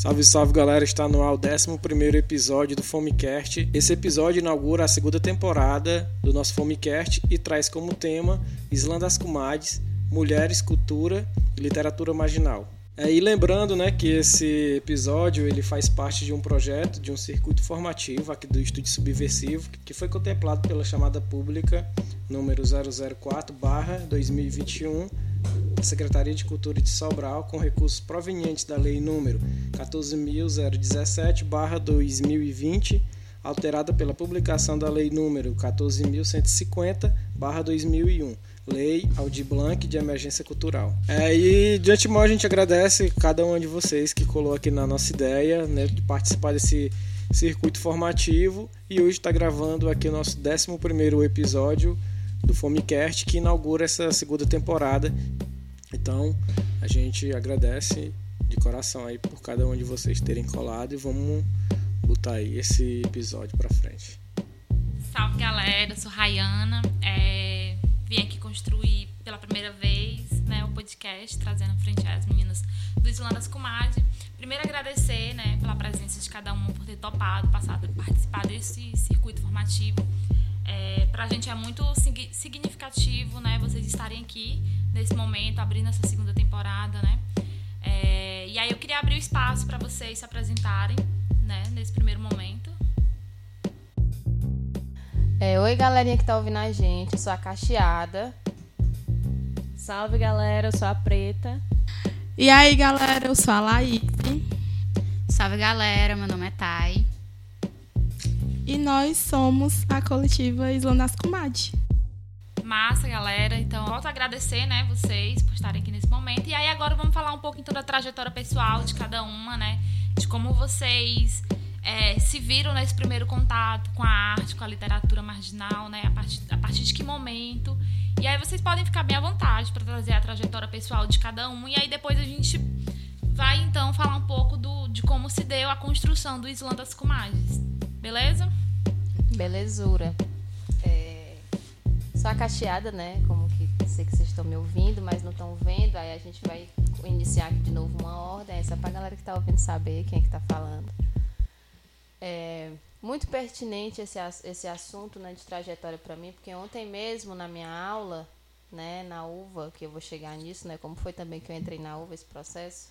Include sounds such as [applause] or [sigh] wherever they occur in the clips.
Salve, salve galera, está no ar o 11 episódio do Fomecast. Esse episódio inaugura a segunda temporada do nosso Fomecast e traz como tema Islã das Comadres, Mulheres, Cultura e Literatura Marginal. É, e lembrando né, que esse episódio ele faz parte de um projeto, de um circuito formativo aqui do Estúdio Subversivo, que foi contemplado pela chamada pública número 004-2021 da Secretaria de Cultura de Sobral com recursos provenientes da Lei número 14.017/2020, alterada pela publicação da Lei número 14.150/2001, Lei Aldir Blanc de Emergência Cultural. É, e de antemão a gente agradece cada um de vocês que colou aqui na nossa ideia né, de participar desse circuito formativo e hoje está gravando aqui o nosso 11 episódio do Fomecast que inaugura essa segunda temporada. Então a gente agradece de coração aí por cada um de vocês terem colado e vamos botar aí esse episódio para frente. Salve galera, sou Rayana, é, vim aqui construir pela primeira vez né, o podcast, trazendo frente às meninas do Islandas Comadre. Primeiro agradecer né, pela presença de cada uma por ter topado, passado, participar desse circuito formativo é, para a gente é muito significativo, né? Vocês estarem aqui nesse momento, abrindo essa segunda temporada, né? É, e aí eu queria abrir o espaço para vocês se apresentarem, né? Nesse primeiro momento. É, oi, galerinha que tá ouvindo a gente. Eu sou a Cacheada. Salve, galera. Eu sou a Preta. E aí, galera. Eu sou a Laís. Salve, galera. Meu nome é Thay e nós somos a coletiva Islandas Comadre. Massa, galera. Então, volto a agradecer, né, vocês por estarem aqui nesse momento. E aí agora vamos falar um pouco então da trajetória pessoal de cada uma, né? De como vocês é, se viram nesse primeiro contato com a arte, com a literatura marginal, né? A partir, a partir de que momento. E aí vocês podem ficar bem à vontade para trazer a trajetória pessoal de cada um. E aí depois a gente vai então falar um pouco do, de como se deu a construção do Islã das Comadres. Beleza? Belezura. Só a cacheada, né? Como que sei que vocês estão me ouvindo, mas não estão vendo. Aí a gente vai iniciar aqui de novo uma ordem. Essa é pra galera que tá ouvindo saber quem é que tá falando. É muito pertinente esse, esse assunto né, de trajetória para mim, porque ontem mesmo na minha aula, né, na UVA, que eu vou chegar nisso, né, como foi também que eu entrei na UVA esse processo,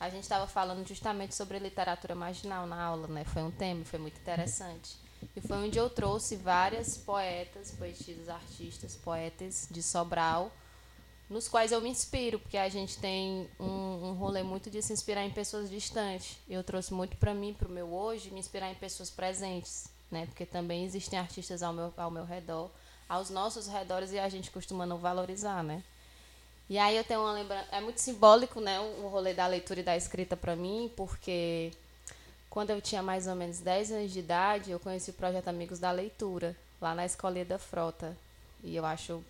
a gente estava falando justamente sobre literatura marginal na aula, né? Foi um tema, foi muito interessante. E foi onde eu trouxe várias poetas, poetisas, artistas, poetas de Sobral, nos quais eu me inspiro, porque a gente tem um, um rolê muito de se inspirar em pessoas distantes. Eu trouxe muito para mim, para o meu hoje, me inspirar em pessoas presentes, né? Porque também existem artistas ao meu, ao meu redor, aos nossos redores, e a gente costuma não valorizar, né? E aí eu tenho uma lembrança. É muito simbólico, né? O rolê da leitura e da escrita para mim, porque quando eu tinha mais ou menos 10 anos de idade, eu conheci o projeto Amigos da Leitura, lá na Escolinha da Frota. E eu acho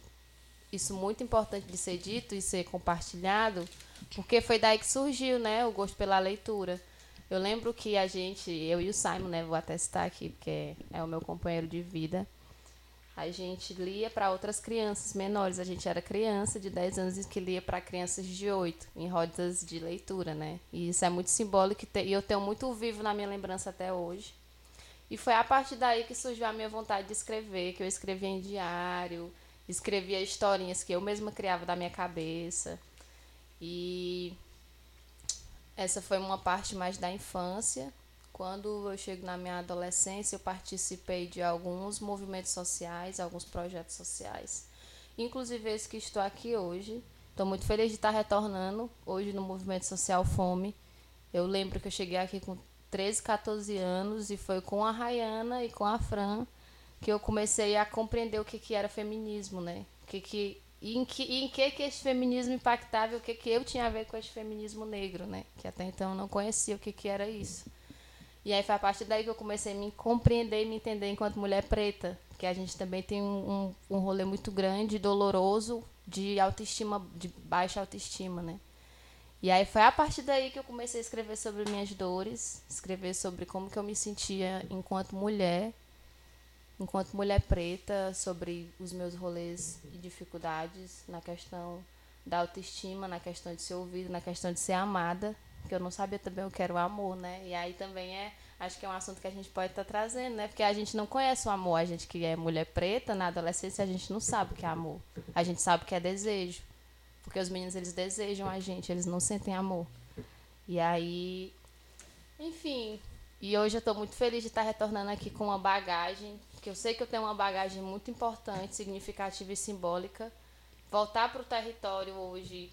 isso muito importante de ser dito e ser compartilhado, porque foi daí que surgiu, né, o gosto pela leitura. Eu lembro que a gente, eu e o Simon, né, vou até citar aqui, porque é o meu companheiro de vida, a gente lia para outras crianças menores. A gente era criança de 10 anos que lia para crianças de 8, em rodas de leitura, né? E isso é muito simbólico e eu tenho muito vivo na minha lembrança até hoje. E foi a partir daí que surgiu a minha vontade de escrever, que eu escrevia em diário, escrevia historinhas que eu mesma criava da minha cabeça. E essa foi uma parte mais da infância. Quando eu chego na minha adolescência, eu participei de alguns movimentos sociais, alguns projetos sociais, inclusive esse que estou aqui hoje. Estou muito feliz de estar retornando hoje no movimento social Fome. Eu lembro que eu cheguei aqui com 13, 14 anos e foi com a Rayana e com a Fran que eu comecei a compreender o que, que era feminismo, né? O que que em que, em que que esse feminismo impactava, o que que eu tinha a ver com esse feminismo negro, né? Que até então eu não conhecia o que que era isso. E aí foi a partir daí que eu comecei a me compreender e me entender enquanto mulher preta. porque a gente também tem um, um, um rolê muito grande, doloroso, de autoestima, de baixa autoestima, né? E aí foi a partir daí que eu comecei a escrever sobre minhas dores, escrever sobre como que eu me sentia enquanto mulher, enquanto mulher preta, sobre os meus rolês e dificuldades na questão da autoestima, na questão de ser ouvida, na questão de ser amada, que eu não sabia também o que era o amor, né? E aí também é, acho que é um assunto que a gente pode estar tá trazendo, né? Porque a gente não conhece o amor, a gente que é mulher preta, na adolescência a gente não sabe o que é amor. A gente sabe o que é desejo. Porque os meninos, eles desejam a gente, eles não sentem amor. E aí, enfim. E hoje eu estou muito feliz de estar retornando aqui com uma bagagem, que eu sei que eu tenho uma bagagem muito importante, significativa e simbólica. Voltar para o território hoje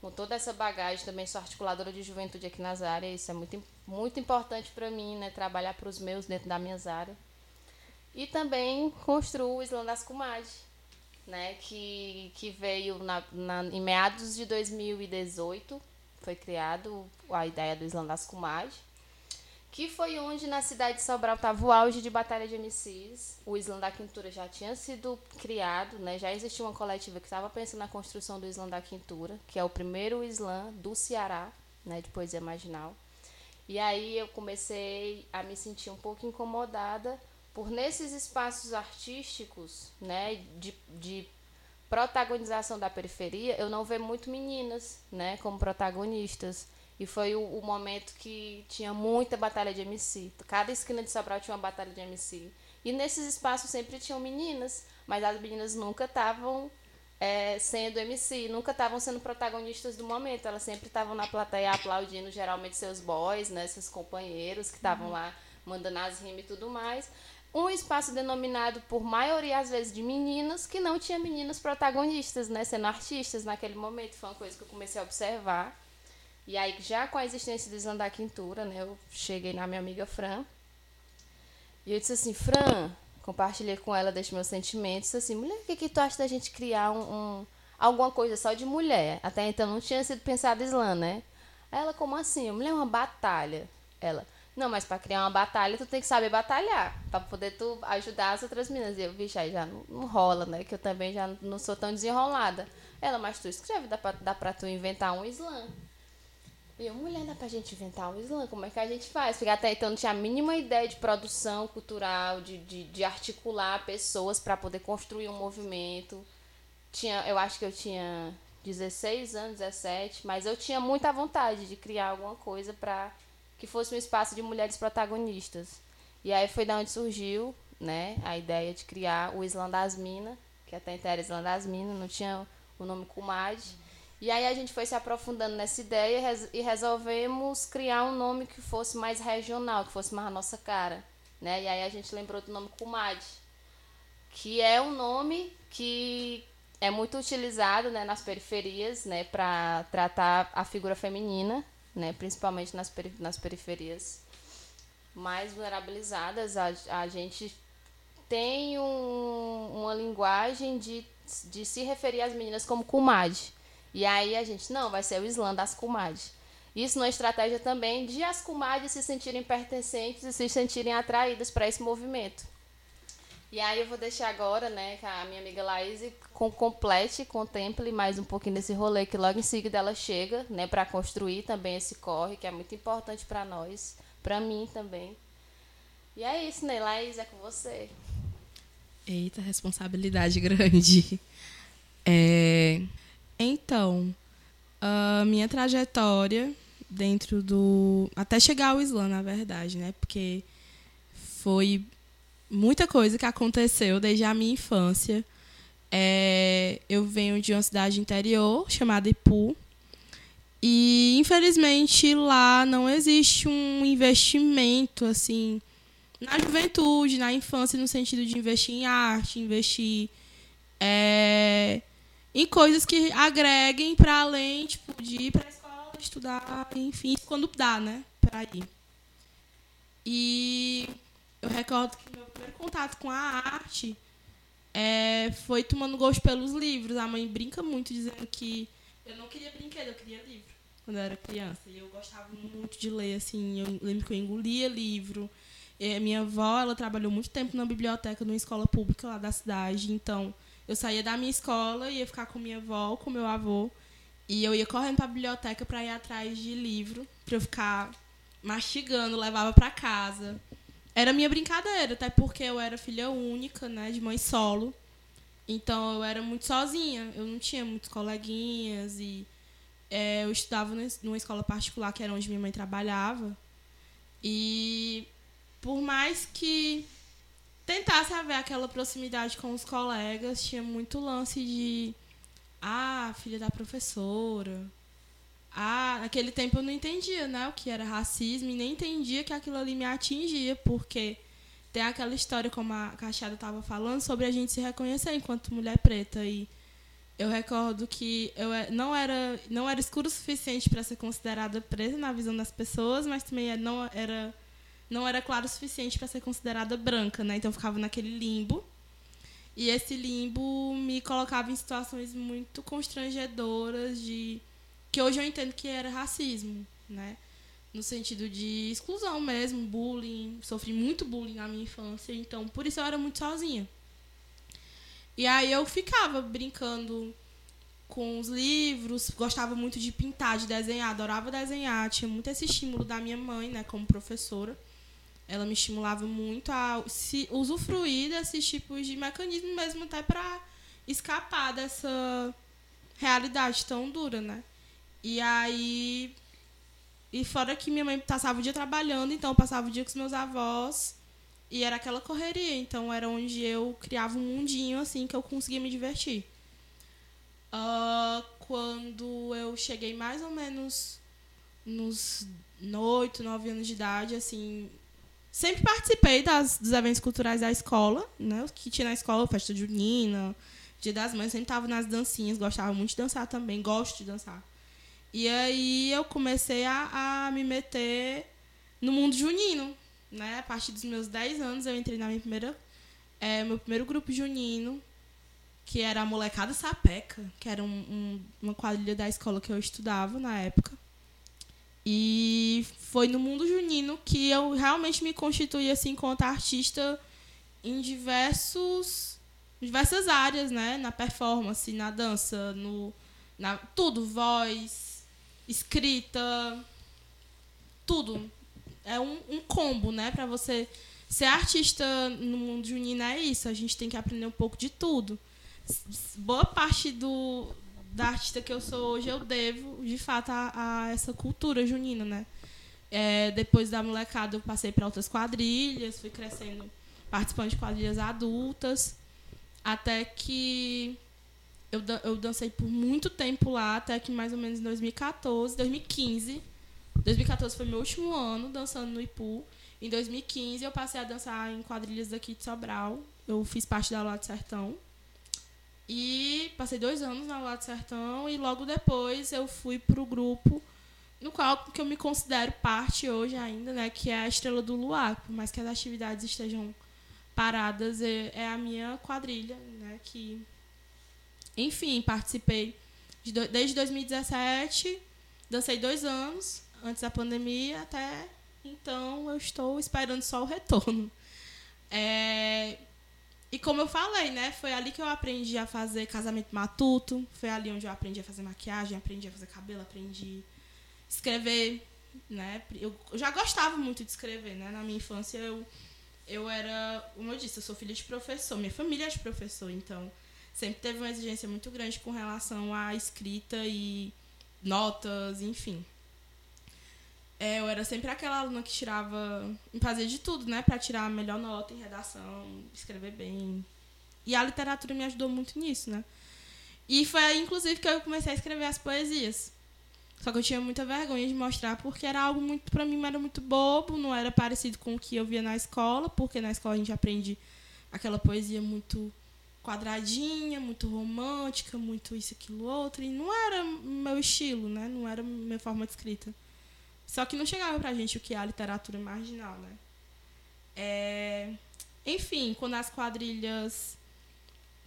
com toda essa bagagem, também sou articuladora de juventude aqui nas áreas, isso é muito, muito importante para mim, né? Trabalhar para os meus dentro das minhas áreas. E também construo o Islã das Comadres, né, que, que veio na, na, em meados de 2018, foi criado a ideia do Islã das Comadres, que foi onde na cidade de Sobral estava o auge de batalha de MCs. O Islã da Quintura já tinha sido criado, né? já existia uma coletiva que estava pensando na construção do Islã da Quintura, que é o primeiro Islã do Ceará, né? de poesia marginal. E aí eu comecei a me sentir um pouco incomodada por nesses espaços artísticos, né, de, de protagonização da periferia, eu não vejo muito meninas, né, como protagonistas. E foi o, o, momento que tinha muita batalha de MC. Cada esquina de Sobral tinha uma batalha de MC. E nesses espaços sempre tinham meninas, mas as meninas nunca estavam é, sendo MC, nunca estavam sendo protagonistas do momento. Elas sempre estavam na plateia aplaudindo, geralmente seus boys, né, seus companheiros que estavam uhum. lá mandando as rimas e tudo mais um espaço denominado por maioria às vezes de meninos que não tinha meninos protagonistas, né, sendo artistas naquele momento, foi uma coisa que eu comecei a observar. E aí já com a existência do Islandar Quintura, né, eu cheguei na minha amiga Fran. E eu disse assim, Fran, compartilhei com ela destes meus sentimentos, assim, mulher, o que, que tu acha da gente criar um, um, alguma coisa só de mulher? Até então não tinha sido pensado Islã, né? Ela, como assim? Mulher, uma batalha. Ela, não, mas para criar uma batalha, tu tem que saber batalhar. para poder tu ajudar as outras meninas. E eu, vixe, aí já não, não, rola, né? Que eu também já não sou tão desenrolada. Ela, mas tu escreve, dá pra, dá pra tu inventar um slam. E eu, mulher, dá pra gente inventar um slam? Como é que a gente faz? Porque até então não tinha a mínima ideia de produção cultural, de, de, de articular pessoas para poder construir um movimento. Tinha, eu acho que eu tinha 16 anos, 17, mas eu tinha muita vontade de criar alguma coisa para que fosse um espaço de mulheres protagonistas. E aí foi da onde surgiu né, a ideia de criar o Islã das Minas, que até então era Islã das Minas, não tinha o nome Kumad. E aí a gente foi se aprofundando nessa ideia e resolvemos criar um nome que fosse mais regional, que fosse mais a nossa cara. Né? E aí a gente lembrou do nome Kumad, que é um nome que é muito utilizado né, nas periferias né, para tratar a figura feminina né? principalmente nas, peri nas periferias mais vulnerabilizadas. A, a gente tem um, uma linguagem de, de se referir às meninas como kumad. E aí a gente, não, vai ser o Islã das kumad. Isso numa estratégia também de as kumades se sentirem pertencentes e se sentirem atraídas para esse movimento. E aí eu vou deixar agora, né, que a minha amiga Laís com, complete, contemple mais um pouquinho desse rolê que logo em seguida ela chega, né, para construir também esse corre, que é muito importante para nós, para mim também. E é isso, né, Laís, é com você. Eita, responsabilidade [laughs] grande. É... Então, a minha trajetória dentro do. Até chegar ao Islã, na verdade, né? Porque foi muita coisa que aconteceu desde a minha infância. É, eu venho de uma cidade interior chamada Ipu. E infelizmente lá não existe um investimento assim na juventude, na infância, no sentido de investir em arte, investir é, em coisas que agreguem para além tipo, de ir para a escola, estudar, enfim, quando dá, né? Para ir. E eu recordo que meu primeiro contato com a arte é, foi tomando gosto pelos livros. A mãe brinca muito dizendo que eu não queria brinquedo, eu queria livro quando eu era criança. E eu gostava muito de ler, assim. Eu lembro que eu engolia livro. E minha avó, ela trabalhou muito tempo na biblioteca numa escola pública lá da cidade. Então, eu saía da minha escola, ia ficar com minha avó, com meu avô. E eu ia correndo para a biblioteca para ir atrás de livro, para eu ficar mastigando, levava para casa. Era minha brincadeira, até porque eu era filha única, né, de mãe solo. Então eu era muito sozinha, eu não tinha muitos coleguinhas e é, eu estudava numa escola particular que era onde minha mãe trabalhava. E por mais que tentasse haver aquela proximidade com os colegas, tinha muito lance de ah, filha da professora. Ah, naquele tempo eu não entendia, né, o que era racismo e nem entendia que aquilo ali me atingia, porque tem aquela história como a Cacheada estava falando sobre a gente se reconhecer enquanto mulher preta e eu recordo que eu é, não era não era escuro o suficiente para ser considerada preta na visão das pessoas, mas também é, não era não era claro o suficiente para ser considerada branca, né? Então eu ficava naquele limbo. E esse limbo me colocava em situações muito constrangedoras de que hoje eu entendo que era racismo, né? No sentido de exclusão mesmo, bullying, sofri muito bullying na minha infância, então por isso eu era muito sozinha. E aí eu ficava brincando com os livros, gostava muito de pintar, de desenhar, adorava desenhar, tinha muito esse estímulo da minha mãe, né, como professora ela me estimulava muito a se usufruir desses tipos de mecanismos mesmo até para escapar dessa realidade tão dura, né? E aí e fora que minha mãe passava o dia trabalhando, então eu passava o dia com os meus avós e era aquela correria, então era onde eu criava um mundinho assim que eu conseguia me divertir. Uh, quando eu cheguei mais ou menos nos oito, nove anos de idade, assim, Sempre participei das, dos eventos culturais da escola, né? O que tinha na escola, festa junina, dia das mães, sempre tava nas dancinhas, gostava muito de dançar também, gosto de dançar. E aí eu comecei a, a me meter no mundo junino, né? A partir dos meus 10 anos eu entrei na minha primeira é, meu primeiro grupo junino, que era a molecada sapeca, que era um, um, uma quadrilha da escola que eu estudava na época. E foi no mundo junino que eu realmente me constituí assim enquanto artista em diversos diversas áreas, né, na performance, na dança, no na tudo, voz, escrita, tudo. É um, um combo, né, para você ser artista no mundo junino é isso, a gente tem que aprender um pouco de tudo. Boa parte do, da artista que eu sou hoje, eu devo, de fato, a, a essa cultura junina, né? É, depois da molecada, eu passei para outras quadrilhas, fui crescendo, participando de quadrilhas adultas, até que eu, eu dancei por muito tempo lá, até que mais ou menos em 2014, 2015. 2014 foi meu último ano dançando no Ipu. Em 2015 eu passei a dançar em quadrilhas daqui de Sobral. Eu fiz parte da Lado Sertão. E passei dois anos na Lato Sertão e logo depois eu fui para o grupo no qual que eu me considero parte hoje ainda, né, que é a Estrela do Luar, por mais que as atividades estejam paradas, é, é a minha quadrilha, né, que enfim, participei de, desde 2017, dancei dois anos antes da pandemia até então eu estou esperando só o retorno. É, e como eu falei, né? Foi ali que eu aprendi a fazer casamento matuto. Foi ali onde eu aprendi a fazer maquiagem, aprendi a fazer cabelo, aprendi a escrever, né? Eu já gostava muito de escrever, né? Na minha infância eu, eu era, como eu disse, eu sou filha de professor. Minha família é de professor, então sempre teve uma exigência muito grande com relação à escrita e notas, enfim. É, eu era sempre aquela aluna que tirava. fazia de tudo, né? Pra tirar a melhor nota em redação, escrever bem. E a literatura me ajudou muito nisso, né? E foi inclusive, que eu comecei a escrever as poesias. Só que eu tinha muita vergonha de mostrar porque era algo muito, pra mim, era muito bobo, não era parecido com o que eu via na escola, porque na escola a gente aprende aquela poesia muito quadradinha, muito romântica, muito isso, aquilo, outro, e não era meu estilo, né? Não era minha forma de escrita. Só que não chegava pra gente o que é a literatura marginal, né? É... Enfim, quando as quadrilhas.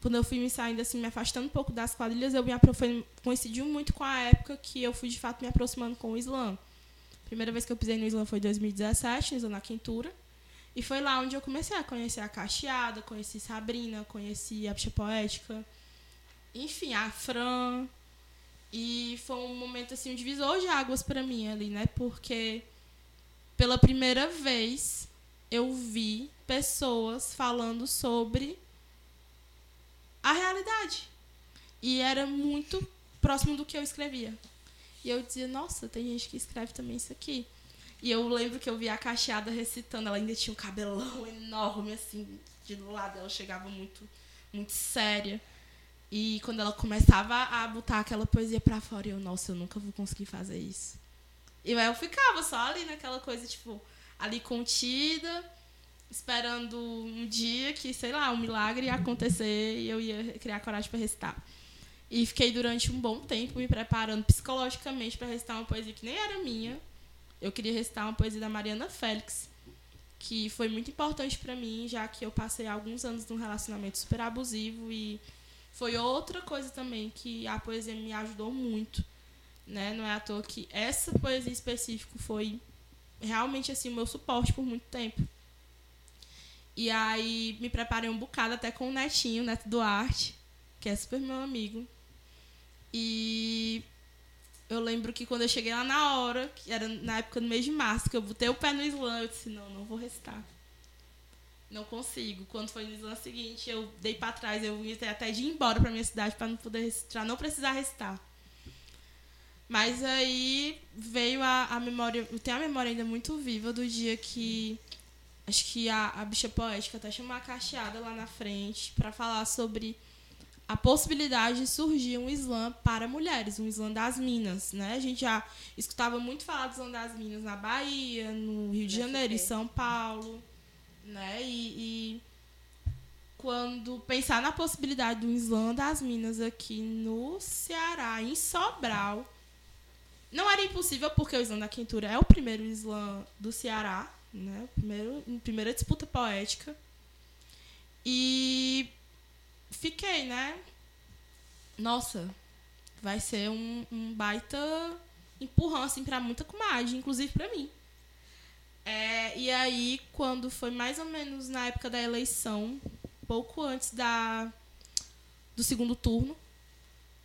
Quando eu fui me saindo, assim, me afastando um pouco das quadrilhas, eu me aprofundei, coincidiu muito com a época que eu fui, de fato, me aproximando com o Islã. A primeira vez que eu pisei no Islã foi em 2017, no Islã na Quintura. E foi lá onde eu comecei a conhecer a Cacheada, conheci Sabrina, conheci a Bicha Poética, enfim, a Fran. E foi um momento assim, um divisor de águas para mim ali, né? Porque pela primeira vez eu vi pessoas falando sobre a realidade. E era muito próximo do que eu escrevia. E eu dizia, nossa, tem gente que escreve também isso aqui. E eu lembro que eu vi a Cacheada recitando, ela ainda tinha um cabelão [laughs] enorme, assim, de lado, ela chegava muito, muito séria. E quando ela começava a botar aquela poesia pra fora, eu, nossa, eu nunca vou conseguir fazer isso. E eu ficava só ali naquela coisa, tipo, ali contida, esperando um dia que, sei lá, um milagre ia acontecer e eu ia criar coragem para recitar. E fiquei durante um bom tempo me preparando psicologicamente para recitar uma poesia que nem era minha, eu queria recitar uma poesia da Mariana Félix, que foi muito importante para mim, já que eu passei alguns anos num relacionamento super abusivo e foi outra coisa também que a poesia me ajudou muito, né? Não é à toa que essa poesia específica foi realmente assim o meu suporte por muito tempo. E aí me preparei um bocado até com o Netinho, Neto Duarte, que é super meu amigo. E eu lembro que quando eu cheguei lá na hora, que era na época do mês de março, que eu botei o pé no slam, eu disse, não, não vou recitar. Não consigo. Quando foi no slam seguinte, eu dei para trás, eu ia até de ir embora para minha cidade para não poder recitar, não precisar recitar. Mas aí veio a, a memória, eu tenho a memória ainda muito viva do dia que acho que a, a bicha poética até chamou a cacheada lá na frente para falar sobre a possibilidade de surgir um Islã para mulheres, um Islã das Minas, né? A gente já escutava muito falar do Islã das Minas na Bahia, no Rio de Janeiro, em São Paulo, né? E, e, quando pensar na possibilidade do Islã das Minas aqui no Ceará, em Sobral, não era impossível porque o Islã da Quintura é o primeiro Islã do Ceará, né? Primeiro, primeira disputa poética. E fiquei, né? Nossa, vai ser um, um baita empurrão, assim, pra muita comadre, inclusive pra mim. É, e aí, quando foi mais ou menos na época da eleição, pouco antes da, do segundo turno,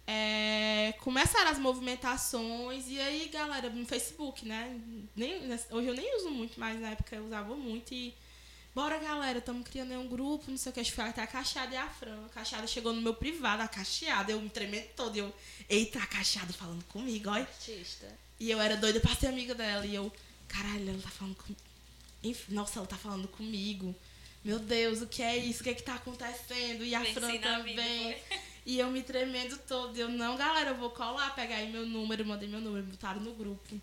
é, começaram as movimentações, e aí, galera, no Facebook, né? Nem, hoje eu nem uso muito, mas na época eu usava muito, e Bora, galera, estamos criando um grupo, não sei o que. Acho que foi até a Cacheada e a Fran. A Cacheada chegou no meu privado, a Cacheada, eu me tremendo todo. E eu, eita, a Cacheada falando comigo, olha. Artista. E eu era doida pra ser amiga dela. E eu, caralho, ela tá falando comigo. Nossa, ela tá falando comigo. Meu Deus, o que é isso? O que é que tá acontecendo? E a Fran também. Vida, e eu me tremendo todo. Eu, não, galera, eu vou colar, pegar aí meu número, mandei meu número, botaram no grupo.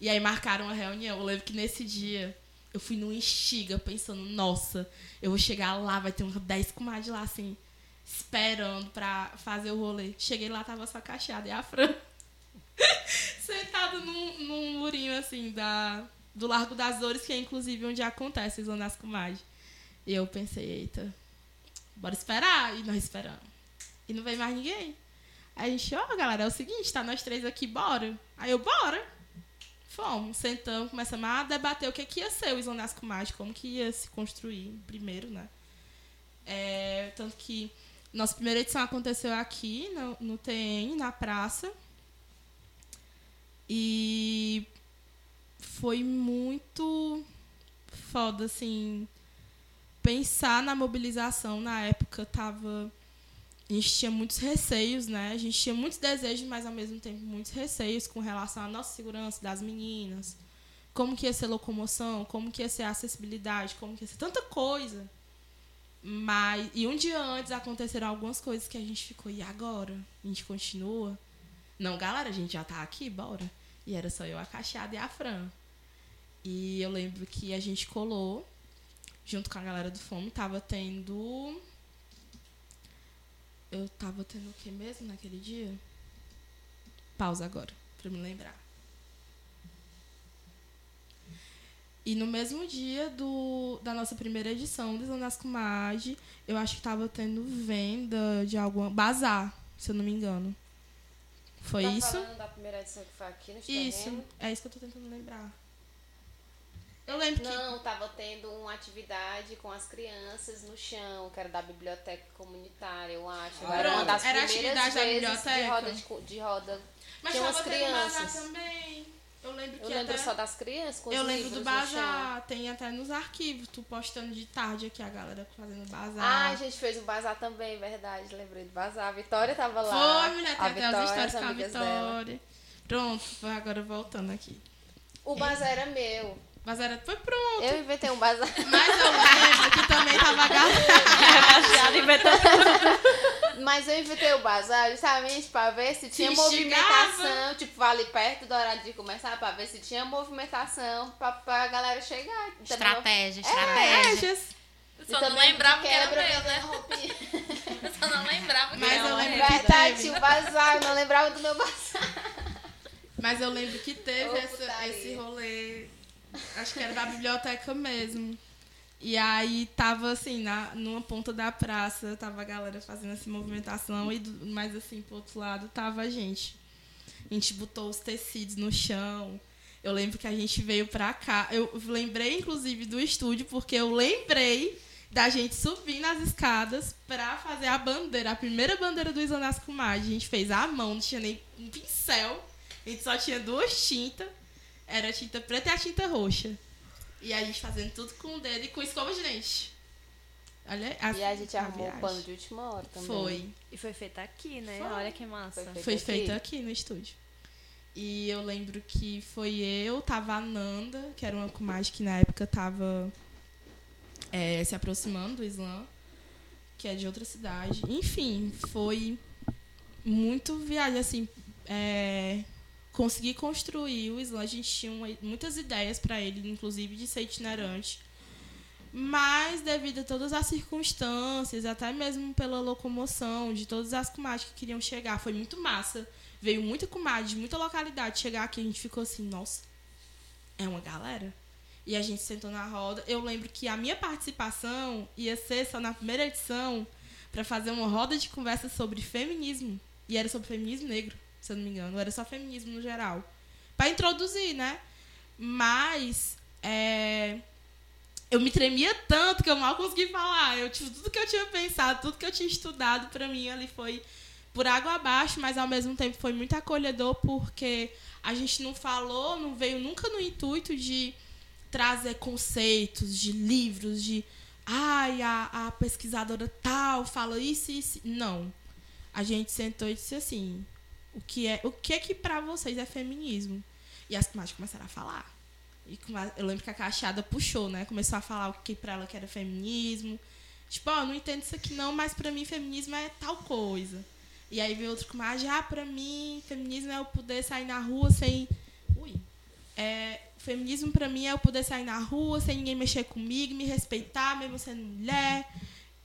E aí marcaram a reunião. Eu lembro que nesse dia eu fui no Instiga pensando, nossa, eu vou chegar lá, vai ter uns 10 comadres lá, assim, esperando pra fazer o rolê. Cheguei lá, tava só cacheada e a Fran [laughs] sentado num, num murinho, assim, da, do Largo das Dores, que é inclusive onde acontece o comadres. E eu pensei, eita, bora esperar. E nós esperamos. E não veio mais ninguém. Aí a gente, ó, oh, galera, é o seguinte, tá nós três aqui, bora. Aí eu, bora. Fomos, sentamos, começamos a debater o que, que ia ser o Isonasco Mágico, como que ia se construir primeiro, né? É, tanto que nossa primeira edição aconteceu aqui, no, no TN, na praça. E foi muito foda, assim. Pensar na mobilização na época tava a gente tinha muitos receios, né? A gente tinha muitos desejos, mas ao mesmo tempo muitos receios com relação à nossa segurança das meninas. Como que ia ser locomoção, como que ia ser acessibilidade, como que ia ser tanta coisa. Mas e um dia antes aconteceram algumas coisas que a gente ficou e agora? A gente continua? Não, galera, a gente já tá aqui, bora. E era só eu, a Cacheada e a Fran. E eu lembro que a gente colou junto com a galera do Fome, tava tendo eu tava tendo o que mesmo naquele dia? Pausa agora, pra me lembrar. E no mesmo dia do, da nossa primeira edição do Zanasco Mage, eu acho que tava tendo venda de alguma. Bazar, se eu não me engano. Foi tá isso? falando da primeira edição que foi aqui no Isso, é isso que eu tô tentando lembrar. Eu lembro que. Não, tava tendo uma atividade com as crianças no chão, que era da biblioteca comunitária, eu acho. Ah, era uma das era primeiras atividade da vezes biblioteca? de roda de, de roda. Mas Tinha umas crianças. também. Eu lembro que Eu lembro até... só das crianças com Eu lembro do bazar, tem até nos arquivos, tu postando de tarde aqui a galera fazendo bazar. Ah, a gente fez um bazar também, verdade. Lembrei do bazar. A Vitória tava lá. Foi, mulher, tem até as histórias com a amigas dela. Vitória. Pronto, agora voltando aqui. O bazar era meu. Bazar era- foi pronto. Eu inventei um bazar. Mas eu lembro que também tava [laughs] a galera. Baixado inventando. [laughs] Mas eu inventei o bazar justamente pra ver se tinha instigava. movimentação, tipo, ali perto do horário de começar, pra ver se tinha movimentação pra, pra galera chegar. Estratégia, É, estratégia. Estratégias. Eu E só não lembrava que era meu, né? [laughs] Eu só não lembrava que Mas era eu que Verdade, o bazar, eu não lembrava do meu bazar. Mas eu lembro que teve Ô, essa- esse rolê. Acho que era da biblioteca mesmo. E aí tava assim, na, numa ponta da praça, tava a galera fazendo essa movimentação, e do, mas assim, pro outro lado tava a gente. A gente botou os tecidos no chão. Eu lembro que a gente veio pra cá. Eu lembrei, inclusive, do estúdio, porque eu lembrei da gente subir nas escadas pra fazer a bandeira, a primeira bandeira do Isonasco Mag. A gente fez à mão, não tinha nem um pincel. A gente só tinha duas tintas. Era a tinta preta e a tinta roxa. E a gente fazendo tudo com o dedo e com escova de dente. Olha, a, E a gente arrumou o pano de última hora também. Foi. E foi feito aqui, né? Foi. Olha que massa. Foi feito Foi aqui? feito aqui no estúdio. E eu lembro que foi eu, tava a Nanda, que era uma comadre que na época tava é, se aproximando do Islã, que é de outra cidade. Enfim, foi muito viagem, assim, é, consegui construir o Islã. A gente tinha uma- muitas ideias para ele, inclusive de ser itinerante. Mas, devido a todas as circunstâncias, até mesmo pela locomoção de todas as comadres que queriam chegar, foi muito massa. Veio muita comadre de muita localidade chegar aqui. A gente ficou assim, nossa, é uma galera. E a gente sentou na roda. Eu lembro que a minha participação ia ser só na primeira edição para fazer uma roda de conversa sobre feminismo. E era sobre feminismo negro, se eu não me engano. Era só feminismo no geral. Para introduzir, né? Mas é, eu me tremia tanto que eu mal consegui falar. Eu tive tudo que eu tinha pensado, tudo que eu tinha estudado, para mim ali foi por água abaixo, mas ao mesmo tempo foi muito acolhedor porque a gente não falou, não veio nunca no intuito de trazer conceitos de livros, de ai, a, a pesquisadora tal fala isso e isso. Não. A gente sentou e disse assim: o que é, o que é que pra vocês é feminismo? E as comadres começaram a falar. E eu lembro que a Cacheada puxou, né? Começou a falar o que pra ela que era feminismo. Tipo, ó, não entendo isso aqui não, mas pra mim feminismo é tal coisa. E aí veio outro comadre, ah, pra mim feminismo é eu poder sair na rua sem. Ui. É, feminismo pra mim é eu poder sair na rua sem ninguém mexer comigo, me respeitar, mesmo sendo mulher.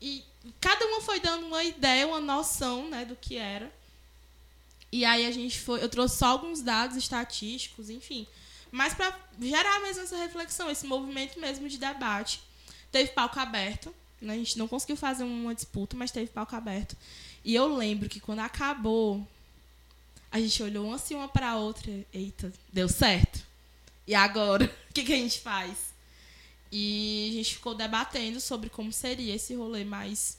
E cada uma foi dando uma ideia, uma noção, né, do que era. E aí a gente foi, eu trouxe só alguns dados estatísticos, enfim, mas para gerar mesmo essa reflexão, esse movimento mesmo de debate. Teve palco aberto, né? A gente não conseguiu fazer uma disputa, mas teve palco aberto. E eu lembro que quando acabou, a gente olhou uma assim uma para outra, eita, deu certo. E agora, [laughs] o que, que a gente faz? E a gente ficou debatendo sobre como seria esse rolê, mas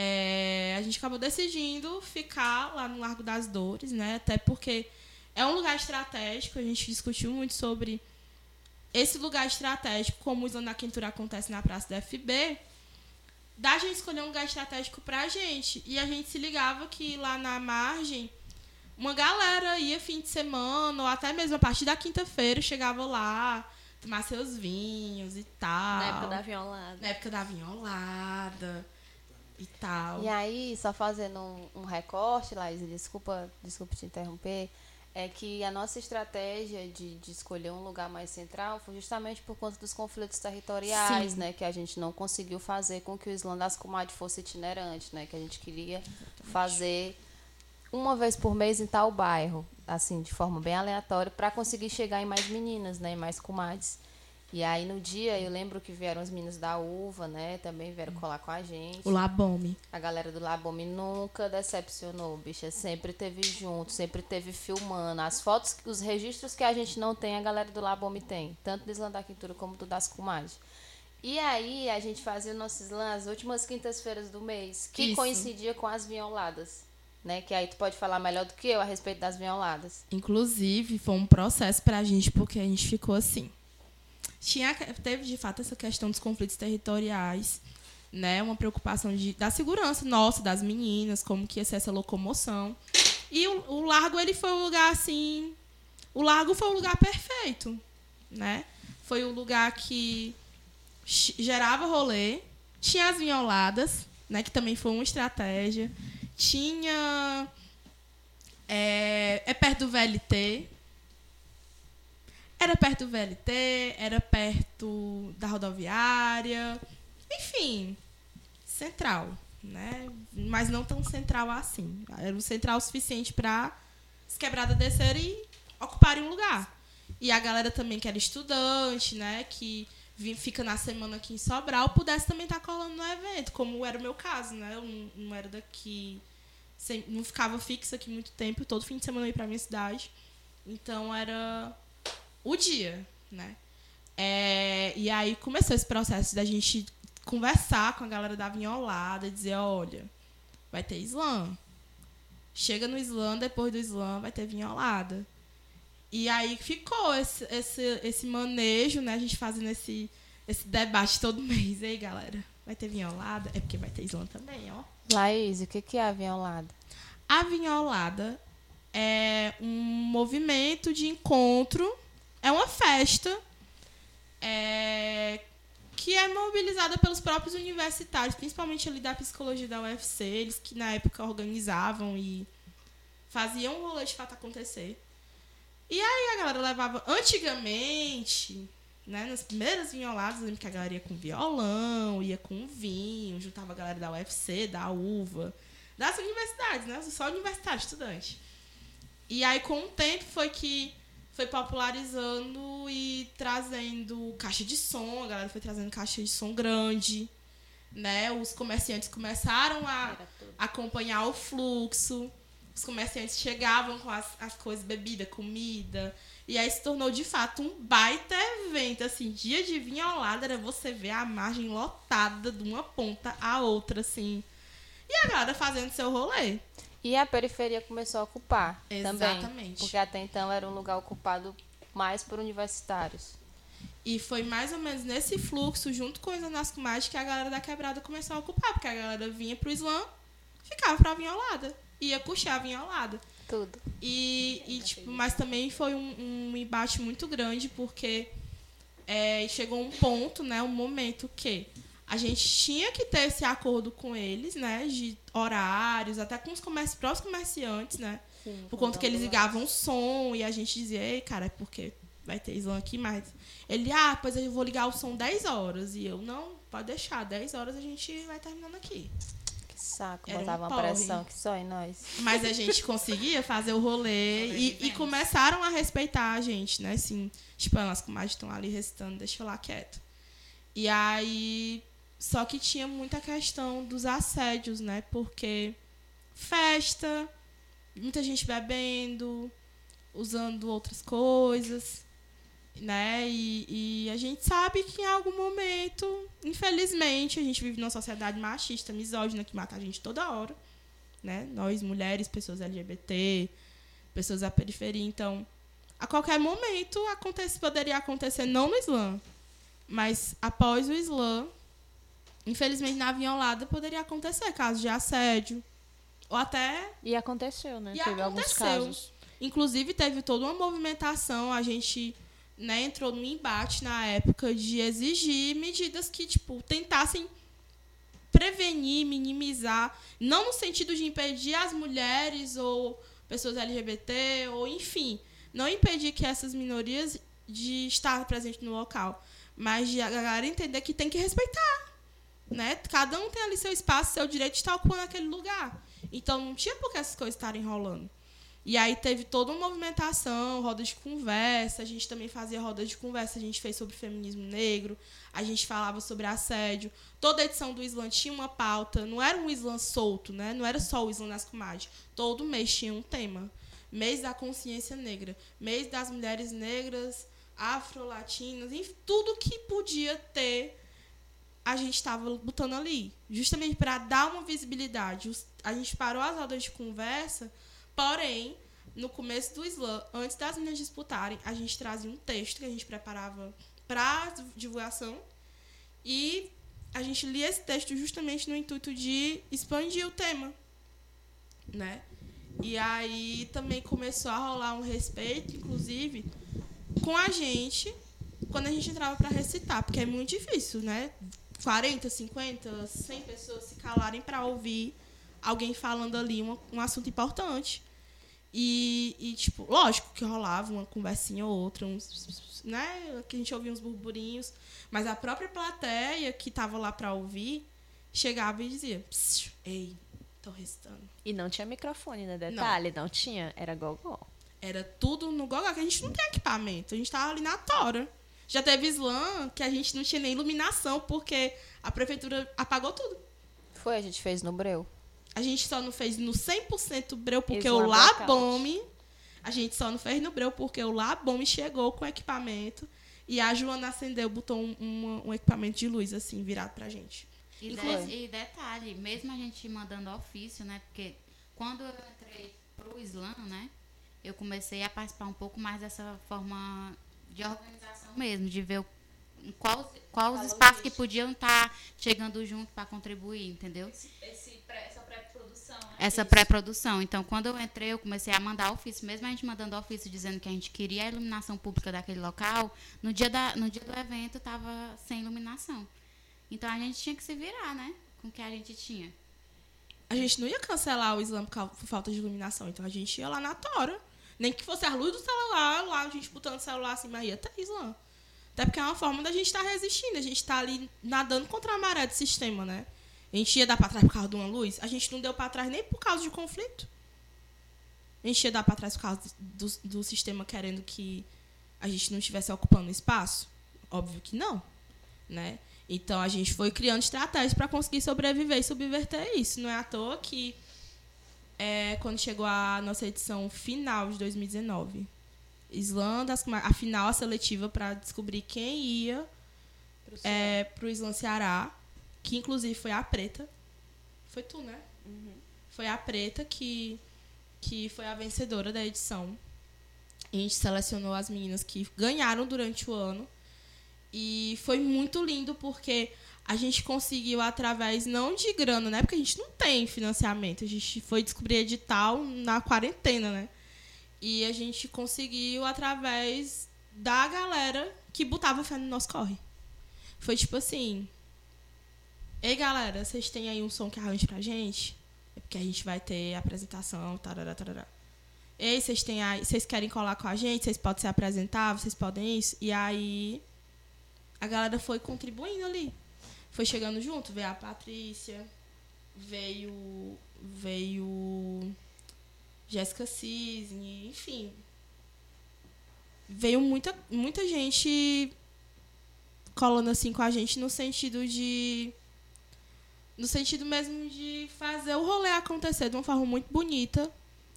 é, a gente acabou decidindo ficar lá no Largo das Dores, né? Até porque é um lugar estratégico, a gente discutiu muito sobre esse lugar estratégico, como o Islã Quintura acontece na Praça da FB, da gente escolher um lugar estratégico pra gente. E a gente se ligava que lá na margem, uma galera ia fim de semana, ou até mesmo a partir da quinta-feira, chegava lá, tomar seus vinhos e tal. Na época da violada. Na época da vinholada e tal. E aí, só fazendo um, um recorte, Laís, desculpa, desculpa te interromper, é que a nossa estratégia de, de escolher um lugar mais central foi justamente por conta dos conflitos territoriais, Sim. né? Que a gente não conseguiu fazer com que o Islã das Comadres fosse itinerante, né? Que a gente queria fazer uma vez por mês em tal bairro, assim, de forma bem aleatória, para conseguir chegar em mais meninas, né? Em mais comadres. E aí no dia eu lembro que vieram os meninos da uva, né? Também vieram colar com a gente. O Labome. A galera do Labome nunca decepcionou, bicha. Sempre teve junto, sempre teve filmando. As fotos, os registros que a gente não tem, a galera do Labome tem. Tanto do Islã da Quintura como do Das Comadres. E aí a gente fazia o nosso slam as últimas quintas-feiras do mês, que Isso. coincidia com as violadas. Né? Que aí tu pode falar melhor do que eu a respeito das violadas. Inclusive, foi um processo pra gente, porque a gente ficou assim. Tinha, teve, de fato, essa questão dos conflitos territoriais, né? Uma preocupação de, da segurança nossa, das meninas, como que ia ser essa locomoção. E o, o largo, ele foi um lugar, assim... O largo foi o lugar perfeito, né? Foi o lugar que gerava rolê. Tinha as vinholadas, né? Que também foi uma estratégia. Tinha... É, é perto do VLT. Era perto do VLT, era perto da rodoviária. Enfim, central, né? Mas não tão central assim. Era um central suficiente para as quebradas descerem e ocuparem um lugar. E a galera também que era estudante, né? Que fica na semana aqui em Sobral, pudesse também estar colando no evento, como era o meu caso, né? Eu não, era daqui não ficava fixa aqui muito tempo, todo fim de semana eu ia pra minha cidade. Então era o dia, né? É, e aí começou esse processo da gente conversar com a galera da Vinholada, dizer, olha, vai ter slam. Chega no slam, depois do slam vai ter vinholada. E aí ficou esse, esse, esse manejo, né? A gente fazendo esse, esse debate todo mês. E aí, galera, vai ter vinholada? É porque vai ter slam também, ó. Laís, o que, é a violada? A Vinholada é um movimento de encontro, é uma festa é, que é mobilizada pelos próprios universitários, principalmente ali da psicologia da UFC, eles que na época organizavam e faziam o rolê de fato acontecer. E aí a galera levava, antigamente, né, nas primeiras vinholadas, lembro que a galera ia com violão, ia com vinho, juntava a galera da UFC, da UVA, das universidades, né? Só universitário, estudante. E aí, com o tempo, foi que foi popularizando e trazendo caixa de som, a galera foi trazendo caixa de som grande, né? Os comerciantes começaram a acompanhar o fluxo, os comerciantes chegavam com as, as coisas, bebida, comida, e aí se tornou de fato um baita evento, assim, dia de vinho ao lado era você ver a margem lotada de uma ponta à outra, assim, e a galera fazendo seu rolê. E a periferia começou a ocupar também. Exatamente. Porque até então era um lugar ocupado mais por universitários. E foi mais ou menos nesse fluxo, junto com os Anascomais, que a galera da quebrada começou a ocupar, porque a galera vinha pro slam, ficava pra vinholada, ia puxar a vinholada. Tudo. E, e, tipo, mas também foi um, um embate muito grande, porque é, chegou um ponto, né, um momento que a gente tinha que ter esse acordo com eles, né, de horários, até com os comerci próprios comerciantes, né, por conta que eles ligavam o som e a gente dizia, ei, cara, é porque vai ter slam aqui, mas ele, ah, pois eu vou ligar o som 10 horas. E eu, não, pode deixar, 10 horas a gente vai terminando aqui. Que saco. Era um Botava uma porre. pressão que só em nós. Mas a gente conseguia fazer o rolê e, e começaram a respeitar a gente, né? Assim, tipo, elas com mais estão ali recitando, deixa eu lá quieto. E aí. Só que tinha muita questão dos assédios, né? Porque festa, muita gente bebendo, usando outras coisas, né? E, e a gente sabe que em algum momento, infelizmente, a gente vive numa sociedade machista, misógina, que mata a gente toda hora né? Nós, mulheres, pessoas LGBT, pessoas da periferia. Então, a qualquer momento acontece, poderia acontecer, não no Islã, mas após o Islã, infelizmente na vinholada poderia acontecer casos de assédio. Ou até. E aconteceu, né? E Teve alguns aconteceu. casos. Inclusive, teve toda uma movimentação, a gente. Né, entrou num embate na época de exigir medidas que, tipo, tentassem prevenir, minimizar, não no sentido de impedir as mulheres ou pessoas LGBT, ou enfim, não impedir que essas minorias de estar presentes no local, mas de a galera entender que tem que respeitar, né? Cada um tem ali seu espaço, seu direito de estar ocupando aquele lugar. Então não tinha por que essas coisas estarem rolando. E aí teve toda uma movimentação, roda de conversa, a gente também fazia roda de conversa, a gente fez sobre feminismo negro, a gente falava sobre assédio. Toda edição do Islã tinha uma pauta, não era um Islã solto, né? Não era só o Islã nas comadres. Todo mês tinha um tema. Mês da consciência negra, mês das mulheres negras, afro-latinas, enfim, tudo que podia ter a gente estava botando ali, justamente para dar uma visibilidade. A gente parou as rodas de conversa Porém, no começo do slam, antes das meninas disputarem, a gente trazia um texto que a gente preparava para divulgação e a gente lia esse texto justamente no intuito de expandir o tema, né? E aí também começou a rolar um respeito, inclusive, com a gente quando a gente entrava para recitar, porque é muito difícil, né? 40, 50, 100 pessoas se calarem para ouvir alguém falando ali um, um assunto importante. E, e, tipo, lógico que rolava uma conversinha ou outra, uns, né? Que a gente ouvia uns burburinhos. Mas a própria plateia que tava lá pra ouvir chegava e dizia: Ei, tô restando. E não tinha microfone, né? Detalhe, não, não tinha, era gogó. Era tudo no gogó, que a gente não tem equipamento. A gente tava ali na tora. Já teve slam que a gente não tinha nem iluminação, porque a prefeitura apagou tudo. Foi, a gente fez no Breu. A gente só não fez no 100% Breu porque o Labome. A gente só não fez no Breu porque o Labome chegou com o equipamento. E a Joana acendeu, botou um, um, um equipamento de luz, assim, virado pra gente. E, de, e, detalhe, mesmo a gente mandando ofício, né? Porque quando eu entrei pro Islã, né? Eu comecei a participar um pouco mais dessa forma de organização mesmo, de ver qual, qual os espaços que podiam estar tá chegando junto para contribuir, entendeu? Esse, esse pré, essa pré-produção. Então, quando eu entrei, eu comecei a mandar ofício, mesmo a gente mandando ofício dizendo que a gente queria a iluminação pública daquele local, no dia, da, no dia do evento estava sem iluminação. Então, a gente tinha que se virar, né? Com o que a gente tinha. A gente não ia cancelar o exame por falta de iluminação, então a gente ia lá na tora. Nem que fosse a luz do celular, lá a gente botando o celular assim, mas ia ter Islã. Até porque é uma forma da gente estar tá resistindo, a gente está ali nadando contra a maré do sistema, né? A gente ia dar para trás por causa de uma luz? A gente não deu para trás nem por causa de conflito. A gente ia dar para trás por causa do, do sistema querendo que a gente não estivesse ocupando espaço? Óbvio que não, né? Então a gente foi criando estratégias para conseguir sobreviver e subverter isso. Não é à toa que é, quando chegou a nossa edição final de 2019, Islândia, a final a seletiva para descobrir quem ia para o é, Islã Ceará, que inclusive foi a Preta. Foi tu, né? Uhum. Foi a Preta que, que foi a vencedora da edição. a gente selecionou as meninas que ganharam durante o ano. E foi muito lindo porque a gente conseguiu através não de grana, né? Porque a gente não tem financiamento. A gente foi descobrir edital na quarentena, né? E a gente conseguiu através da galera que botava fé no nosso corre. Foi tipo assim, Ei, galera, vocês têm aí um som que arranje pra gente? É porque a gente vai ter apresentação, tarará, tarará. Ei, vocês têm aí, vocês querem colar com a gente? Vocês podem se apresentar, vocês podem isso? E aí a galera foi contribuindo ali. Foi chegando junto, veio a Patrícia, veio veio Jéssica Cisne, enfim. Veio muita muita gente colando assim com a gente no sentido de no sentido mesmo de fazer o rolê acontecer de uma forma muito bonita,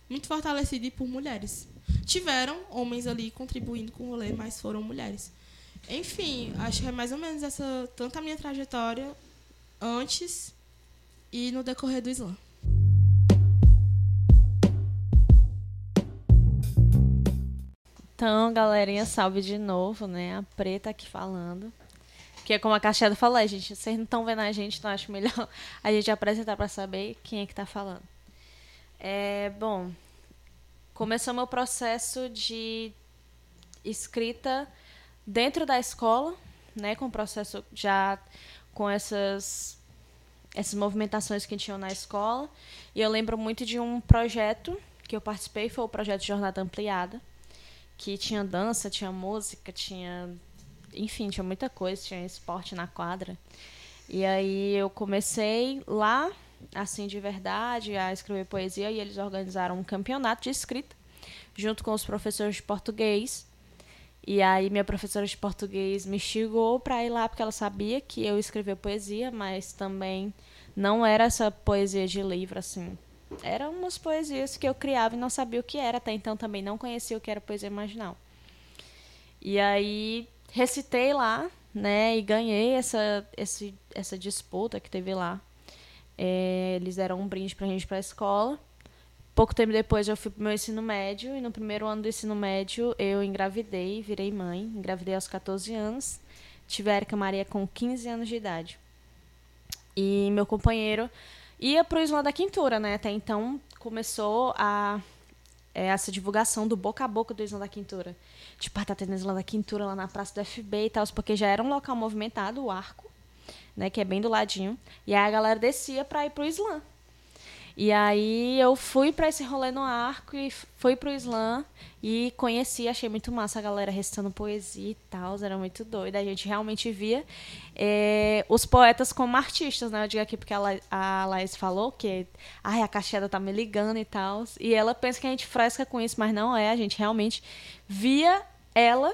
muito fortalecida e por mulheres. Tiveram homens ali contribuindo com o rolê, mas foram mulheres. Enfim, acho que é mais ou menos essa tanto a minha trajetória antes e no decorrer do Islã. Então, galerinha, salve de novo, né? A Preta aqui falando. Porque, como a Cacheada falou, a gente, vocês não estão vendo a gente, então acho melhor [laughs] a gente apresentar para saber quem é que está falando. É, bom, começou meu processo de escrita dentro da escola, né, com o processo já com essas essas movimentações que tinham na escola. E eu lembro muito de um projeto que eu participei, foi o projeto Jornada Ampliada, que tinha dança, tinha música, tinha enfim, tinha muita coisa, tinha esporte na quadra. E aí eu comecei lá, assim, de verdade, a escrever poesia e eles organizaram um campeonato de escrita. junto com os professores de português. E aí minha professora de português me instigou para ir lá porque ela sabia que eu escrevia poesia, mas também não era essa poesia de livro assim. Eram umas poesias que eu criava e não sabia o que era, até então também não conhecia o que era poesia marginal. E aí recitei lá, né, e ganhei essa esse, essa disputa que teve lá. É, eles deram um brinde pra gente pra escola. Pouco tempo depois eu fui pro meu ensino médio e no primeiro ano do ensino médio eu engravidei, virei mãe, engravidei aos 14 anos. Tive a Erika Maria com 15 anos de idade. E meu companheiro ia pro Islã da Quintura, né? Até então começou a é, essa divulgação do boca a boca do Islã da Quintura. Tipo, ah, tá tendo Islã da Quintura lá na Praça do FB e tal, porque já era um local movimentado, o arco, né? Que é bem do ladinho. E aí a galera descia pra ir pro Islã. E aí eu fui para esse rolê no arco e fui pro slam e conheci, achei muito massa a galera recitando poesia e tal, era muito doido. A gente realmente via é, os poetas como artistas, né? Eu digo aqui porque a, La a Laís falou que ai, a Cacheada tá me ligando e tal. E ela pensa que a gente fresca com isso, mas não é. A gente realmente via ela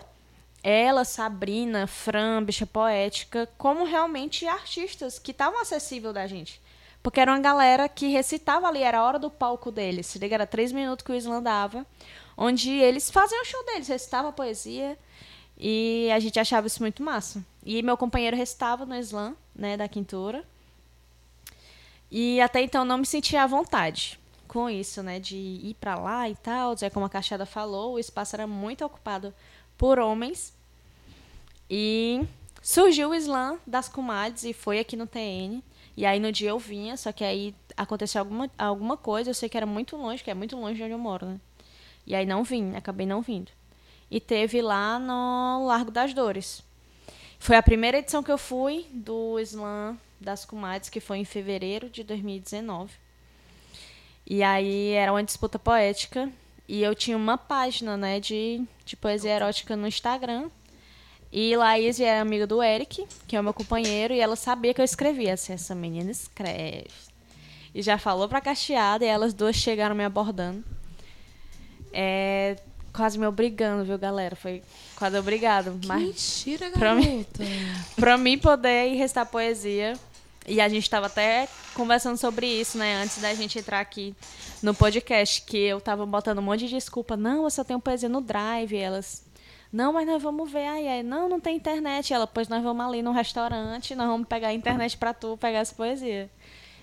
ela, Sabrina, Fran, Bicha Poética, como realmente artistas que estavam acessível da gente. Porque era uma galera que recitava ali, era a hora do palco deles. Se liga, era três minutos que o Islam dava, onde eles faziam o show deles, recitavam poesia. E a gente achava isso muito massa. E meu companheiro recitava no Islam, né, da quintura. E até então não me sentia à vontade com isso, né, de ir para lá e tal. Dizer como a Cachada falou, o espaço era muito ocupado por homens. E surgiu o Islã das comadres e foi aqui no TN. E aí no dia eu vinha, só que aí aconteceu alguma, alguma coisa, eu sei que era muito longe, que é muito longe de onde eu moro, né? E aí não vim, acabei não vindo. E teve lá no Largo das Dores. Foi a primeira edição que eu fui do Slam das Comadres, que foi em fevereiro de 2019. E aí era uma disputa poética. E eu tinha uma página, né, de, de poesia erótica no Instagram. E Laís é amiga do Eric, que é o meu companheiro, e ela sabia que eu escrevia. Assim, essa menina escreve. E já falou pra Cacheada, e elas duas chegaram me abordando. É, quase me obrigando, viu, galera? Foi quase obrigado. Que mas mentira, pra garota. mim, [laughs] pra mim poder ir restar poesia. E a gente tava até conversando sobre isso, né? Antes da gente entrar aqui no podcast, que eu tava botando um monte de desculpa. Não, eu só tenho poesia no Drive. E elas, não, mas nós vamos ver. Aí, aí, não, não tem internet. E ela, pois nós vamos ali no restaurante, nós vamos pegar a internet pra tu pegar essa poesia.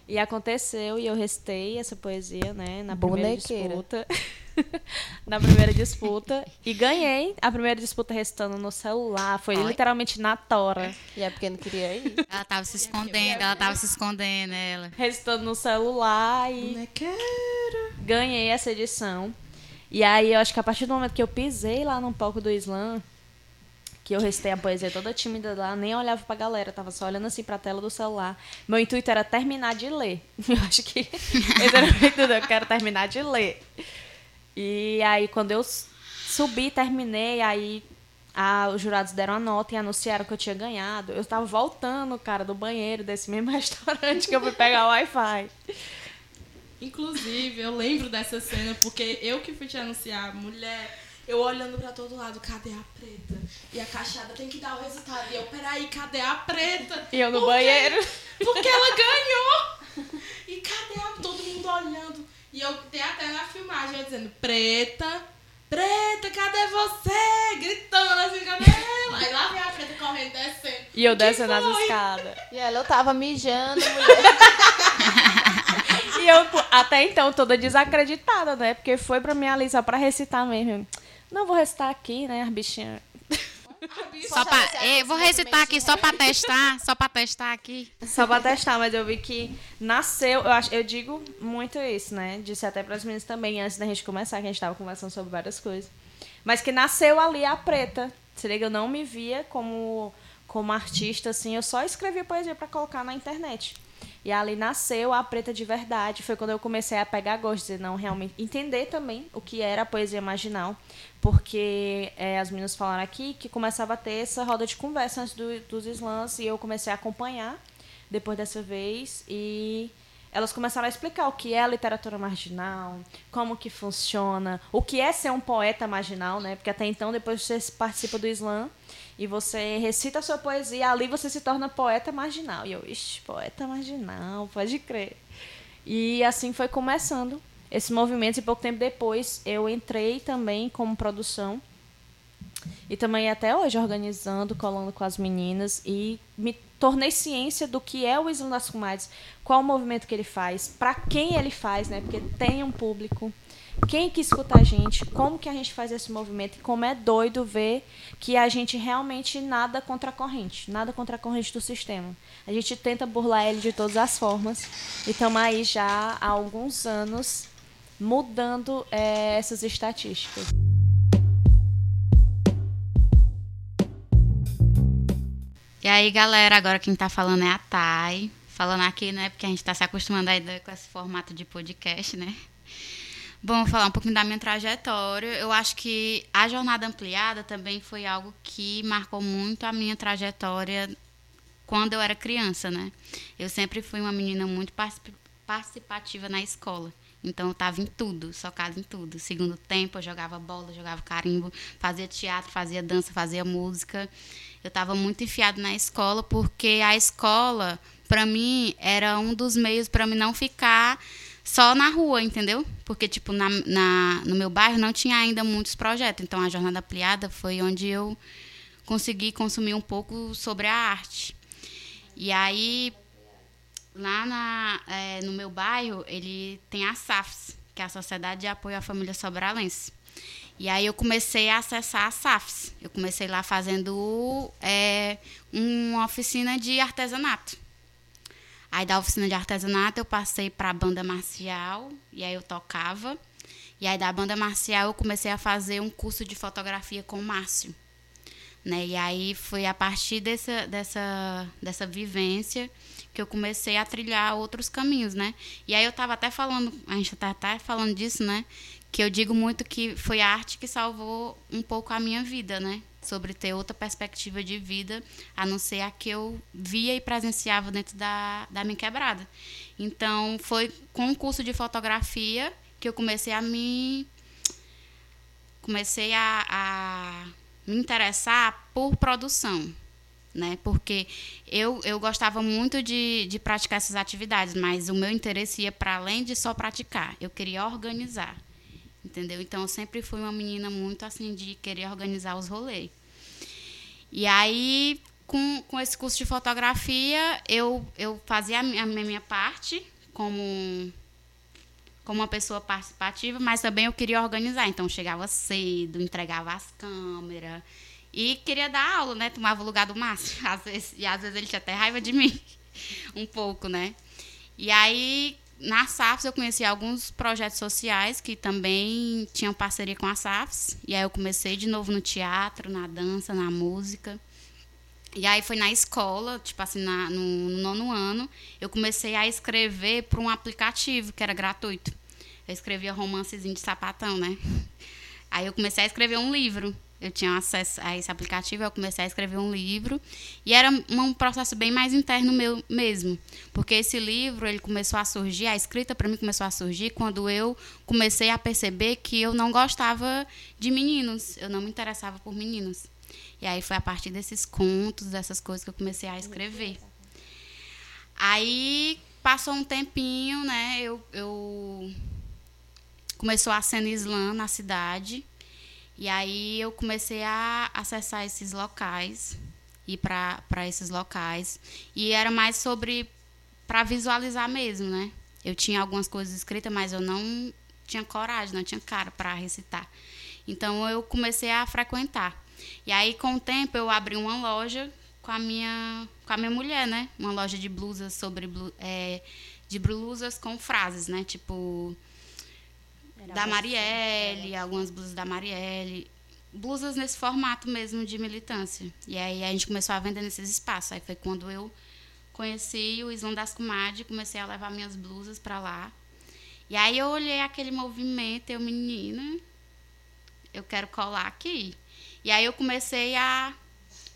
E aconteceu, e eu restei essa poesia, né, na primeira Bonequeira. disputa. [laughs] na primeira disputa. E ganhei a primeira disputa restando no celular. Foi Ai. literalmente na tora. E é porque não queria ir. Ela tava se escondendo, ela tava se escondendo, ela. Restando no celular e Bonequeira. ganhei essa edição. E aí, eu acho que a partir do momento que eu pisei lá no palco do Slam, que eu recitei a poesia toda tímida lá, nem olhava pra galera, tava só olhando assim pra tela do celular. Meu intuito era terminar de ler. [laughs] Eu acho que esse era o intuito, eu quero terminar de ler. E aí, quando eu subi, terminei, aí a- os jurados deram a nota e anunciaram que eu tinha ganhado. Eu tava voltando, cara, do banheiro desse mesmo [laughs] restaurante que eu fui pegar o Wi-Fi. Inclusive, eu lembro dessa cena porque eu que fui te anunciar, mulher, eu olhando pra todo lado, cadê a preta? E a caixada tem que dar o resultado. E eu, peraí, cadê a preta? E eu no banheiro. Porque ela [laughs] ganhou! E cadê a, todo mundo olhando? E eu tem até na filmagem eu dizendo, preta, preta, cadê você? Gritando assim, cadê ela? Aí lá vem a preta correndo, descendo. E eu descendo as escadas. E ela, eu tava mijando, mulher. [laughs] E eu, até então, toda desacreditada, né? Porque foi pra minha ali só pra recitar mesmo. Não vou recitar aqui, né, as bichinhas. Só pra, eh, vou recitar aqui só pra testar, só pra testar aqui. Só pra testar, mas eu vi que nasceu. Eu, acho, eu digo muito isso, né? Disse até pras meninas também, antes da gente começar, que a gente tava conversando sobre várias coisas. Mas que nasceu ali a preta. Se liga, eu não me via como, como artista, assim. Eu só escrevia poesia pra colocar na internet. E ali nasceu a preta de verdade. Foi quando eu comecei a pegar gosto, dizer, não, realmente. Entender também o que era a poesia marginal. Porque é, as meninas falaram aqui que começava a ter essa roda de conversa antes do- dos slams. E eu comecei a acompanhar depois dessa vez. E elas começaram a explicar o que é literatura marginal, como que funciona, o que é ser um poeta marginal, né? Porque até então, depois você participa do slam e você recita a sua poesia, ali você se torna poeta marginal. E eu, ixi, poeta marginal, pode crer. E assim foi começando esse movimento e pouco tempo depois eu entrei também como produção e também até hoje organizando, colando com as meninas e me tornei ciência do que é o Islam das Comadres, qual o movimento que ele faz, para quem ele faz, né? Porque tem um público, quem que escuta a gente, como que a gente faz esse movimento e como é doido ver que a gente realmente nada contra a corrente, nada contra a corrente do sistema. A gente tenta burlar ele de todas as formas e estamos aí já há alguns anos mudando é, essas estatísticas. E aí, galera, agora quem tá falando é a Thay. Falando aqui, né, porque a gente tá se acostumando ainda com esse formato de podcast, né? Bom, falar um pouquinho da minha trajetória. Eu acho que a jornada ampliada também foi algo que marcou muito a minha trajetória quando eu era criança, né? Eu sempre fui uma menina muito participativa na escola. Então eu estava em tudo, socada em tudo. Segundo tempo, eu jogava bola, jogava carimbo, fazia teatro, fazia dança, fazia música. Eu estava muito enfiado na escola porque a escola, para mim, era um dos meios para mim não ficar só na rua, entendeu? Porque, tipo, na, na, no meu bairro não tinha ainda muitos projetos. Então, a Jornada Ampliada foi onde eu consegui consumir um pouco sobre a arte. E aí, lá na, é, no meu bairro, ele tem a SAFs, que é a Sociedade de Apoio à Família Sobralense. E aí eu comecei a acessar a SAFs. Eu comecei lá fazendo é, uma oficina de artesanato. Aí da oficina de artesanato eu passei para a banda marcial e aí eu tocava. E aí da banda marcial eu comecei a fazer um curso de fotografia com o Márcio. Né? E aí foi a partir dessa, dessa, dessa vivência que eu comecei a trilhar outros caminhos, né? E aí eu estava até falando, a gente está até falando disso, né? que eu digo muito que foi a arte que salvou um pouco a minha vida, né? Sobre ter outra perspectiva de vida, a não ser a que eu via e presenciava dentro da, da minha quebrada. Então, foi com o curso de fotografia que eu comecei a me. Comecei a, a me interessar por produção, né? Porque eu, eu gostava muito de, de praticar essas atividades, mas o meu interesse ia para além de só praticar, eu queria organizar entendeu? Então eu sempre fui uma menina muito assim de querer organizar os rolês. E aí, com, com esse curso de fotografia, eu, eu fazia a minha, parte como, como uma pessoa participativa, mas também eu queria organizar. Então, chegava cedo, entregava as câmeras e queria dar aula, né? Tomava o lugar do Márcio. [laughs] Às vezes, e às vezes ele tinha até raiva de mim, [laughs] um pouco, né? E aí, na SAFs eu conheci alguns projetos sociais que também tinham parceria com a SAFs. E aí eu comecei de novo no teatro, na dança, na música. E aí foi na escola, tipo assim, na, no, no nono ano, eu comecei a escrever para um aplicativo que era gratuito. Eu escrevia romancezinho de sapatão, né? Aí eu comecei a escrever um livro eu tinha acesso a esse aplicativo, eu comecei a escrever um livro e era um processo bem mais interno meu mesmo, porque esse livro ele começou a surgir, a escrita para mim começou a surgir quando eu comecei a perceber que eu não gostava de meninos, eu não me interessava por meninos. E aí foi a partir desses contos, dessas coisas que eu comecei a escrever. Aí passou um tempinho, né? Eu, eu começou a cena islã na cidade e aí eu comecei a acessar esses locais, ir para esses locais. E era mais sobre para visualizar mesmo, né? Eu tinha algumas coisas escritas, mas eu não tinha coragem, não tinha cara para recitar. Então eu comecei a frequentar. E aí com o tempo eu abri uma loja com a minha com a minha mulher, né? Uma loja de blusas sobre é, de blusas com frases, né? Tipo da Marielle, algumas blusas da Marielle. Blusas nesse formato mesmo de militância. E aí a gente começou a vender nesses espaços. Aí foi quando eu conheci o Islã das Comadres, comecei a levar minhas blusas para lá. E aí eu olhei aquele movimento, eu, menina, eu quero colar aqui. E aí eu comecei a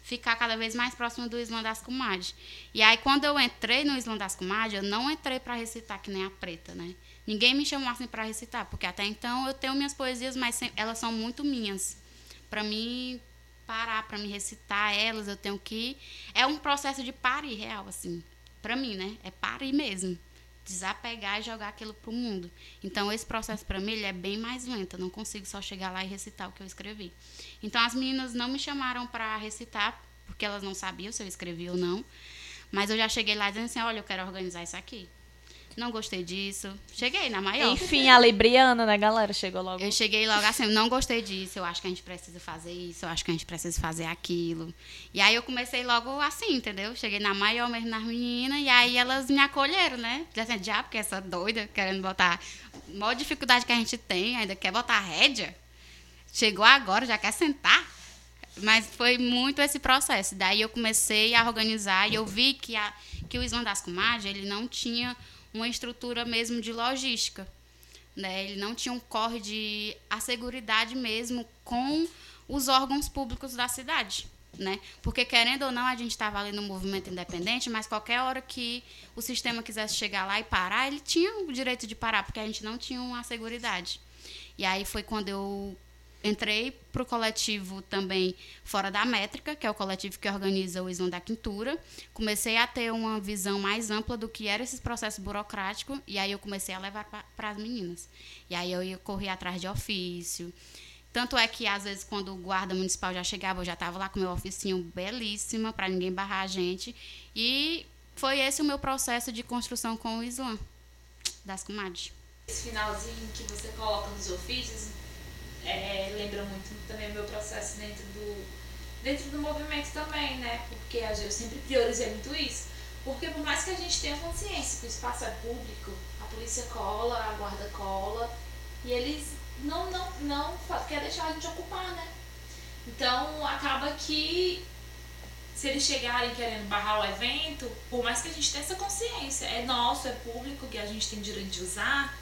ficar cada vez mais próximo do Islã das Comadres. E aí, quando eu entrei no Islã das Comadres, eu não entrei para recitar que nem a preta, né? Ninguém me chamou assim para recitar, porque até então eu tenho minhas poesias, mas elas são muito minhas. Para mim parar, para me recitar elas, eu tenho que é um processo de parir real assim. Para mim, né? É parir mesmo desapegar e jogar aquilo para o mundo. Então, esse processo para mim ele é bem mais lento. Eu não consigo só chegar lá e recitar o que eu escrevi. Então, as meninas não me chamaram para recitar, porque elas não sabiam se eu escrevi ou não. Mas eu já cheguei lá dizendo assim: olha, eu quero organizar isso aqui não gostei disso. Cheguei na maior. Enfim, a Libriana, né, galera? Chegou logo. Eu cheguei logo assim, não gostei disso, eu acho que a gente precisa fazer isso, eu acho que a gente precisa fazer aquilo. E aí eu comecei logo assim, entendeu? Cheguei na maior mesmo nas meninas, e aí elas me acolheram, né? Dizendo, já, porque essa doida, querendo botar. A maior dificuldade que a gente tem, ainda quer botar rédea. Chegou agora, já quer sentar. Mas foi muito esse processo. Daí eu comecei a organizar e eu vi que, a, que o Islã das Comadres, ele não tinha uma estrutura mesmo de logística. Né? Ele não tinha um corre de asseguridade mesmo com os órgãos públicos da cidade. Né? Porque, querendo ou não, a gente estava ali no movimento independente, mas qualquer hora que o sistema quisesse chegar lá e parar, ele tinha o direito de parar, porque a gente não tinha uma seguridade. E aí foi quando eu entrei para o coletivo também Fora da Métrica, que é o coletivo que organiza o Islã da Quintura. Comecei a ter uma visão mais ampla do que era esse processo burocrático, e aí eu comecei a levar para as meninas. E aí eu ia correr atrás de ofício. Tanto é que, às vezes, quando o guarda municipal já chegava, eu já estava lá com meu oficinho belíssima, para ninguém barrar a gente. E foi esse o meu processo de construção com o Islã, das comadres. Esse finalzinho que você coloca nos ofícios, é, lembra muito também o meu processo dentro do, dentro do movimento também, né? Porque eu sempre priorizei muito isso. Porque por mais que a gente tenha consciência que o espaço é público, a polícia cola, a guarda cola, e eles não, não, não quer deixar a gente ocupar, né? Então acaba que se eles chegarem querendo barrar o evento, por mais que a gente tenha essa consciência, é nosso, é público, que a gente tem direito de usar,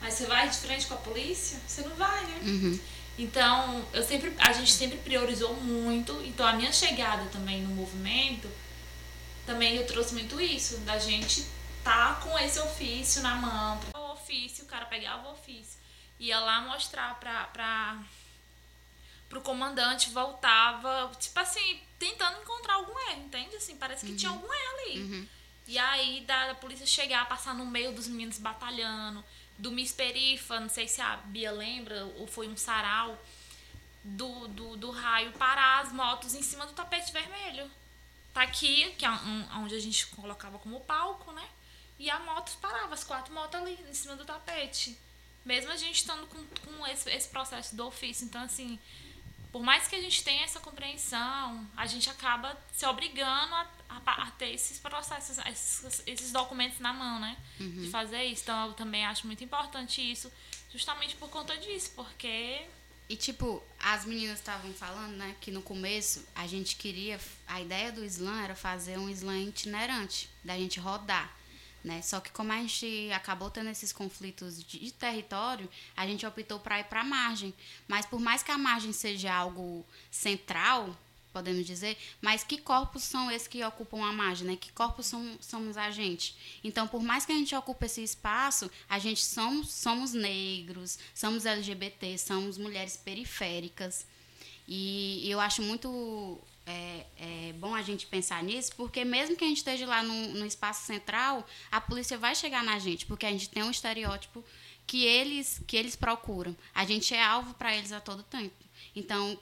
mas você vai de frente com a polícia? Você não vai, né? Uhum. Então, eu sempre, a gente sempre priorizou muito. Então, a minha chegada também no movimento, também eu trouxe muito isso, da gente tá com esse ofício na mão. O ofício, o cara pegava o ofício, ia lá mostrar pra, pra, pro comandante, voltava, tipo assim, tentando encontrar algum erro, entende? Assim, parece que uhum. tinha algum erro ali. Uhum. E aí, da polícia chegar, passar no meio dos meninos batalhando, do Miss Perifa, não sei se a Bia lembra, ou foi um sarau, do, do, do raio parar as motos em cima do tapete vermelho. Tá aqui, que é um, onde a gente colocava como palco, né? E a moto parava, as quatro motos ali em cima do tapete. Mesmo a gente estando com, com esse, esse processo do ofício. Então, assim, por mais que a gente tenha essa compreensão, a gente acaba se obrigando a, a, a ter esses processos, esses, esses, documentos na mão, né? Uhum. De fazer isso. Então, eu também acho muito importante isso, justamente por conta disso, porque. E, tipo, as meninas estavam falando, né, que no começo a gente queria. A ideia do slam era fazer um slam itinerante, da gente rodar. Né? Só que como a gente acabou tendo esses conflitos de território, a gente optou para ir para a margem. Mas por mais que a margem seja algo central, podemos dizer, mas que corpos são esses que ocupam a margem, né? Que corpos são, somos a gente? Então, por mais que a gente ocupe esse espaço, a gente somos, somos negros, somos LGBT, somos mulheres periféricas. E eu acho muito é, é, bom a gente pensar nisso, porque mesmo que a gente esteja lá no, espaço central, a polícia vai chegar na gente, porque a gente tem um estereótipo que eles, que eles procuram. A gente é alvo para eles a todo tempo. Então,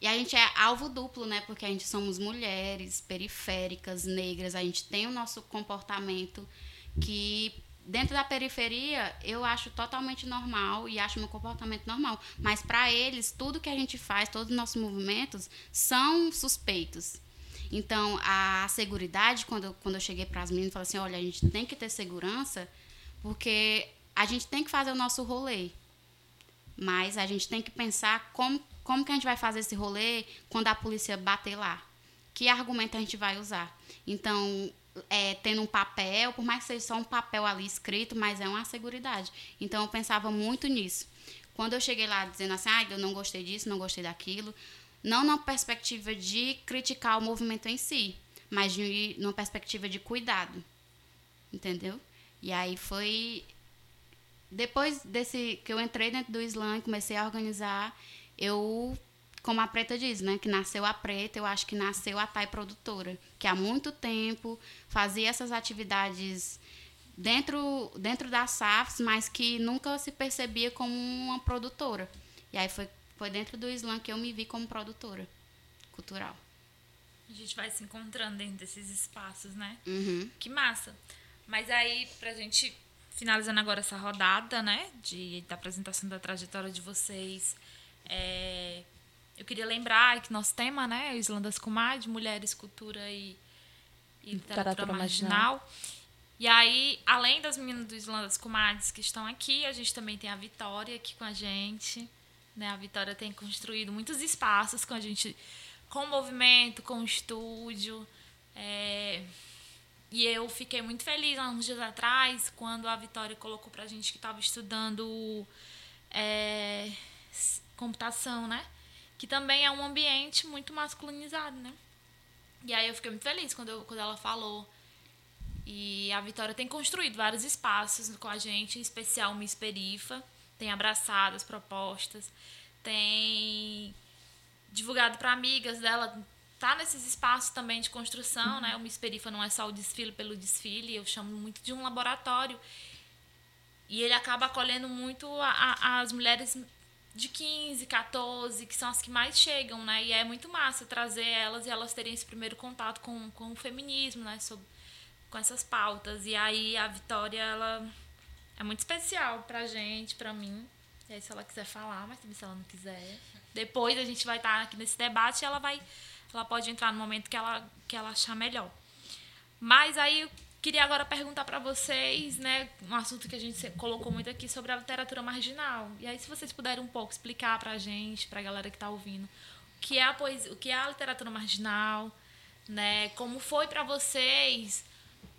e a gente é alvo duplo, né? Porque a gente somos mulheres, periféricas, negras, a gente tem o nosso comportamento que dentro da periferia, eu acho totalmente normal e acho meu comportamento normal. Mas para eles, tudo que a gente faz, todos os nossos movimentos são suspeitos. Então, a segurança, quando eu, quando eu cheguei para as meninas, falei assim: olha, a gente tem que ter segurança, porque a gente tem que fazer o nosso rolê. Mas a gente tem que pensar como, como que a gente vai fazer esse rolê quando a polícia bater lá. Que argumento a gente vai usar? Então, é, tendo um papel, por mais que seja só um papel ali escrito, mas é uma seguridade. Então eu pensava muito nisso. Quando eu cheguei lá dizendo assim, ah, eu não gostei disso, não gostei daquilo, não na perspectiva de criticar o movimento em si, mas de numa perspectiva de cuidado. Entendeu? E aí foi depois desse que eu entrei dentro do slam e comecei a organizar, eu como a Preta diz, né, que nasceu a Preta, eu acho que nasceu a Tai Produtora, que há muito tempo fazia essas atividades dentro dentro das SAFs, mas que nunca se percebia como uma produtora. E aí foi foi dentro do slam que eu me vi como produtora cultural. A gente vai se encontrando dentro desses espaços, né? Uhum. Que massa. Mas aí, pra gente finalizando agora essa rodada, né, de, da apresentação da trajetória de vocês, é, eu queria lembrar que nosso tema, né, Islandas Kumad, Mulheres, Cultura e, e Literatura, Literatura marginal. marginal. E aí, além das meninas do Islandas Kumades que estão aqui, a gente também tem a Vitória aqui com a gente. Né? A Vitória tem construído muitos espaços com a gente, com o movimento, com o estúdio. É, e eu fiquei muito feliz há uns dias atrás, quando a Vitória colocou pra gente que estava estudando é, computação, né? Que também é um ambiente muito masculinizado, né? E aí eu fiquei muito feliz quando, eu, quando ela falou. E a Vitória tem construído vários espaços com a gente, em especial Miss Perifa. Tem abraçado as propostas, tem divulgado para amigas dela. Tá nesses espaços também de construção, né? O Miss Perifa não é só o desfile pelo desfile, eu chamo muito de um laboratório. E ele acaba acolhendo muito a- a- as mulheres de 15, 14, que são as que mais chegam, né? E é muito massa trazer elas e elas terem esse primeiro contato com, com o feminismo, né? Sobre, com essas pautas. E aí a Vitória, ela é muito especial pra gente, pra mim. E aí, se ela quiser falar, mas também se ela não quiser. Depois a gente vai estar aqui nesse debate e ela vai. Ela pode entrar no momento que ela, que ela achar melhor. Mas aí queria agora perguntar para vocês, né, um assunto que a gente colocou muito aqui sobre a literatura marginal. E aí se vocês puderem um pouco explicar pra gente, pra galera que tá ouvindo, o que é a poesia, o que é a literatura marginal, né? Como foi para vocês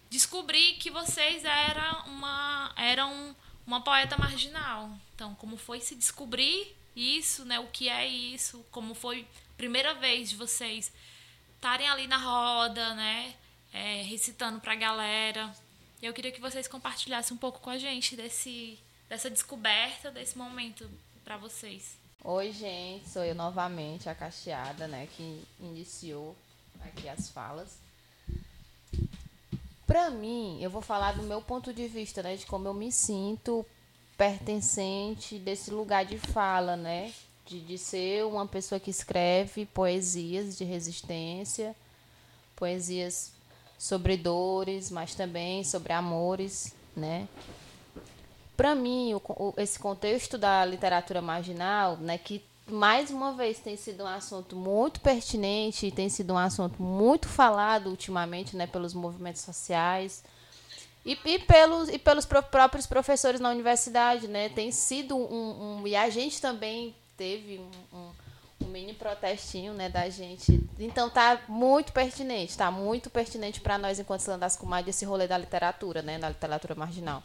descobrir que vocês eram uma eram uma poeta marginal. Então, como foi se descobrir isso, né? O que é isso? Como foi a primeira vez de vocês estarem ali na roda, né? É, recitando pra galera. Eu queria que vocês compartilhassem um pouco com a gente desse, dessa descoberta, desse momento pra vocês. Oi, gente, sou eu novamente, a Cacheada, né, que iniciou aqui as falas. Pra mim, eu vou falar do meu ponto de vista, né, de como eu me sinto pertencente desse lugar de fala, né, de, de ser uma pessoa que escreve poesias de resistência, poesias sobre dores, mas também sobre amores, né, para mim, o, o- esse contexto da literatura marginal, né, que mais uma vez tem sido um assunto muito pertinente e tem sido um assunto muito falado ultimamente, né, pelos movimentos sociais e, e pelos e pelos pró- próprios professores na universidade, né, tem sido um, um e a gente também teve um, um, um mini protestinho, né, da gente. Então tá muito pertinente, tá muito pertinente para nós enquanto Landas Comadre esse rolê da literatura, né, da literatura marginal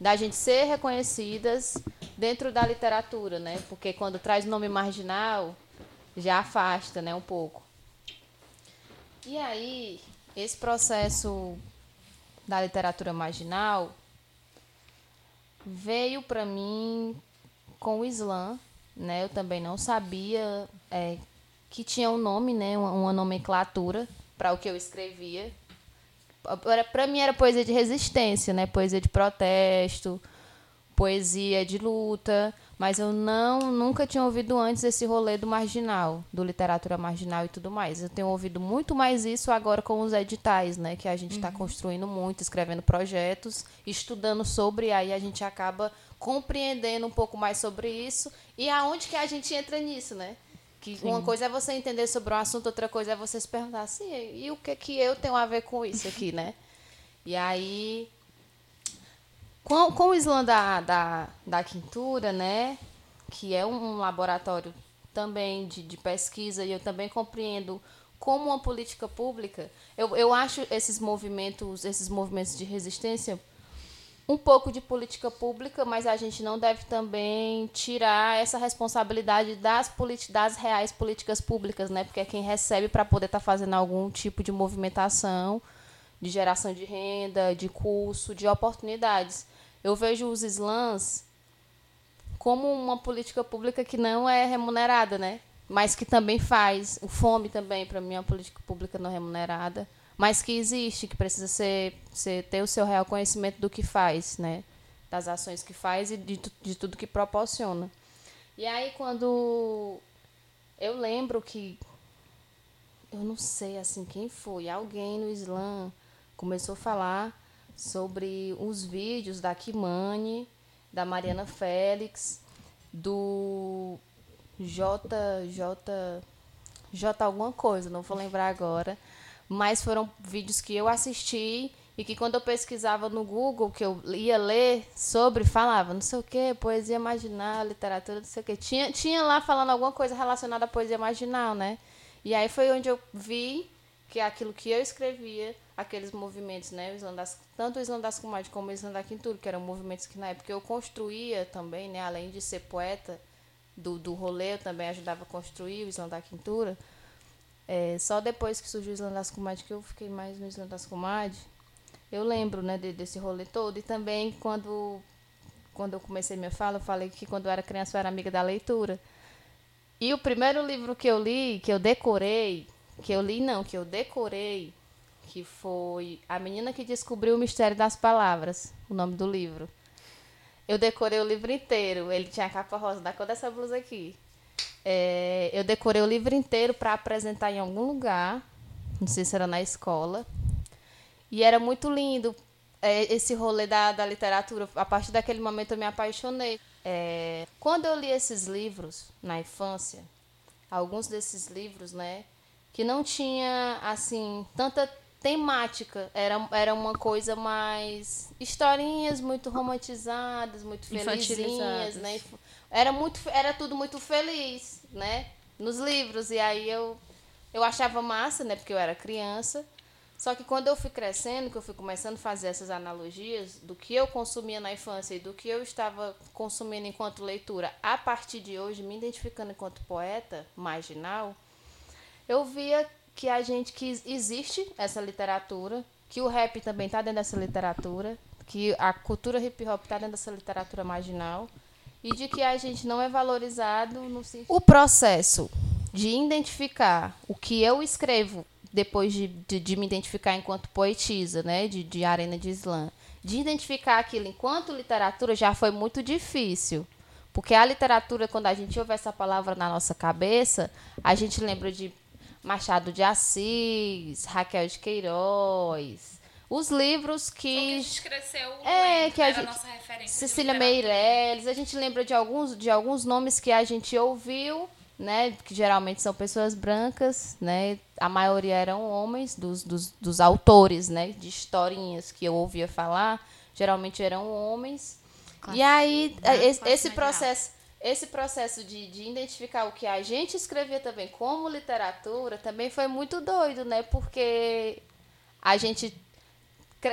da gente ser reconhecidas dentro da literatura, né? Porque quando traz nome marginal, já afasta, né, um pouco. E aí, esse processo da literatura marginal veio para mim com o Islã, né? Eu também não sabia é, que tinha um nome, né? Uma, uma nomenclatura para o que eu escrevia. Para mim era poesia de resistência, né? Poesia de protesto, poesia de luta, mas eu não nunca tinha ouvido antes esse rolê do marginal, do literatura marginal e tudo mais. Eu tenho ouvido muito mais isso agora com os editais, né, que a gente está construindo muito, escrevendo projetos, estudando sobre, aí a gente acaba compreendendo um pouco mais sobre isso e aonde que a gente entra nisso, né? Que uma coisa é você entender sobre um assunto, outra coisa é você se perguntar assim, e o que que eu tenho a ver com isso aqui, né? E aí com, com o Islã da, da, da Quintura, né, que é um, um laboratório também de, de pesquisa, e eu também compreendo como uma política pública, eu, eu acho esses movimentos, esses movimentos de resistência um pouco de política pública, mas a gente não deve também tirar essa responsabilidade das, das reais políticas públicas, né? Porque é quem recebe para poder estar tá fazendo algum tipo de movimentação, de geração de renda, de curso, de oportunidades. Eu vejo os slams como uma política pública que não é remunerada, né? Mas que também faz. O fome também, para mim, é uma política pública não remunerada mas que existe, que precisa ser, ser ter o seu real conhecimento do que faz, né? Das ações que faz e de, de tudo que proporciona. E aí quando eu lembro que eu não sei assim quem foi, alguém no Islã começou a falar sobre os vídeos da Kimani, da Mariana Félix, do J J J alguma coisa, não vou lembrar agora, mas foram vídeos que eu assisti e que quando eu pesquisava no Google, que eu ia ler sobre, falava não sei o que, poesia marginal, literatura, não sei o que. Tinha, tinha lá falando alguma coisa relacionada à poesia marginal, né? E aí foi onde eu vi que aquilo que eu escrevia, aqueles movimentos, né? O das, tanto o Comadres como o Islã da Quintura, que eram movimentos que na época eu construía também, né? Além de ser poeta do, do rolê, eu também ajudava a construir o Islã da Quintura. É, só depois que surgiu o Islã das Comadres que eu fiquei mais no Islã das Comadres. Eu lembro, né, de, desse rolê todo. E também quando, quando eu comecei minha fala, eu falei que quando eu era criança eu era amiga da leitura. E o primeiro livro que eu li, que eu decorei, que eu li não, que eu decorei, que foi A Menina que Descobriu o Mistério das Palavras, o nome do livro. Eu decorei o livro inteiro. Ele tinha a capa rosa da cor dessa blusa aqui. É, eu decorei o livro inteiro para apresentar em algum lugar, não sei se era na escola. E era muito lindo é, esse rolê da, da literatura. A partir daquele momento eu me apaixonei. É, quando eu li esses livros na infância, alguns desses livros, né, que não tinha assim tanta temática, era, era uma coisa mais historinhas muito romantizadas, muito felizinhas, né? Era muito era tudo muito feliz, né? Nos livros e aí eu eu achava massa, né, porque eu era criança. Só que quando eu fui crescendo, que eu fui começando a fazer essas analogias do que eu consumia na infância e do que eu estava consumindo enquanto leitura, a partir de hoje, me identificando enquanto poeta marginal, eu via que a gente que existe essa literatura, que o rap também está dentro dessa literatura, que a cultura hip hop está dentro dessa literatura marginal e de que a gente não é valorizado no sentido. O processo de identificar o que eu escrevo depois de, de, de me identificar enquanto poetisa, né, de, de Arena de Islã, de identificar aquilo enquanto literatura já foi muito difícil. Porque a literatura, quando a gente ouve essa palavra na nossa cabeça, a gente lembra de Machado de Assis, Raquel de Queiroz, os livros que. que a gente cresceu é, lendo, que a gente, nossa referência. Cecília Meirelles, a gente lembra de alguns, de alguns nomes que a gente ouviu, né? Que geralmente são pessoas brancas, né? A maioria eram homens, dos, dos, dos autores, né? De historinhas que eu ouvia falar, geralmente eram homens. Classe, e aí, esse, esse processo. Esse processo de, de identificar o que a gente escrevia também como literatura também foi muito doido, né? Porque a gente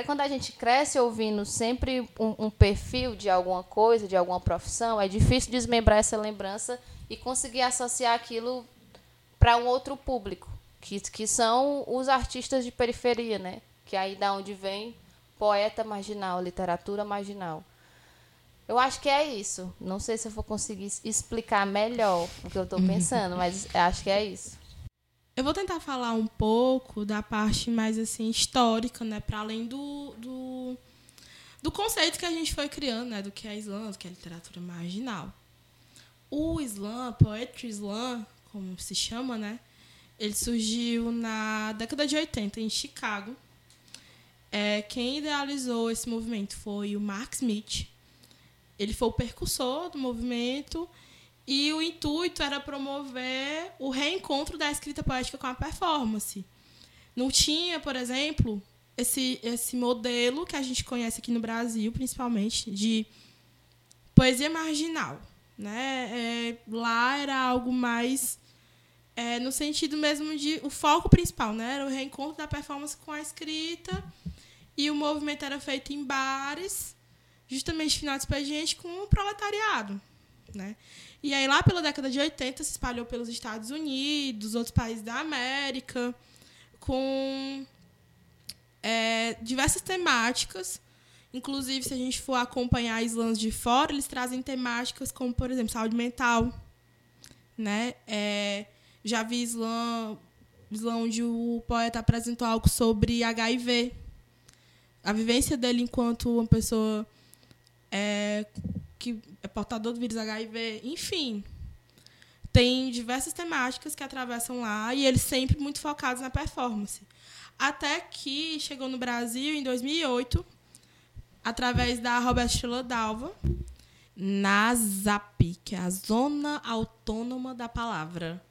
quando a gente cresce ouvindo sempre um, um, perfil de alguma coisa, de alguma profissão, é difícil desmembrar essa lembrança e conseguir associar aquilo para um outro público, que, que são os artistas de periferia, né? Que aí da onde vem poeta marginal, literatura marginal. Eu acho que é isso. Não sei se eu vou conseguir explicar melhor o que eu estou [laughs] pensando, mas acho que é isso. Eu vou tentar falar um pouco da parte mais assim histórica, né, para além do, do, do conceito que a gente foi criando, né, do que é Islã, do que é literatura marginal. O Islã, Poetry Islã, como se chama, né, ele surgiu na década de 80 em Chicago. É, quem idealizou esse movimento foi o Mark Smith. Ele foi o percussor do movimento e o intuito era promover o reencontro da escrita poética com a performance. Não tinha, por exemplo, esse, esse modelo que a gente conhece aqui no Brasil, principalmente, de poesia marginal. Né? É, lá era algo mais é, no sentido mesmo de o foco principal, né? Era o reencontro da performance com a escrita e o movimento era feito em bares justamente final de expediente com o proletariado, né? E aí lá pela década de 80 se espalhou pelos Estados Unidos, outros países da América, com é, diversas temáticas. Inclusive, se a gente for acompanhar slams de fora, eles trazem temáticas como, por exemplo, saúde mental. Né? É, já vi slam, slam onde o poeta apresentou algo sobre HIV. A vivência dele enquanto uma pessoa é, que é portador do vírus HIV. Enfim, tem diversas temáticas que atravessam lá e eles sempre muito focados na performance. Até que chegou no Brasil em 2008, através da Roberta Dalva, na ZAP, que é a Zona Autônoma da Palavra.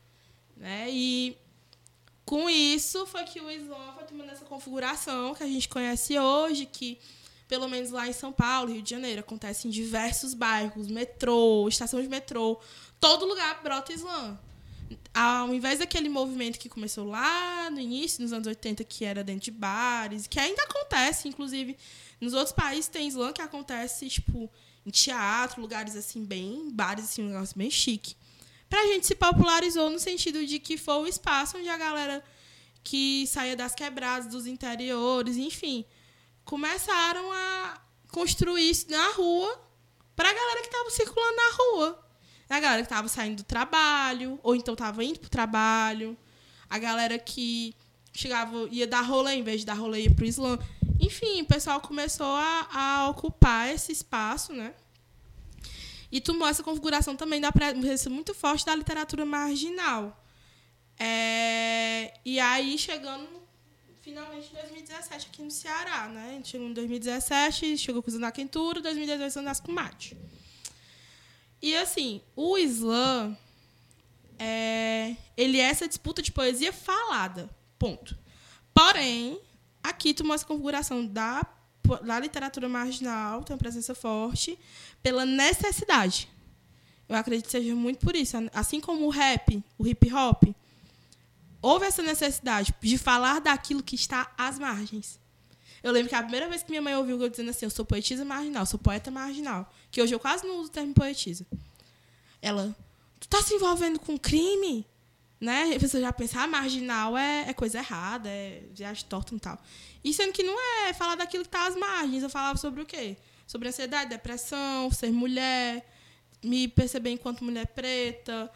Né? E com isso foi que o Islã foi tomando essa configuração que a gente conhece hoje, que pelo menos lá em São Paulo, Rio de Janeiro, acontece em diversos bairros, metrô, estação de metrô, todo lugar brota Islã ao invés daquele movimento que começou lá no início, nos anos 80, que era dentro de bares, que ainda acontece, inclusive, nos outros países tem slam que acontece, tipo, em teatro, lugares assim, bem, bares assim, um negócio bem chique. Pra gente se popularizou no sentido de que foi o espaço onde a galera que saía das quebradas, dos interiores, enfim, começaram a construir isso na rua pra galera que tava circulando na rua. A galera que tava saindo do trabalho, ou então tava indo pro trabalho. A galera que chegava, ia dar rolê, em vez de dar rolê, ia pro Islã. Enfim, o pessoal começou a, a ocupar esse espaço, né? E tomou essa configuração também da presença muito forte da literatura marginal. É, e aí, chegando finalmente em 2017 aqui no Ceará, né? A gente chegou em 2017, chegou com o Zona Quentura, 2018 Andas com Mate. E assim, o slam é, ele é essa disputa de poesia falada. Ponto. Porém, aqui tomou essa configuração da, da literatura marginal, tem uma presença forte, pela necessidade. Eu acredito que seja muito por isso. Assim como o rap, o hip hop, houve essa necessidade de falar daquilo que está às margens. Eu lembro que a primeira vez que minha mãe ouviu eu dizendo assim, eu sou poetisa marginal, sou poeta marginal, que hoje eu quase não uso o termo poetisa. Ela, tu tá se envolvendo com crime? Né? A pessoa já pensa, ah, marginal é, é coisa errada, é viagem torta e tal. E sendo que não é, é falar daquilo que tá às margens. Eu falava sobre o quê? Sobre ansiedade, depressão, ser mulher, me perceber enquanto mulher preta,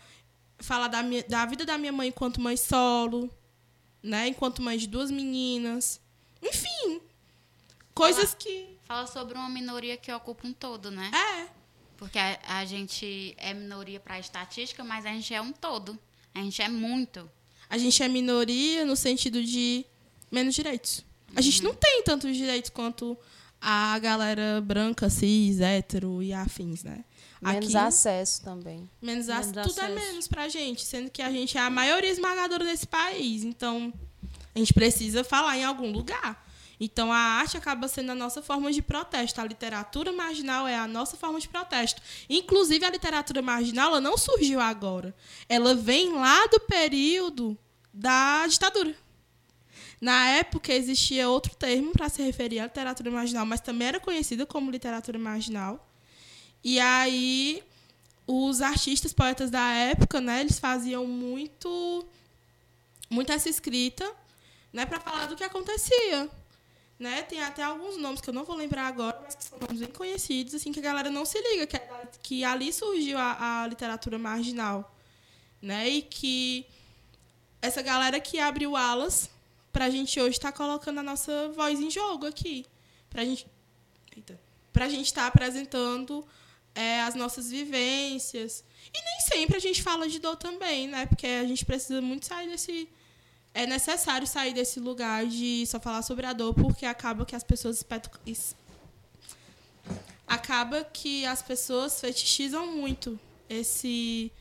falar da, minha, da vida da minha mãe enquanto mãe solo, né? Enquanto mãe de duas meninas. Enfim, Coisas fala, que. Fala sobre uma minoria que ocupa um todo, né? É. Porque a, a gente é minoria para a estatística, mas a gente é um todo. A gente é muito. A gente é minoria no sentido de menos direitos. A uhum. gente não tem tantos direitos quanto a galera branca, cis, hétero e afins, né? Menos Aqui, acesso também. Menos, menos tudo é acesso. é menos pra gente, sendo que a gente é a maioria esmagadora desse país. Então, a gente precisa falar em algum lugar. Então, a arte acaba sendo a nossa forma de protesto. A literatura marginal é a nossa forma de protesto. Inclusive, a literatura marginal ela não surgiu agora. Ela vem lá do período da ditadura. Na época, existia outro termo para se referir à literatura marginal, mas também era conhecida como literatura marginal. E aí, os artistas, poetas da época, né, eles faziam muito, muito essa escrita né, para falar do que acontecia. Né? Tem até alguns nomes que eu não vou lembrar agora, mas que são nomes bem conhecidos, assim, que a galera não se liga, que, é, que ali surgiu a, a literatura marginal. Né? E que essa galera que abriu alas para a gente hoje estar tá colocando a nossa voz em jogo aqui. Para gente, a gente estar tá apresentando é, as nossas vivências. E nem sempre a gente fala de dor também, né? Porque a gente precisa muito sair desse é necessário sair desse lugar de só falar sobre a dor, porque acaba que as pessoas acaba que as pessoas fetichizam muito esse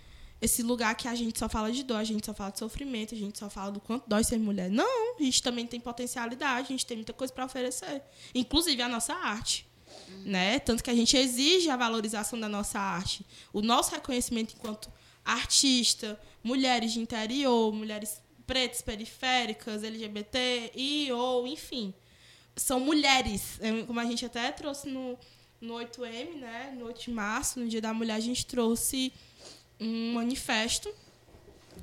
esse lugar que a gente só fala de dor, a gente só fala de sofrimento, a gente só fala do quanto dói ser mulher. Não, a gente também tem potencialidade, a gente tem muita coisa para oferecer, inclusive a nossa arte. Né? Tanto que a gente exige a valorização da nossa arte, o nosso reconhecimento enquanto artista, mulheres de interior, mulheres pretas, periféricas, LGBT, e ou, enfim. São mulheres, é, como a gente até trouxe no, no 8M, né, no 8 de março, no Dia da Mulher, a gente trouxe um manifesto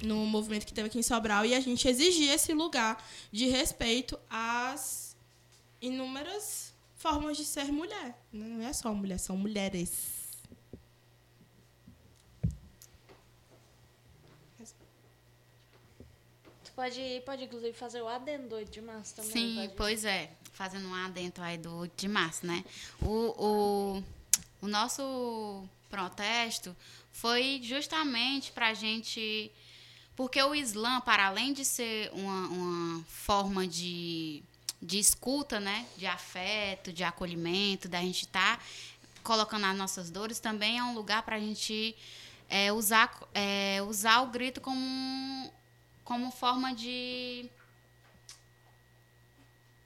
no movimento que teve aqui em Sobral e a gente exigia esse lugar de respeito às inúmeras formas de ser mulher. Não é só mulher, são mulheres. Tu pode, pode inclusive fazer o adendo do 8 de março também. Sim, pode? pois é. Fazendo um adentro aí do 8 de março, né? O, o, o nosso protesto foi justamente para a gente. Porque o Islã, para além de ser uma, uma forma de, de escuta, né? De afeto, de acolhimento, da gente estar tá colocando as nossas dores, também é um lugar para a gente é, usar, é, usar o grito como, como forma de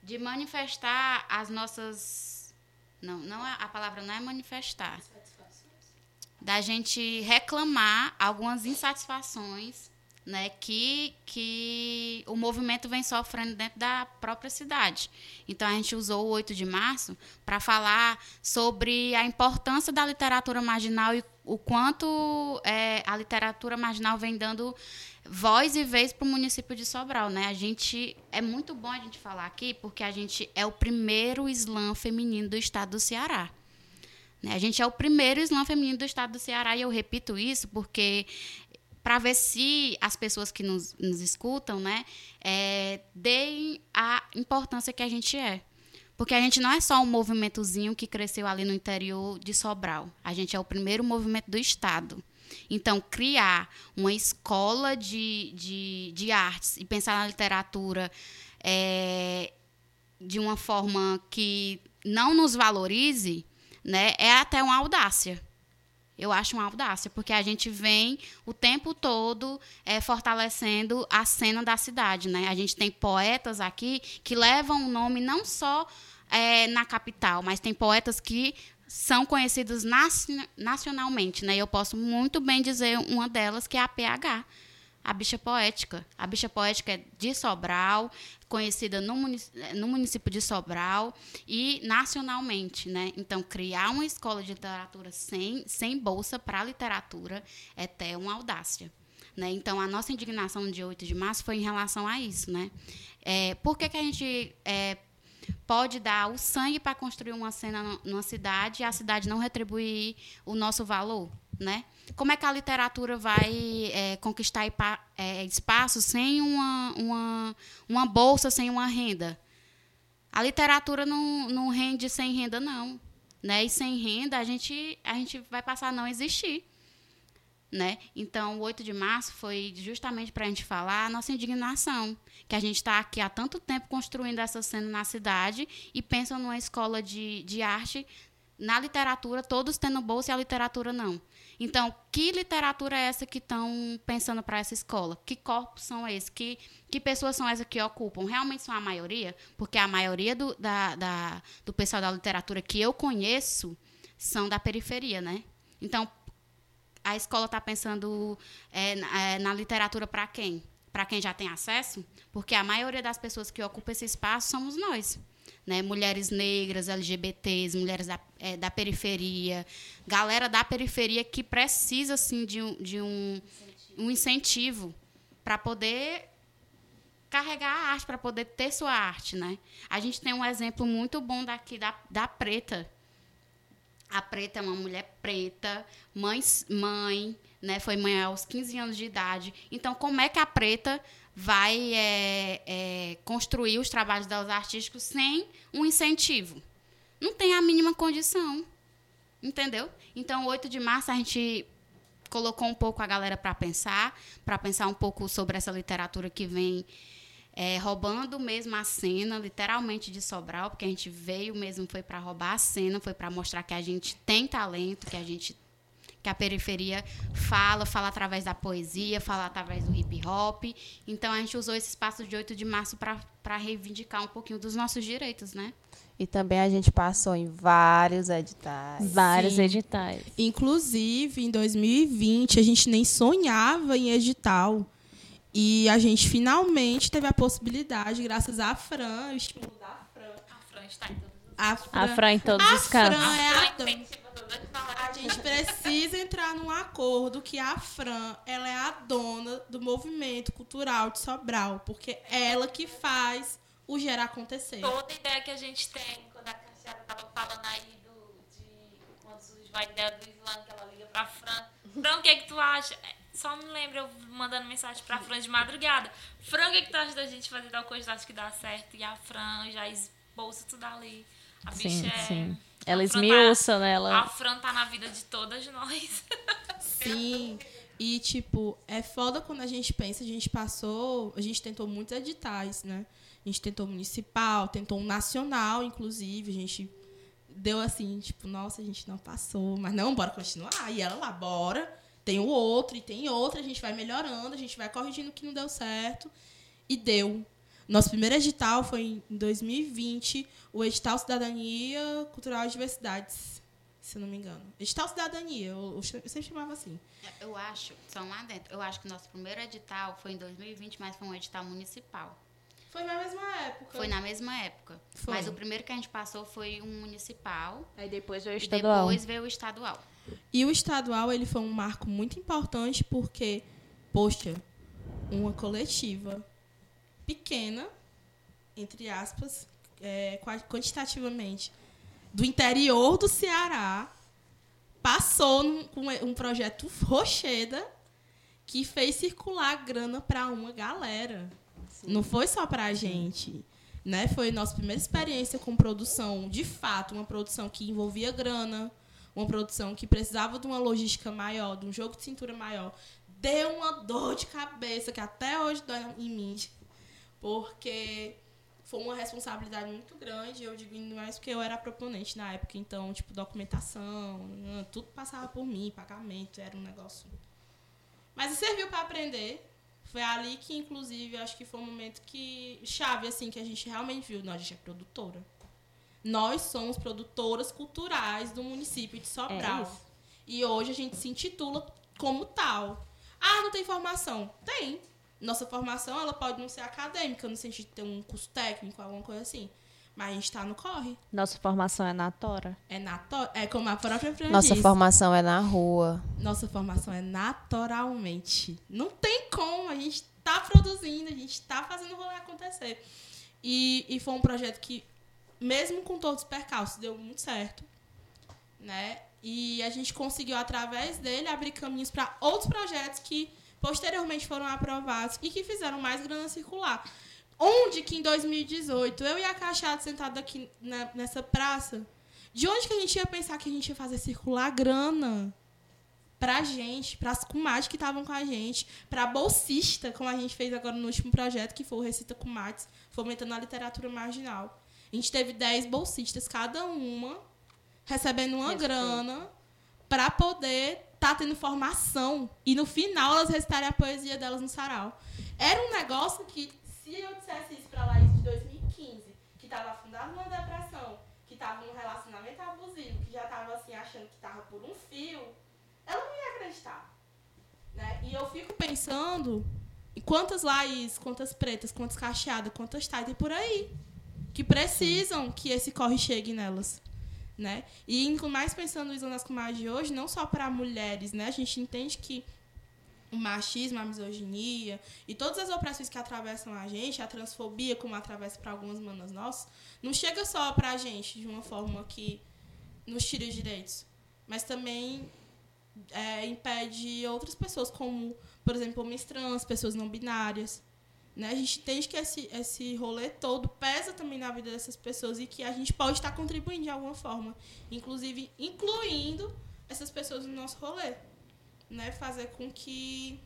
de manifestar as nossas não não é, a palavra não é manifestar da gente reclamar algumas insatisfações né que que o movimento vem sofrendo dentro da própria cidade então a gente usou o 8 de março para falar sobre a importância da literatura marginal e o quanto é, a literatura marginal vem dando voz e vez para o município de Sobral, né? A gente é muito bom a gente falar aqui porque a gente é o primeiro slam feminino do estado do Ceará. Né? A gente é o primeiro slam feminino do estado do Ceará e eu repito isso porque para ver se as pessoas que nos, nos escutam, né, é, deem a importância que a gente é. Porque a gente não é só um movimentozinho que cresceu ali no interior de Sobral. A gente é o primeiro movimento do Estado. Então, criar uma escola de, de, de artes e pensar na literatura é, de uma forma que não nos valorize, né, é até uma audácia. Eu acho uma audácia, porque a gente vem o tempo todo é, fortalecendo a cena da cidade. Né? A gente tem poetas aqui que levam o nome não só é, na capital, mas tem poetas que são conhecidos nacionalmente, né? Eu posso muito bem dizer uma delas que é a PH, a bicha poética. A bicha poética é de Sobral, conhecida no, município, no município de Sobral e nacionalmente, né? Então, criar uma escola de literatura sem, sem bolsa para literatura é até uma audácia. Né? Então, a nossa indignação no dia 8 de março foi em relação a isso. Né? É, por que, que a gente é, pode dar o sangue para construir uma cena numa cidade e a cidade não retribuir o nosso valor, né? Como é que a literatura vai é, conquistar é, espaço sem uma, uma, uma bolsa, sem uma renda? A literatura não, não rende sem renda, não. Né? E sem renda, a gente, a gente vai passar a não existir. Né? Então, o 8 de março foi justamente para a gente falar a nossa indignação, que a gente está aqui há tanto tempo construindo essa cena na cidade e pensa numa escola de, de arte, na literatura, todos tendo bolsa e a literatura não. Então, que literatura é essa que estão pensando para essa escola? Que corpos são esses? Que, que pessoas são essas que ocupam? Realmente são a maioria? Porque a maioria do, da, da, do pessoal da literatura que eu conheço são da periferia, né? Então, a escola está pensando é, é, na literatura para quem? Para quem já tem acesso? Porque a maioria das pessoas que ocupam esse espaço somos nós. Né? Mulheres negras, LGBTs, mulheres da, é, da periferia, galera da periferia que precisa assim, de um, de um, um incentivo para poder carregar a arte, para poder ter sua arte. Né? A gente tem um exemplo muito bom daqui da, da Preta, a Preta é uma mulher preta, mãe, mãe, né? Foi mãe aos 15 anos de idade. Então, como é que a Preta vai é, é, construir os trabalhos delas artísticos sem um incentivo? Não tem a mínima condição. Entendeu? Então, 8 de março, a gente colocou um pouco a galera para pensar, para pensar um pouco sobre essa literatura que vem é, roubando mesmo a cena, literalmente de Sobral, porque a gente veio mesmo foi para roubar a cena, foi para mostrar que a gente tem talento, que a gente que a periferia fala, fala através da poesia, fala através do hip hop. Então a gente usou esse espaço de 8 de março para reivindicar um pouquinho dos nossos direitos, né? E também a gente passou em vários editais. Vários Sim. editais. Inclusive, em 2020, a gente nem sonhava em edital. E a gente finalmente teve a possibilidade, graças à Fran, o estímulo da Fran. A Fran está em todas A Fran, A Fran em todos a os cantos. Fran é a nós. A gente precisa entrar num acordo que a Fran, ela é a dona do movimento cultural de Sobral, porque é ela que faz o gerar acontecer. Toda ideia que a gente tem, quando a Cassiara tava falando aí do, de quando surgiu a ideia do Islã, que ela liga pra Fran. Fran, o que que tu acha? É, Só me lembro eu mandando mensagem pra Fran de madrugada. Fran, o que que tu acha da gente fazer tal coisa? Tu acha que dá certo? E a Fran já esbolsa tudo ali. A bicha Sim, é... sim. a Ela esmiuça, né? A Ela... Fran tá na vida de todas nós. [laughs] Sim. E, tipo, é foda quando a gente pensa, a gente passou, a gente tentou muitos editais, né? A gente tentou municipal, tentou um nacional, inclusive, a gente deu assim, tipo, nossa, a gente não passou, mas não, bora continuar. E ela lá, bora. Tem o outro e tem outro, a gente vai melhorando, a gente vai corrigindo o que não deu certo. E deu. Nosso primeiro edital foi em 2020, o edital Cidadania Cultural e Diversidades, se eu não me engano. Edital Cidadania, eu, eu sempre chamava assim. Eu acho, só um adentro, eu acho que nosso primeiro edital foi em 2020, mas foi um edital municipal. Foi na mesma época. Foi na mesma época. Foi. Mas o primeiro que a gente passou foi um municipal. Aí depois veio o E estadual. depois veio o estadual. E o estadual, ele foi um marco muito importante porque, poxa, uma coletiva pequena, entre aspas, é, qua- quantitativamente, do interior do Ceará, passou num- com um projeto Rocheda que fez circular grana para uma galera. Não foi só pra gente. Né? Foi nossa primeira experiência com produção, de fato, uma produção que envolvia grana, uma produção que precisava de uma logística maior, de um jogo de cintura maior. Deu uma dor de cabeça que até hoje dói em mim. Porque foi uma responsabilidade muito grande. Eu digo ainda mais porque eu era proponente na época. Então, tipo, documentação, tudo passava por mim, pagamento, era um negócio. Mas serviu para aprender. Foi ali que, inclusive, acho que foi um momento que. chave, assim, que a gente realmente viu. Nós, a gente é produtora. Nós somos produtoras culturais do município de Sobral. isso. e hoje a gente se intitula como tal. Ah, não tem formação? Tem. Nossa formação ela pode não ser acadêmica, no sentido de ter um curso técnico, alguma coisa assim. Mas a gente está no corre. Nossa formação é na Tora. É, nato... é como a própria Fran Nossa disse. formação é na rua. Nossa formação é naturalmente. Não tem como. A gente tá produzindo, a gente tá fazendo o rolê acontecer. E, e foi um projeto que, mesmo com todos os percalços, deu muito certo. Né? E a gente conseguiu, através dele, abrir caminhos para outros projetos que posteriormente foram aprovados e que fizeram mais grana circular. Onde que em 2018, eu e a Cachada sentado aqui na- nessa praça, de onde que a gente ia pensar que a gente ia fazer circular grana? pra gente, pras comadres que estavam com a gente, pra bolsista, como a gente fez agora no último projeto, que foi o Recita Comadres, fomentando a literatura marginal. A gente teve 10 bolsistas, cada uma recebendo uma Respeito. grana pra poder estar tendo formação e no final elas recitarem a poesia delas no sarau. Era um negócio que, se eu dissesse isso pra Laís de 2015, que estava afundada numa depressão, que estava num relacionamento abusivo, que já estava assim achando que estava por um fio, ela não ia acreditar. Né? E eu fico pensando em quantas Laís, quantas pretas, quantas cacheadas, quantas tais tem por aí que precisam que esse corre chegue nelas. Né? E mais pensando no nas comadres de hoje, não só para mulheres, né? A gente entende que o machismo, a misoginia e todas as opressões que atravessam a gente, a transfobia, como atravessa para algumas manas nossas, não chega só para a gente de uma forma que nos tira os direitos, mas também é, impede outras pessoas, como, por exemplo, homens trans, pessoas não binárias. Né? A gente entende que esse, esse rolê todo pesa também na vida dessas pessoas e que a gente pode estar contribuindo de alguma forma, inclusive incluindo essas pessoas no nosso rolê. Né? Fazer com que,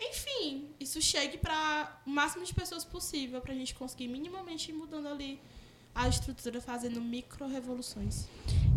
enfim, isso chegue para o máximo de pessoas possível, para a gente conseguir minimamente ir mudando ali a estrutura, fazendo micro-revoluções.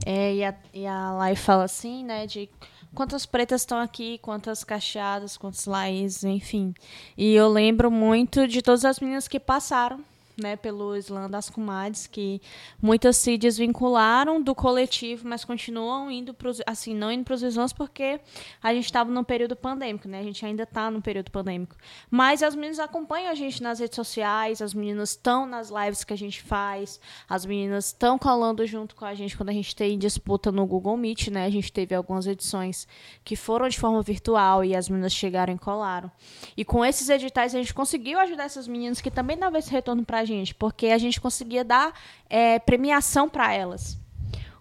É, e a, e a Lai fala assim, né, de quantas pretas estão aqui, quantas cacheadas, quantos Laís, enfim. E eu lembro muito de todas as meninas que passaram né, pelo Islã das Comadres, que muitas se desvincularam do coletivo, mas continuam indo para assim, não indo para os Islãs porque a gente estava no período pandêmico, né? A gente ainda está no período pandêmico. Mas as meninas acompanham a gente nas redes sociais, as meninas estão nas lives que a gente faz, as meninas estão colando junto com a gente quando a gente tem disputa no Google Meet, né? A gente teve algumas edições que foram de forma virtual e as meninas chegaram e colaram. E com esses editais a gente conseguiu ajudar essas meninas que também davam esse retorno para a gente, porque a gente conseguia dar é, premiação para elas.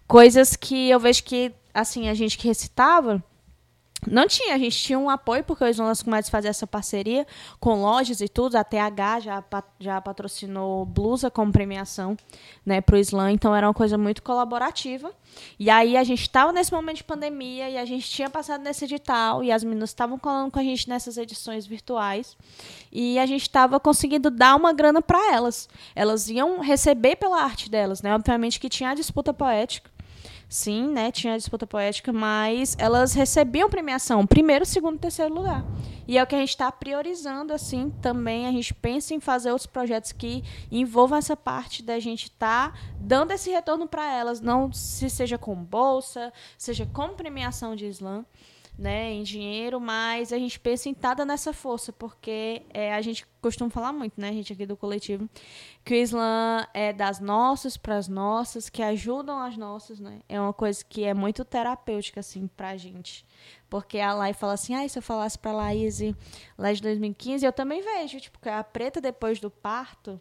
Coisas que eu vejo que, assim, a gente que recitava não tinha, a gente tinha um apoio, porque o Islã das Comadres fazia essa parceria com lojas e tudo. A TH já, já patrocinou blusa como premiação né, para o Islã, então era uma coisa muito colaborativa. E aí a gente estava nesse momento de pandemia e a gente tinha passado nesse edital e as meninas estavam colando com a gente nessas edições virtuais e a gente estava conseguindo dar uma grana para elas. Elas iam receber pela arte delas, né? Obviamente que tinha a disputa poética sim, né, tinha a disputa poética, mas elas recebiam premiação, primeiro, segundo, terceiro lugar. E é o que a gente está priorizando, assim, também a gente pensa em fazer outros projetos que envolvam essa parte da gente estar tá dando esse retorno para elas, não se seja com bolsa, seja com premiação de slam, né, em dinheiro, mas a gente pensa em estar tá dando essa força, porque é, a gente costuma falar muito, né, a gente aqui do coletivo, que o Islã é das nossas para as nossas, que ajudam as nossas, né? É uma coisa que é muito terapêutica, assim, pra gente. Porque a Lai fala assim, ah, se eu falasse pra Laís lá de 2015, eu também vejo, tipo, que a preta depois do parto,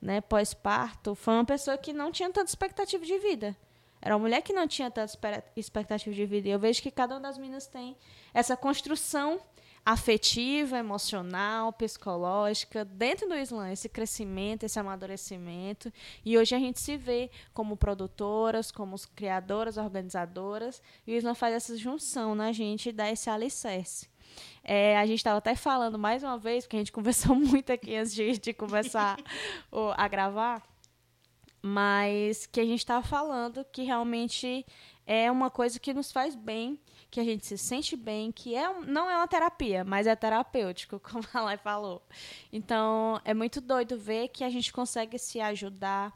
né, pós-parto, foi uma pessoa que não tinha tanta expectativa de vida. Era uma mulher que não tinha tanta expectativa de vida. E eu vejo que cada uma das meninas tem essa construção afetiva, emocional, psicológica, dentro do Islã, esse crescimento, esse amadurecimento. E hoje a gente se vê como produtoras, como criadoras, organizadoras, e o Islã faz essa junção na gente e dá esse alicerce. É, a gente estava até falando mais uma vez, porque a gente [laughs] conversou muito aqui antes de, de começar a gravar mas que a gente estava falando que realmente é uma coisa que nos faz bem, que a gente se sente bem, que é não é uma terapia, mas é terapêutico, [laughs] como a Lai falou. Então, é muito doido ver que a gente consegue se ajudar,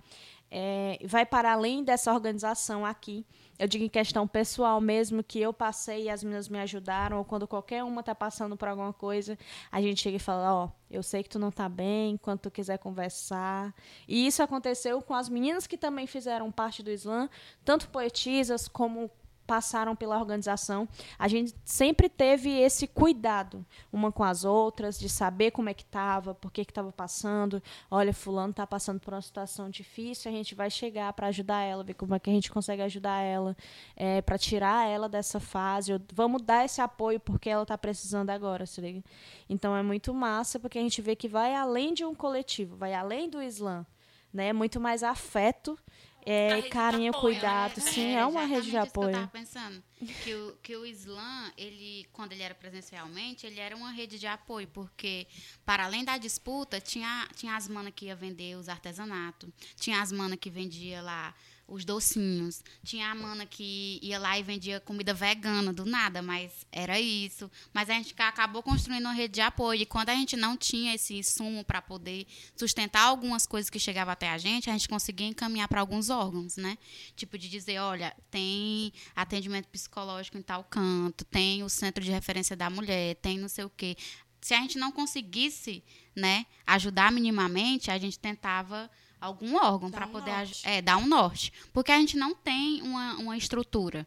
é, vai para além dessa organização aqui, eu digo em questão pessoal mesmo, que eu passei e as meninas me ajudaram, ou quando qualquer uma está passando por alguma coisa, a gente chega e fala, ó, oh, eu sei que tu não está bem, quando tu quiser conversar. E isso aconteceu com as meninas que também fizeram parte do Islã, tanto poetisas como passaram pela organização, a gente sempre teve esse cuidado uma com as outras, de saber como é que estava, por que estava passando. Olha, fulano está passando por uma situação difícil, a gente vai chegar para ajudar ela, ver como é que a gente consegue ajudar ela, é, para tirar ela dessa fase. Vamos dar esse apoio porque ela está precisando agora, se liga? Então é muito massa, porque a gente vê que vai além de um coletivo, vai além do Islã. Né? É muito mais afeto é, carinho, apoio, cuidado, né? sim, é, é uma rede de apoio. eu tava pensando que o, que o Islã, ele, quando ele era presencialmente, ele era uma rede de apoio, porque para além da disputa, tinha, tinha as manas que ia vender os artesanatos, tinha as manas que vendia lá os docinhos. Tinha a mana que ia lá e vendia comida vegana do nada, mas era isso. Mas a gente acabou construindo uma rede de apoio. E quando a gente não tinha esse insumo para poder sustentar algumas coisas que chegavam até a gente, a gente conseguia encaminhar para alguns órgãos, né? Tipo de dizer, olha, tem atendimento psicológico em tal canto, tem o centro de referência da mulher, tem não sei o quê. Se a gente não conseguisse, né, ajudar minimamente, a gente tentava algum órgão para um poder é, dar um norte. Porque a gente não tem uma, uma estrutura.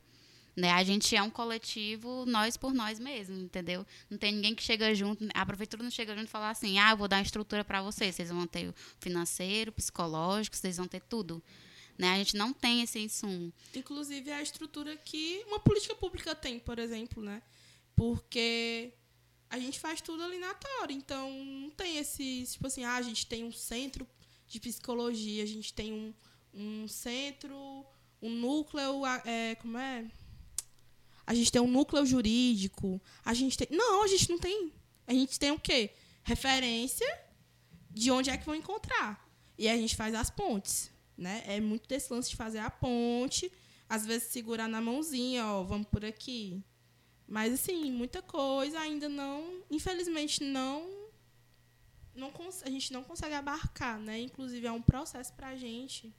Né? A gente é um coletivo, nós por nós mesmos, entendeu? Não tem ninguém que chega junto, a prefeitura não chega junto e fala assim: ah, eu vou dar uma estrutura para vocês. Vocês vão ter financeiro, psicológico, vocês vão ter tudo. Né? A gente não tem esse insumo. Inclusive, é a estrutura que uma política pública tem, por exemplo, né? Porque a gente faz tudo ali na Tora. Então, não tem esse, tipo assim, ah, a gente tem um centro de psicologia. A gente tem um, um centro, um núcleo, é, como é? A gente tem um núcleo jurídico. A gente tem. Não, a gente não tem. A gente tem o quê? Referência de onde é que vão encontrar. E a gente faz as pontes. Né? É muito desse lance de fazer a ponte, às vezes segurar na mãozinha, ó, vamos por aqui. Mas assim, muita coisa ainda não, infelizmente não não a gente não consegue abarcar, né? Inclusive é um processo para a gente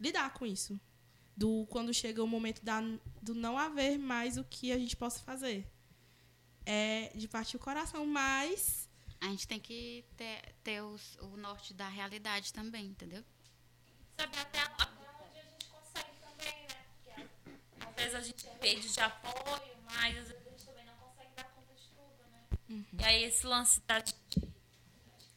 lidar com isso. Do quando chega o momento da, do não haver mais o que a gente possa fazer. É de partir o coração, mas a gente tem que ter, ter os, o norte da realidade também, entendeu? Saber até, até onde a gente consegue também, né? Porque às vezes a gente pede de apoio, mas às vezes a gente também não consegue dar conta de tudo, né? Uhum. E aí esse lance da,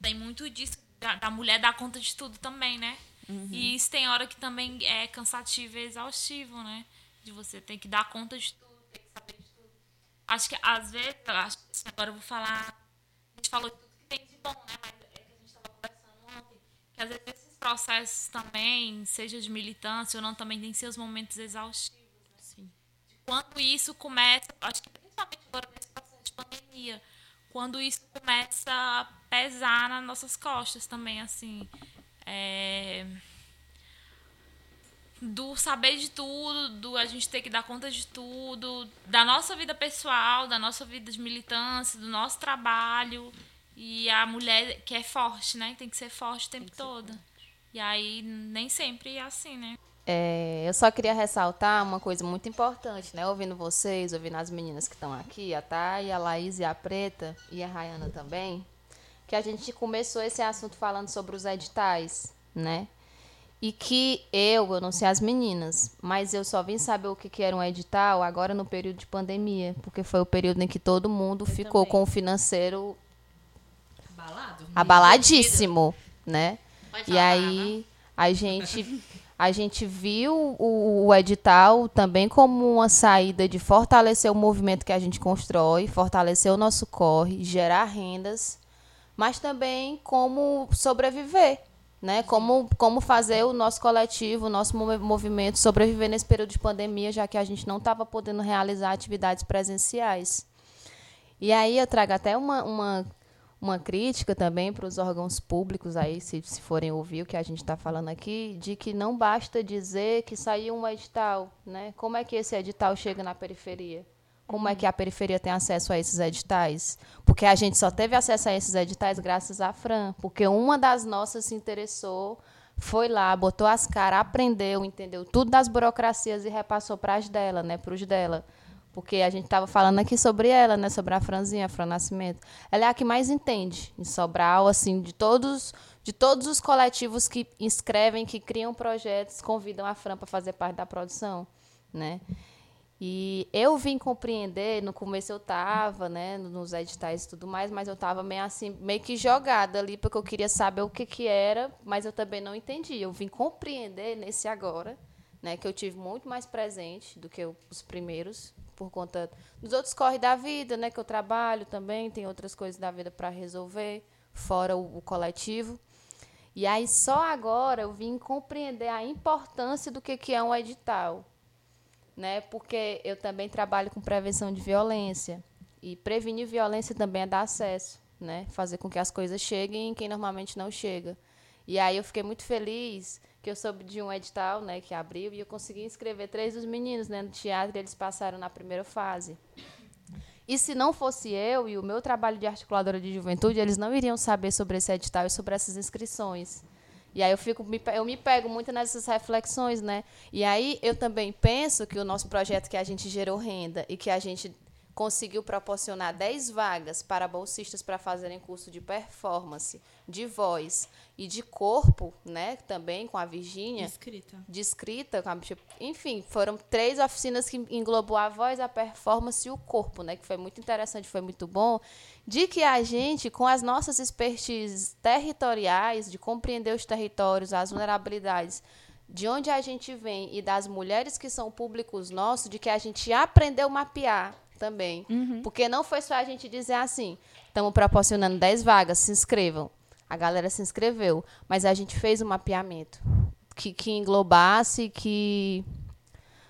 tem muito disso da, da, mulher dar conta de tudo também, né? Uhum. E isso tem hora que também é cansativo e exaustivo, né? De você ter que dar conta de tudo, ter que saber de tudo. Acho que às vezes, acho que agora eu vou falar, a gente falou de tudo que tem de bom, né? Mas é que a gente estava conversando ontem, que às vezes esses processos também, seja de militância ou não, também tem seus momentos exaustivos. Né? Sim. Quando isso começa, acho que principalmente agora nesse processo de pandemia, quando isso começa a pesar nas nossas costas também, assim. É... Do saber de tudo, do a gente ter que dar conta de tudo, da nossa vida pessoal, da nossa vida de militância, do nosso trabalho. E a mulher que é forte, né? Tem que ser forte o tempo todo. Forte. E aí nem sempre é assim, né? É, eu só queria ressaltar uma coisa muito importante, né? Ouvindo vocês, ouvindo as meninas que estão aqui, a Thay, a Laís e a Preta, e a Rayana também, que a gente começou esse assunto falando sobre os editais, né? E que eu, eu não sei as meninas, mas eu só vim saber o que, que era um edital agora no período de pandemia, porque foi o período em que todo mundo eu ficou também. com o financeiro Abalado, abaladíssimo, né? e aí a gente a gente viu o, o, edital também como uma saída de fortalecer o movimento que a gente constrói, fortalecer o nosso corre, gerar rendas, mas também como sobreviver, né? Como, como fazer o nosso coletivo, o nosso movimento sobreviver nesse período de pandemia, já que a gente não estava podendo realizar atividades presenciais. E aí eu trago até uma, uma uma crítica também para os órgãos públicos aí, se, se forem ouvir o que a gente está falando aqui, de que não basta dizer que saiu um edital, né? Como é que esse edital chega na periferia? Como é que a periferia tem acesso a esses editais? Porque a gente só teve acesso a esses editais graças à Fran, porque uma das nossas se interessou, foi lá, botou as caras, aprendeu, entendeu tudo das burocracias e repassou para as dela, né, para os dela. Porque a gente estava falando aqui sobre ela, né? Sobre a Franzinha, a Fran Nascimento. Ela é a que mais entende em Sobral, assim, de todos, de todos os coletivos que inscrevem, que criam projetos, convidam a Fran para fazer parte da produção, né? E eu vim compreender, no começo eu estava, né, nos editais e tudo mais, mas eu estava meio assim, meio que jogada ali, porque eu queria saber o que que era, mas eu também não entendi. Eu vim compreender nesse agora, né, que eu tive muito mais presente do que os primeiros, por conta dos outros corre da vida, né? Que eu trabalho também, tem outras coisas da vida para resolver, fora o, o, coletivo. E aí só agora eu vim compreender a importância do que, que é um edital, né? Porque eu também trabalho com prevenção de violência e prevenir violência também é dar acesso, né? Fazer com que as coisas cheguem em quem normalmente não chega. E aí eu fiquei muito feliz que eu soube de um edital, né, que abriu, e eu consegui inscrever três dos meninos, né, no teatro, e eles passaram na primeira fase. E se não fosse eu e o meu trabalho de articuladora de juventude, eles não iriam saber sobre esse edital e sobre essas inscrições. E aí eu fico, eu me pego muito nessas reflexões, né? E aí eu também penso que o nosso projeto que a gente gerou renda e que a gente conseguiu proporcionar 10 vagas para bolsistas para fazerem curso de performance, de voz e de corpo, né, também com a Virgínia. De escrita. De escrita, enfim, foram três oficinas que englobou a voz, a performance e o corpo, né, que foi muito interessante, foi muito bom, de que a gente, com as nossas expertises territoriais, de compreender os territórios, as vulnerabilidades, de onde a gente vem e das mulheres que são públicos nossos, de que a gente aprendeu a mapear também. Uhum. Porque não foi só a gente dizer assim, estamos proporcionando 10 vagas, se inscrevam. A galera se inscreveu, mas a gente fez um mapeamento que, que englobasse, que.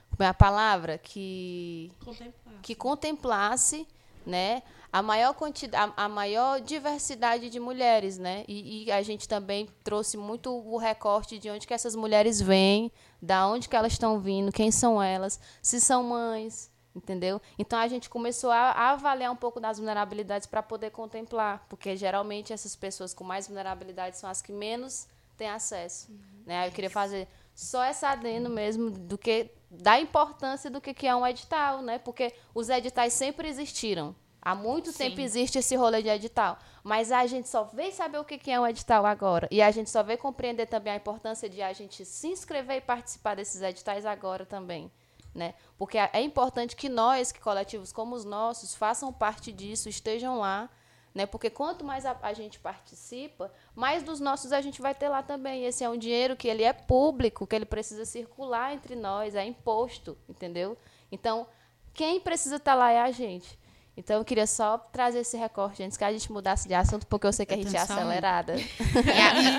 Como é a palavra? Que. Contemplasse. Que contemplasse né, a maior quantidade, a, maior diversidade de mulheres, né? E, e, a gente também trouxe muito o recorte de onde que essas mulheres vêm, da onde que elas estão vindo, quem são elas, se são mães, entendeu? Então a gente começou a, a avaliar um pouco das vulnerabilidades para poder contemplar, porque geralmente essas pessoas com mais vulnerabilidade são as que menos têm acesso, uhum. né? Eu queria fazer só essa adendo mesmo do que da importância do que que é um edital, né? Porque os editais sempre existiram. Há muito Sim. tempo existe esse rolê de edital, mas a gente só veio saber o que é um edital agora. E a gente só veio compreender também a importância de a gente se inscrever e participar desses editais agora também. Né? Porque é importante que nós, que coletivos como os nossos, façam parte disso, estejam lá, né? Porque quanto mais a, a, gente participa, mais dos nossos a gente vai ter lá também. Esse é um dinheiro que ele é público, que ele precisa circular entre nós, é imposto, entendeu? Então, quem precisa estar lá é a gente. Então eu queria só trazer esse recorte antes que a gente mudasse de assunto, porque eu sei que a gente é acelerada. [laughs]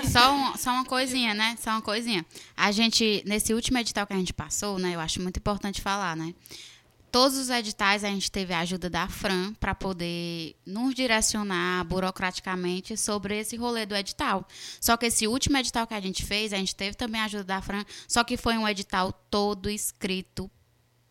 Um... só, um, só uma coisinha, né? Só uma coisinha. A gente, nesse último edital que a gente passou, né? Eu acho muito importante falar, né? Todos os editais a gente teve a ajuda da Fran para poder nos direcionar burocraticamente sobre esse rolê do edital. Só que esse último edital que a gente fez, a gente teve também a ajuda da Fran, só que foi um edital todo escrito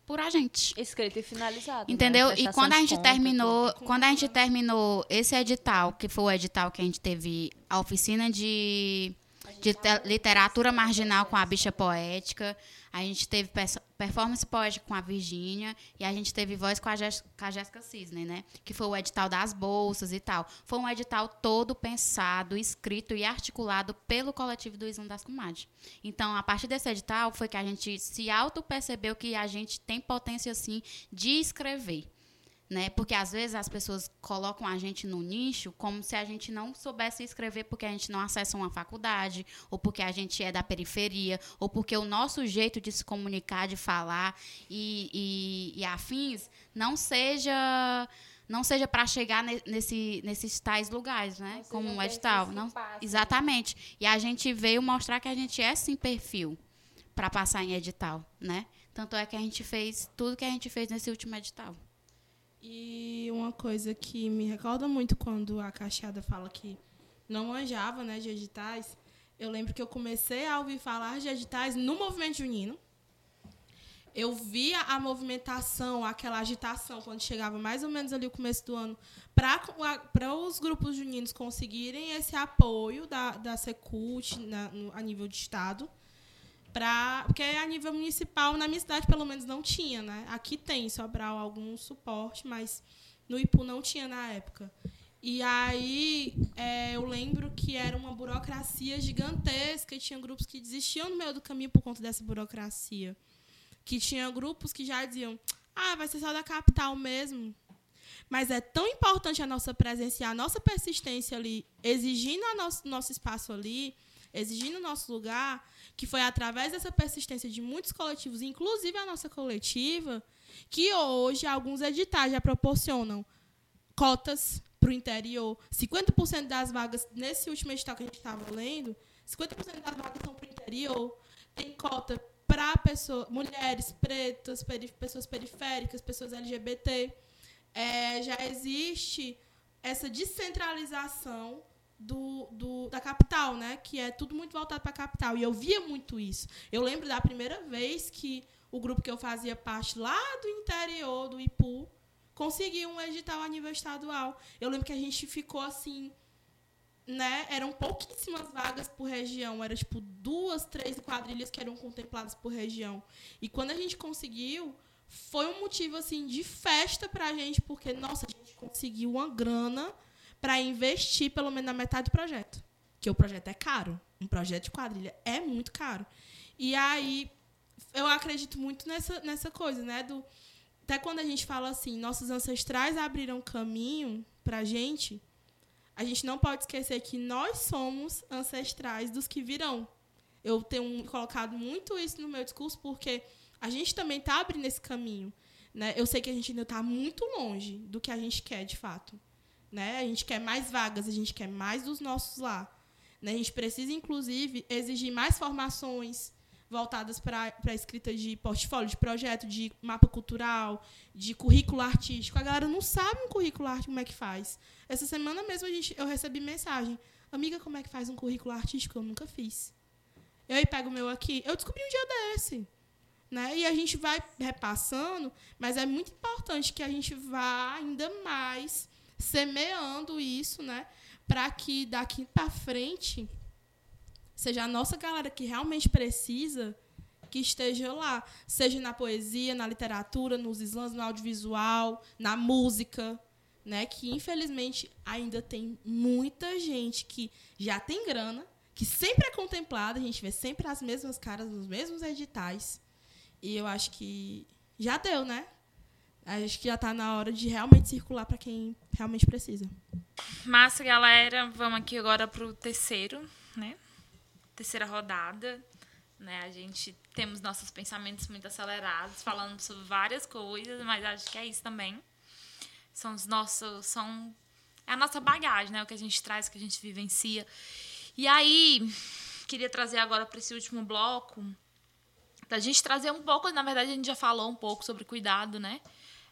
por a gente. Escrito e finalizado. Né? Entendeu? Né? E quando a gente terminou, tudo. quando a gente terminou esse edital, que foi o edital que a gente teve a oficina de, de literatura marginal com a bicha poética, a gente teve performance poética com a Virgínia e a gente teve voz com a, com a Jéssica Cisne, né? Que foi o edital das bolsas e tal. Foi um edital todo pensado, escrito e articulado pelo coletivo do Islã das Comadres. Então, a partir desse edital foi que a gente se auto-percebeu que a gente tem potência, sim, de escrever né? Porque às vezes as pessoas colocam a gente no nicho como se a gente não soubesse escrever porque a gente não acessa uma faculdade, ou porque a gente é da periferia, ou porque o nosso jeito de se comunicar, de falar e, e, e afins não seja não seja para chegar nesse, nesses tais lugares, né? Não como um edital, não passa, né? exatamente. Né? E a gente veio mostrar que a gente é sim perfil para passar em edital, né? Tanto é que a gente fez tudo que a gente fez nesse último edital. E uma coisa que me recorda muito quando a Cacheada fala que não manjava né, de editais, eu lembro que eu comecei a ouvir falar de editais no movimento junino. Eu via a movimentação, aquela agitação, quando chegava mais ou menos ali o começo do ano, para os grupos juninos conseguirem esse apoio da, da Secult na, no, a nível de Estado Pra, porque a nível municipal, na minha cidade, pelo menos, não tinha, né? Aqui tem, Sobral, algum suporte, mas no Ipu não tinha na época. E aí é, eu lembro que era uma burocracia gigantesca e tinha grupos que desistiam no meio do caminho por conta dessa burocracia. Que tinha grupos que já diziam, ah, vai ser só da capital mesmo. Mas é tão importante a nossa presença e a nossa persistência ali, exigindo o nosso, nosso espaço ali, exigindo o nosso lugar, que foi através dessa persistência de muitos coletivos, inclusive a nossa coletiva, que hoje alguns editais já proporcionam cotas para o interior. 50% das vagas, nesse último edital que a gente estava lendo, 50% das vagas são para o interior. Tem cota para pessoas, mulheres pretas, pessoas periféricas, pessoas LGBT. É, já existe essa descentralização do, do, da capital, né? Que é tudo muito voltado para a capital. E eu via muito isso. Eu lembro da primeira vez que o grupo que eu fazia parte lá do interior do Ipu conseguiu um edital a nível estadual. Eu lembro que a gente ficou assim, né? Eram pouquíssimas vagas por região, era tipo duas, três quadrilhas que eram contempladas por região. E quando a gente conseguiu, foi um motivo assim de festa pra gente, porque nossa, a gente conseguiu uma grana para investir pelo menos na metade do projeto. Que o projeto é caro. Um projeto de quadrilha é muito caro. E aí, eu acredito muito nessa, nessa coisa, né? Do, até quando a gente fala assim, nossos ancestrais abriram caminho para gente, a gente não pode esquecer que nós somos ancestrais dos que virão. Eu tenho colocado muito isso no meu discurso porque a gente também está abrindo esse caminho. Né? Eu sei que a gente ainda está muito longe do que a gente quer de fato. Né? A gente quer mais vagas, a gente quer mais dos nossos lá. Né? A gente precisa, inclusive, exigir mais formações voltadas para a escrita de portfólio, de projeto, de mapa cultural, de currículo artístico. A galera não sabe um currículo artístico como é que faz. Essa semana mesmo a gente, eu recebi mensagem. Amiga, como é que faz um currículo artístico? Eu nunca fiz. Eu aí pego o meu aqui. Eu descobri um dia desse. né? E a gente vai repassando, mas é muito importante que a gente vá ainda mais semeando isso, né? Para que daqui para frente seja a nossa galera que realmente precisa que esteja lá, seja na poesia, na literatura, nos slams, no audiovisual, na música, né? Que infelizmente ainda tem muita gente que já tem grana, que sempre é contemplada, a gente vê sempre as mesmas caras nos mesmos editais. E eu acho que já deu, né? Acho que já está na hora de realmente circular para quem realmente precisa. Massa, galera. Vamos aqui agora para o terceiro, né? Terceira rodada. Né? A gente temos nossos pensamentos muito acelerados, falando sobre várias coisas, mas acho que é isso também. São os nossos. São, é a nossa bagagem, né? O que a gente traz, o que a gente vivencia. E aí, queria trazer agora para esse último bloco, a gente trazer um pouco, na verdade, a gente já falou um pouco sobre cuidado, né?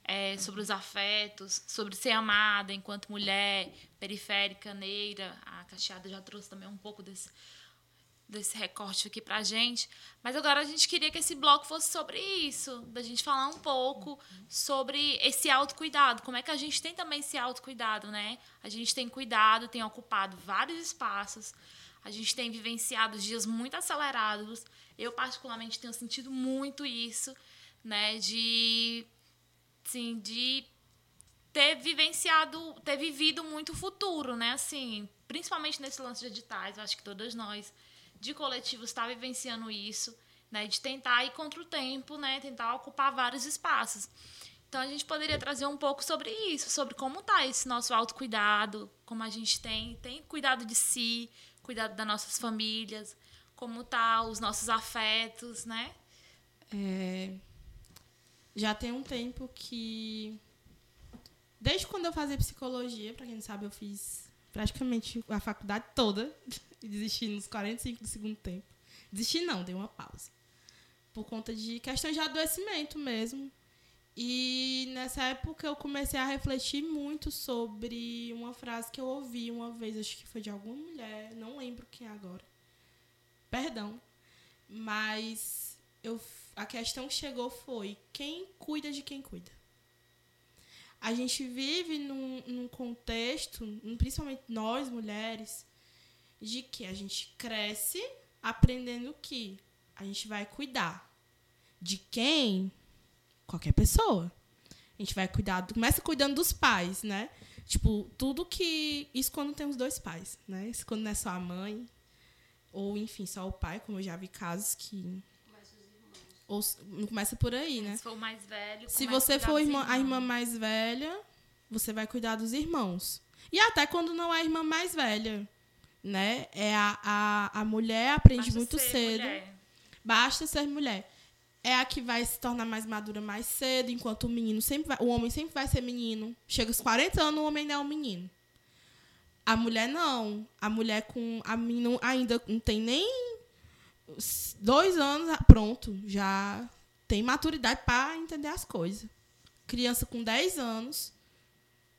É, sobre os afetos, sobre ser amada enquanto mulher periférica, negra. A Cacheada já trouxe também um pouco desse, desse recorte aqui pra gente. Mas agora a gente queria que esse bloco fosse sobre isso, da gente falar um pouco sobre esse autocuidado. Como é que a gente tem também esse autocuidado, né? A gente tem cuidado, tem ocupado vários espaços, a gente tem vivenciado dias muito acelerados. Eu, particularmente, tenho sentido muito isso, né? De. Sim, de ter vivenciado, ter vivido muito o futuro, né? Assim, principalmente nesse lance de editais, acho que todas nós de coletivos está vivenciando isso, né, de tentar ir contra o tempo, né, tentar ocupar vários espaços. Então a gente poderia trazer um pouco sobre isso, sobre como tá esse nosso autocuidado, como a gente tem tem cuidado de si, cuidado das nossas famílias, como tá os nossos afetos, né? É, já tem um tempo que desde quando eu fazia psicologia, para quem não sabe, eu fiz praticamente a faculdade toda [laughs] e desisti nos 45 do segundo tempo. Desisti não, dei uma pausa. Por conta de questões de adoecimento mesmo. E nessa época eu comecei a refletir muito sobre uma frase que eu ouvi uma vez, acho que foi de alguma mulher, não lembro quem agora. Perdão. Mas eu, a questão que chegou foi: quem cuida de quem cuida? A gente vive num, num contexto, principalmente nós mulheres, de que a gente cresce aprendendo que a gente vai cuidar de quem? Qualquer pessoa. A gente vai cuidar, começa cuidando dos pais, né? Tipo, tudo que. Isso quando tem os dois pais, né? Isso quando não é só a mãe, ou enfim, só o pai, como eu já vi casos que. Ou não começa por aí, né? Se for o mais velho. Se você for irmã, a irmã mais velha, você vai cuidar dos irmãos. E até quando não é a irmã mais velha né? É a, a, a mulher aprende Basta muito cedo. Mulher. Basta ser mulher. É a que vai se tornar mais madura mais cedo, enquanto o menino sempre vai, o homem sempre vai ser menino. Chega aos 40 anos, o homem não é um menino. A mulher não. A mulher com a menina ainda não tem nem dois anos, ah, pronto, já tem maturidade para entender as coisas. Criança com 10 anos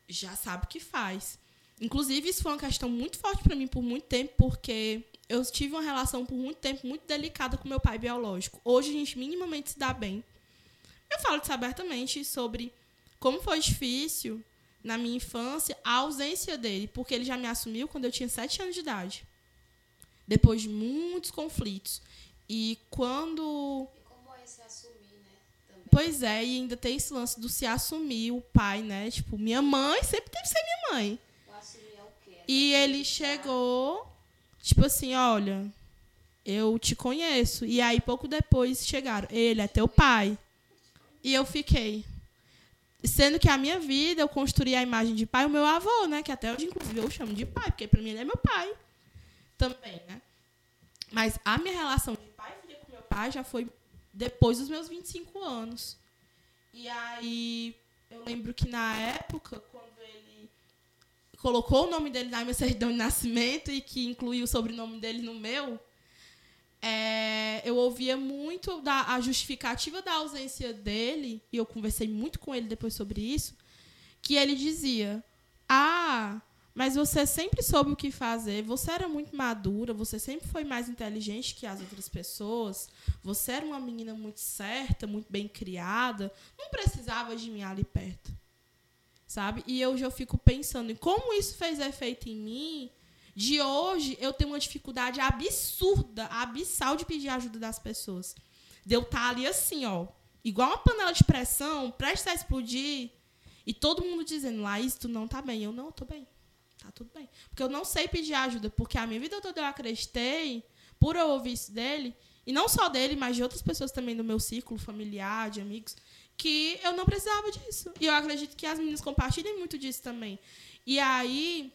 já sabe o que faz. Inclusive, isso foi uma questão muito forte para mim por muito tempo, porque eu tive uma relação por muito tempo muito delicada com meu pai biológico. Hoje a gente minimamente se dá bem. Eu falo disso abertamente sobre como foi difícil na minha infância a ausência dele, porque ele já me assumiu quando eu tinha sete anos de idade. Depois de muitos conflitos. E quando. E como é se assumir, né? Também. Pois é, e ainda tem esse lance do se assumir, o pai, né? Tipo, minha mãe sempre teve que ser minha mãe. E ele chegou, tipo assim, olha, eu te conheço. E aí, pouco depois, chegaram, ele é teu pai. E eu fiquei. Sendo que a minha vida, eu construí a imagem de pai, o meu avô, né? Que até hoje, inclusive, eu chamo de pai, porque pra mim ele é meu pai. Também, né? Mas a minha relação de pai e filha com meu pai já foi depois dos meus 25 anos. E aí, eu lembro que na época, colocou o nome dele na minha certidão de nascimento e que incluiu o sobrenome dele no meu, é, eu ouvia muito da, a justificativa da ausência dele, e eu conversei muito com ele depois sobre isso, que ele dizia: Ah, Mas você sempre soube o que fazer, você era muito madura, você sempre foi mais inteligente que as outras pessoas, você era uma menina muito certa, muito bem criada, não precisava de mim ali perto. Sabe? E eu já fico pensando em como isso fez efeito em mim. De hoje eu tenho uma dificuldade absurda, abissal de pedir ajuda das pessoas. De eu estar ali assim, ó, igual uma panela de pressão, prestes a explodir, e todo mundo dizendo, Laís, tu não tá bem. Eu, não, tô bem. Tá tudo bem. Porque eu não sei pedir ajuda, porque a minha vida toda eu acreditei, por eu ouvir isso dele, e não só dele, mas de outras pessoas também do meu círculo familiar, de amigos, que eu não precisava disso. E eu acredito que as meninas compartilhem muito disso também. E aí.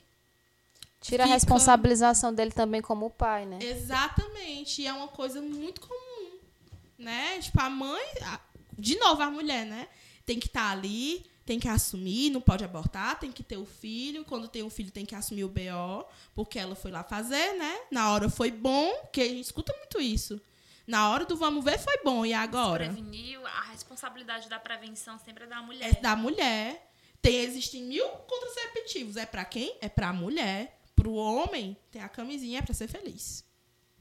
Tira fica... a responsabilização dele também como pai, né? Exatamente. E é uma coisa muito comum. Né? Tipo, a mãe. De novo, a mulher, né? Tem que estar tá ali tem que assumir, não pode abortar, tem que ter o filho. Quando tem um filho, tem que assumir o BO, porque ela foi lá fazer, né? Na hora foi bom, que a gente escuta muito isso. Na hora do vamos ver foi bom, e agora? Preveniu, a responsabilidade da prevenção sempre é da mulher. É da mulher. Tem, existem mil contraceptivos. É para quem? É pra mulher. Pro homem, tem a camisinha, é pra ser feliz.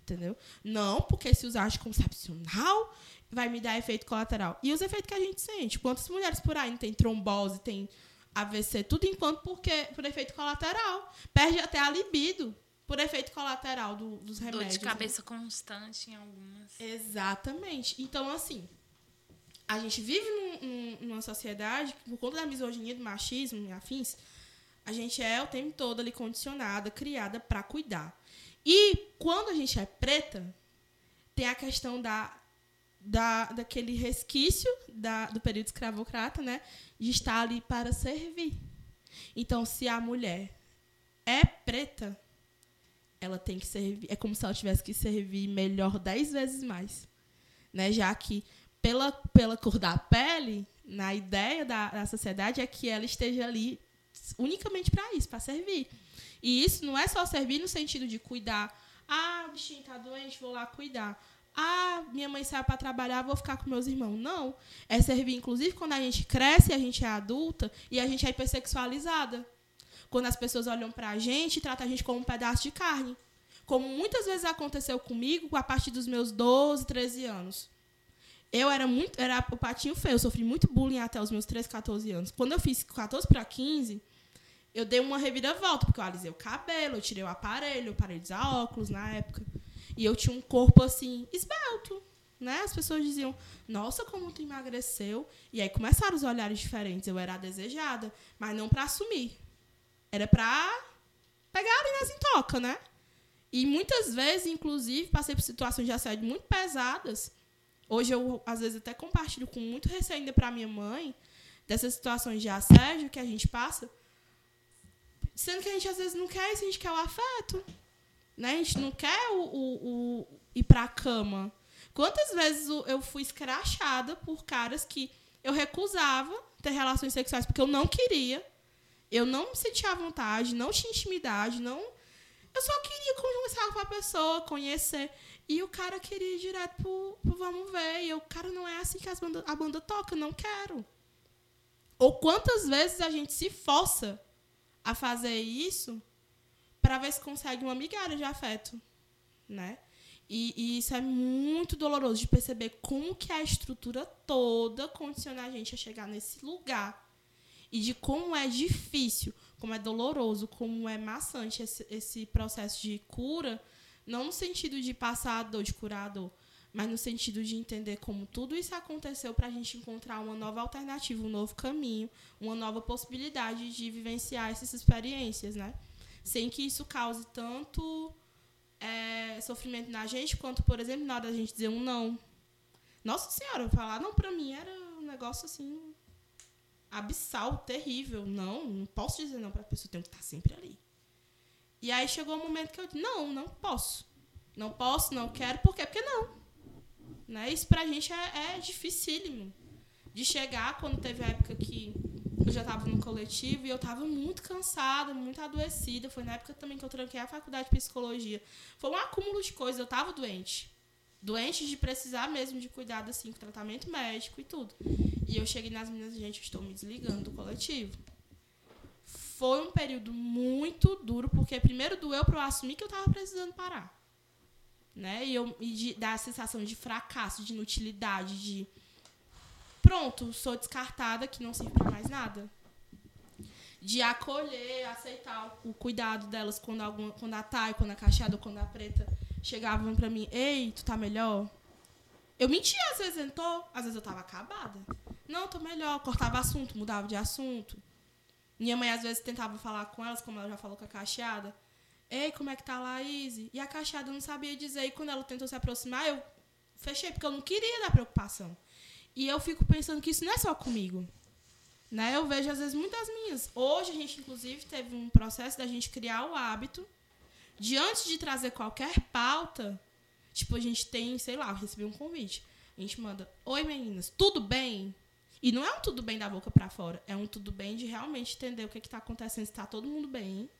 Entendeu? Não, porque se usar anticoncepcional, vai me dar efeito colateral. E os efeitos que a gente sente. Quantas mulheres por aí não tem trombose, tem AVC, tudo enquanto porque por efeito colateral. Perde até a libido por efeito colateral do, dos remédios. Dor de né? cabeça né? constante em algumas. Exatamente. Então, assim, a gente vive num, num, numa sociedade que, por conta da misoginia, do machismo e afins, a gente é o tempo todo ali condicionada, criada para cuidar. E quando a gente é preta, tem a questão da da, daquele resquício da, do período escravocrata, né, de estar ali para servir. Então, se a mulher é preta, ela tem que servir. É como se ela tivesse que servir melhor dez vezes mais. Né? Já que, pela, pela cor da pele, na ideia da, da sociedade, é que ela esteja ali unicamente para isso, para servir. E isso não é só servir no sentido de cuidar. Ah, bichinho está doente, vou lá cuidar ah, minha mãe saiu para trabalhar, vou ficar com meus irmãos. Não. É servir, inclusive, quando a gente cresce, a gente é adulta e a gente é hipersexualizada. Quando as pessoas olham para a gente e tratam a gente como um pedaço de carne. Como muitas vezes aconteceu comigo a partir dos meus 12, 13 anos. Eu era muito. Era o patinho feio, eu sofri muito bullying até os meus 13, 14 anos. Quando eu fiz 14 para 15, eu dei uma reviravolta, porque eu alisei o cabelo, eu tirei o aparelho, eu parei de usar óculos na época. E eu tinha um corpo assim, esbelto. Né? As pessoas diziam, nossa, como tu emagreceu. E aí começaram os olhares diferentes. Eu era a desejada, mas não para assumir. Era para pegarem nas em toca, né? E muitas vezes, inclusive, passei por situações de assédio muito pesadas. Hoje eu, às vezes, até compartilho com muito receio ainda para minha mãe dessas situações de assédio que a gente passa. Sendo que a gente, às vezes, não quer isso, a gente quer o afeto. Né? A gente não quer o, o, o ir pra cama. Quantas vezes eu fui escrachada por caras que eu recusava ter relações sexuais porque eu não queria. Eu não me sentia à vontade, não tinha intimidade, não. Eu só queria conversar com a pessoa, conhecer. E o cara queria ir direto pro, pro vamos ver. E o cara não é assim que as banda, a banda toca, não quero. Ou quantas vezes a gente se força a fazer isso para ver se consegue uma migalha de afeto, né? E, e, isso é muito doloroso de perceber como que a estrutura toda condiciona a gente a chegar nesse lugar. E de como é difícil, como é doloroso, como é maçante esse, esse processo de cura, não no sentido de passar a dor, de curar a dor, mas no sentido de entender como tudo isso aconteceu para a gente encontrar uma nova alternativa, um novo caminho, uma nova possibilidade de vivenciar essas experiências, né? Sem que isso cause tanto é, sofrimento na gente, quanto, por exemplo, na hora da gente dizer um não. Nossa Senhora, falar não para mim era um negócio assim abissal, terrível. Não, não posso dizer não para a pessoa, tenho que estar sempre ali. E aí chegou o um momento que eu disse, não, não posso. Não posso, não quero, por quê? Porque não. Né? Isso pra gente é, é dificílimo. De chegar, quando teve a época que eu já estava no coletivo e eu estava muito cansada, muito adoecida. Foi na época também que eu tranquei a faculdade de psicologia. Foi um acúmulo de coisas, eu estava doente. Doente de precisar mesmo de cuidado, assim, com tratamento médico e tudo. E eu cheguei nas meninas, gente, estou me desligando do coletivo. foi um período muito duro, porque primeiro doeu para eu assumir que eu estava precisando parar. Né? E, eu, e de, dar a sensação de fracasso, de inutilidade, de pronto, sou descartada, que não para mais nada. De acolher, aceitar o cuidado delas quando, alguma, quando a Thay, quando a Cacheada, quando a Preta chegavam para mim, ei, tu tá melhor? Eu mentia, às vezes eu às vezes eu tava acabada. Não, tô melhor, cortava assunto, mudava de assunto. Minha mãe às vezes tentava falar com elas, como ela já falou com a Cacheada. Ei, como é que tá a Laís? E a Cacheada não sabia dizer. E quando ela tentou se aproximar, eu fechei, porque eu não queria dar preocupação. E eu fico pensando que isso não é só comigo. Né? Eu vejo, às vezes, muitas minhas. Hoje, a gente, inclusive, teve um processo da gente criar o hábito de, antes de trazer qualquer pauta, tipo, a gente tem, sei lá, recebi um convite. A gente manda, oi meninas, tudo bem? E não é um tudo bem da boca para fora, é um tudo bem de realmente entender o que está acontecendo, se está todo mundo bem,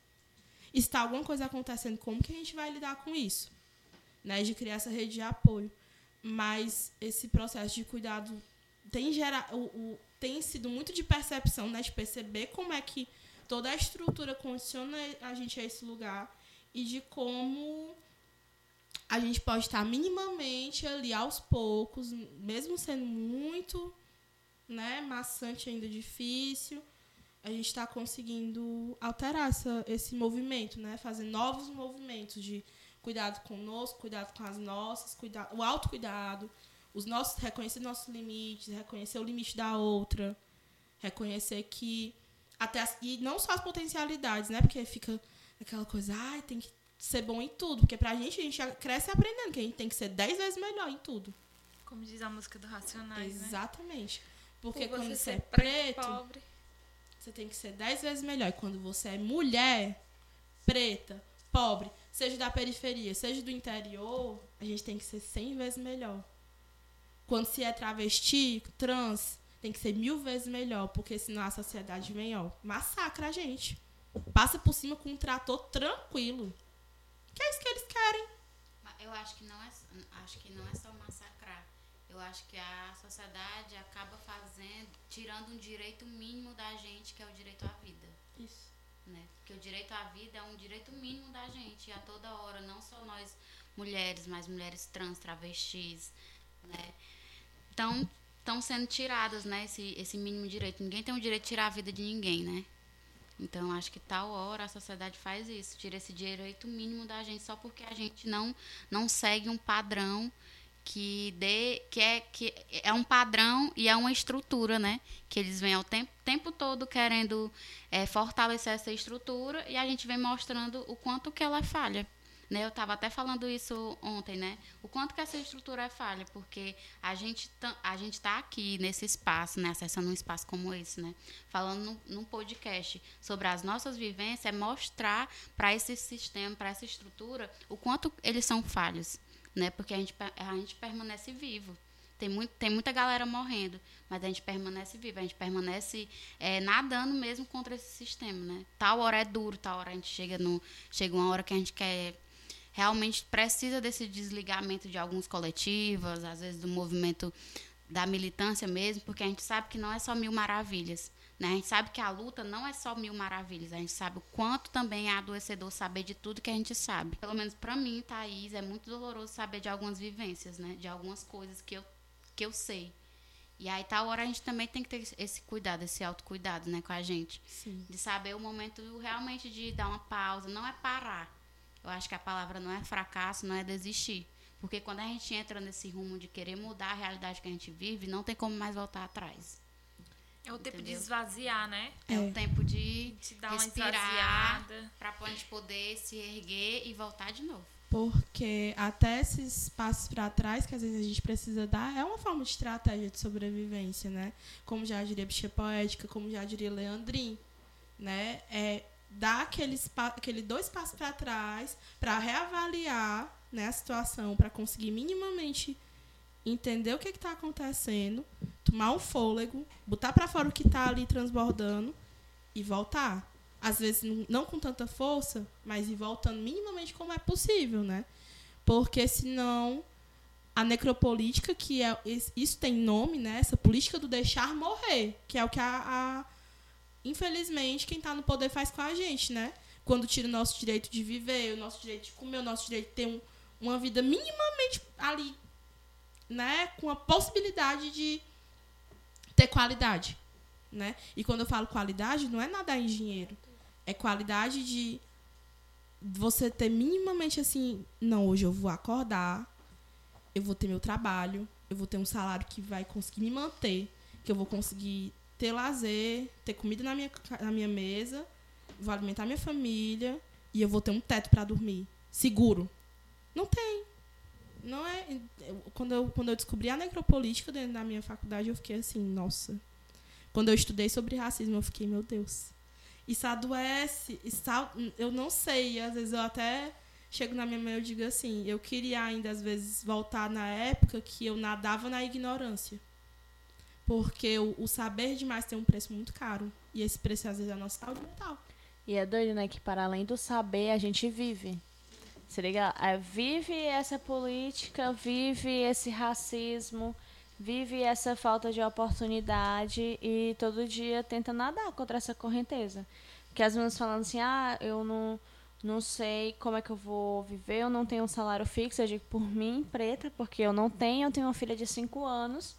está alguma coisa acontecendo, como que a gente vai lidar com isso? Né? De criar essa rede de apoio. Mas esse processo de cuidado tem, gera, o, o, tem sido muito de percepção, né? de perceber como é que toda a estrutura condiciona a gente a esse lugar e de como a gente pode estar minimamente ali aos poucos, mesmo sendo muito né, maçante ainda difícil, a gente está conseguindo alterar essa, esse movimento, né, fazer novos movimentos de cuidado conosco, cuidado com as nossas, cuidado, o autocuidado, os nossos, reconhecer nossos limites, reconhecer o limite da outra, reconhecer que até as, e não só as potencialidades, né, porque fica aquela coisa, ai, tem que ser bom em tudo, porque pra gente a gente cresce aprendendo que a gente tem que ser dez vezes melhor em tudo. Como diz a música do Racionais, né? Exatamente. Né? Porque Por quando você é preto, pobre. você tem que ser dez vezes melhor. E quando você é mulher, preta, pobre, seja da periferia, seja do interior, a gente tem que ser cem vezes melhor. Quando se é travesti, trans, tem que ser mil vezes melhor, porque senão a sociedade vem, ó, massacra a gente. Passa por cima com um trator tranquilo. Que é isso que eles querem. Eu acho que não é, acho que não é só massacrar. Eu acho que a sociedade acaba fazendo, tirando um direito mínimo da gente, que é o direito à vida. Isso. Né? Porque o direito à vida é um direito mínimo da gente, a toda hora, não só nós mulheres, mas mulheres trans, travestis, né? Então, estão sendo tiradas, né, esse, esse mínimo direito. Ninguém tem o direito de tirar a vida de ninguém, né? Então, acho que tal hora a sociedade faz isso, tira esse direito mínimo da gente só porque a gente não, não segue um padrão que dê que é que é um padrão e é uma estrutura, né? Que eles vêm ao tempo, tempo todo querendo é, fortalecer essa estrutura e a gente vem mostrando o quanto que ela é falha. Né? Eu estava até falando isso ontem, né? O quanto que essa estrutura é falha, porque a gente a gente está aqui nesse espaço, né? Acessando um espaço como esse, né? Falando num podcast sobre as nossas vivências, é mostrar para esse sistema, para essa estrutura, o quanto eles são falhos, né? Porque a gente a gente permanece vivo. Tem, muito, tem muita galera morrendo, mas a gente permanece vivo, a gente permanece é, nadando mesmo contra esse sistema, né? Tal hora é duro, tal hora a gente chega no chega uma hora que a gente quer realmente precisa desse desligamento de alguns coletivos, às vezes do movimento da militância mesmo, porque a gente sabe que não é só mil maravilhas. Né? A gente sabe que a luta não é só mil maravilhas, a gente sabe o quanto também é adoecedor saber de tudo que a gente sabe. Pelo menos para mim, Thaís, é muito doloroso saber de algumas vivências, né? de algumas coisas que eu, que eu sei. E aí, tal hora, a gente também tem que ter esse cuidado, esse autocuidado né, com a gente. Sim. De saber o momento realmente de dar uma pausa, não é parar eu acho que a palavra não é fracasso, não é desistir. Porque quando a gente entra nesse rumo de querer mudar a realidade que a gente vive, não tem como mais voltar atrás. É o tempo Entendeu? de esvaziar, né? É, é o tempo de, de dar uma respirar para a gente poder se erguer e voltar de novo. Porque até esses passos para trás que às vezes a gente precisa dar é uma forma de estratégia de sobrevivência, né? Como já diria Bicha Poética, como já diria Leandrin, né? É dar aqueles, aquele dois passos para trás para reavaliar né, a situação, para conseguir minimamente entender o que está acontecendo, tomar um fôlego, botar para fora o que está ali transbordando e voltar. Às vezes não com tanta força, mas ir voltando minimamente como é possível, né? Porque senão a necropolítica, que é isso tem nome, né? Essa política do deixar morrer, que é o que a, a infelizmente, quem está no poder faz com a gente, né? Quando tira o nosso direito de viver, o nosso direito de comer, o nosso direito de ter um, uma vida minimamente ali, né? Com a possibilidade de ter qualidade, né? E quando eu falo qualidade, não é nada em dinheiro. É qualidade de você ter minimamente assim, não, hoje eu vou acordar, eu vou ter meu trabalho, eu vou ter um salário que vai conseguir me manter, que eu vou conseguir ter lazer, ter comida na minha, na minha mesa, vou alimentar minha família e eu vou ter um teto para dormir. Seguro. Não tem. Não é. Quando eu, quando eu descobri a necropolítica dentro da minha faculdade, eu fiquei assim, nossa. Quando eu estudei sobre racismo, eu fiquei, meu Deus. Isso adoece. Isso, eu não sei. Às vezes eu até chego na minha mãe e digo assim, eu queria ainda às vezes voltar na época que eu nadava na ignorância. Porque o, o saber demais tem um preço muito caro. E esse preço às vezes é a nossa saúde mental. E é doido, né? Que para além do saber, a gente vive. Se liga? É, vive essa política, vive esse racismo, vive essa falta de oportunidade e todo dia tenta nadar contra essa correnteza. Porque as meninas falando assim, ah, eu não não sei como é que eu vou viver, eu não tenho um salário fixo, eu digo por mim, preta, porque eu não tenho, eu tenho uma filha de 5 anos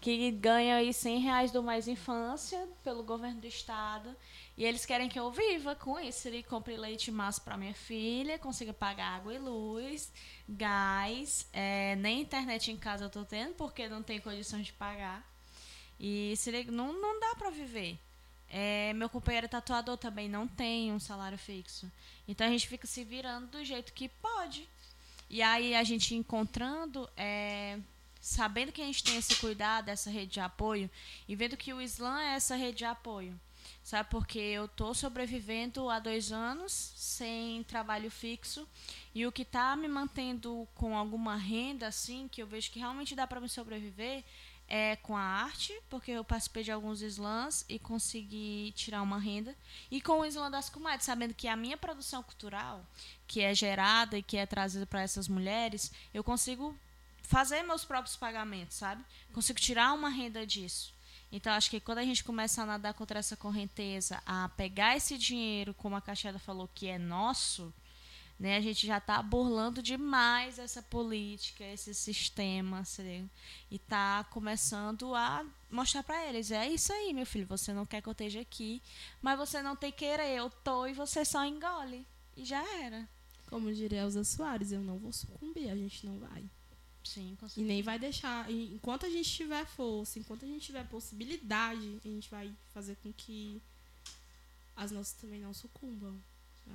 que ganha aí 100 reais do Mais Infância pelo governo do estado e eles querem que eu viva com isso, ele compre leite massa para minha filha, consiga pagar água e luz, gás, é, nem internet em casa eu tô tendo porque não tenho condições de pagar e ele, não, não dá para viver. É, meu companheiro tatuador também não tem um salário fixo. Então a gente fica se virando do jeito que pode. E aí a gente encontrando, é, sabendo que a gente tem esse cuidado, essa rede de apoio, e vendo que o Islã é essa rede de apoio. Sabe, porque eu estou sobrevivendo há dois anos sem trabalho fixo e o que está me mantendo com alguma renda, assim, que eu vejo que realmente dá para me sobreviver, é com a arte, porque eu participei de alguns slams e consegui tirar uma renda. E com o slam das comadres, sabendo que a minha produção cultural, que é gerada e que é trazida para essas mulheres, eu consigo fazer meus próprios pagamentos, sabe? Consigo tirar uma renda disso. Então, acho que quando a gente começa a nadar contra essa correnteza, a pegar esse dinheiro, como a Caixada falou, que é nosso, né? A gente já está burlando demais essa política, esse sistema, e está começando a mostrar para eles, é isso aí, meu filho, você não quer que eu esteja aqui, mas você não tem querer, eu tô e você só engole. E já era. Como diria Elza Soares, eu não vou sucumbir, a gente não vai. Sim, com certeza. E nem vai deixar. Enquanto a gente tiver força, enquanto a gente tiver possibilidade, a gente vai fazer com que as nossas também não sucumbam.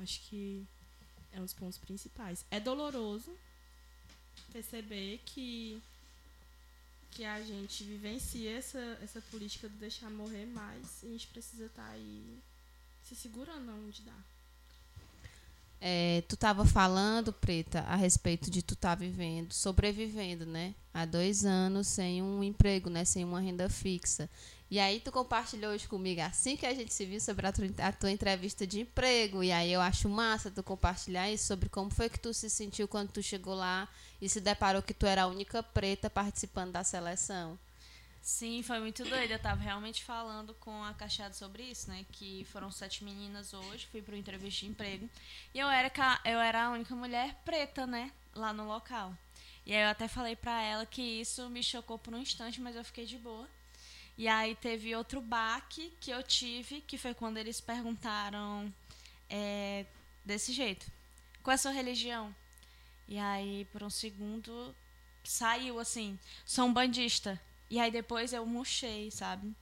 Acho que é um dos pontos principais. É doloroso perceber que que a gente vivencia essa, essa política de deixar morrer, mas a gente precisa estar tá aí se segurando onde dá. É, tu estava falando, Preta, a respeito de tu estar tá vivendo, sobrevivendo, né? Há dois anos sem um emprego, né? Sem uma renda fixa. E aí tu compartilhou hoje comigo assim que a gente se viu sobre a tua, a tua, entrevista de emprego. E aí eu acho massa tu compartilhar isso sobre como foi que tu se sentiu quando tu chegou lá e se deparou que tu era a única preta participando da seleção. Sim, foi muito doido. Eu tava realmente falando com a Cacheada sobre isso, né? Que foram sete meninas hoje, fui para entrevista de emprego. E eu era, eu era a única mulher preta, né? Lá no local. E aí eu até falei para ela que isso me chocou por um instante, mas eu fiquei de boa. E aí teve outro baque que eu tive, que foi quando eles perguntaram é, desse jeito: qual é a sua religião? E aí, por um segundo, saiu assim: sou um bandista. E aí depois eu murchei, sabe?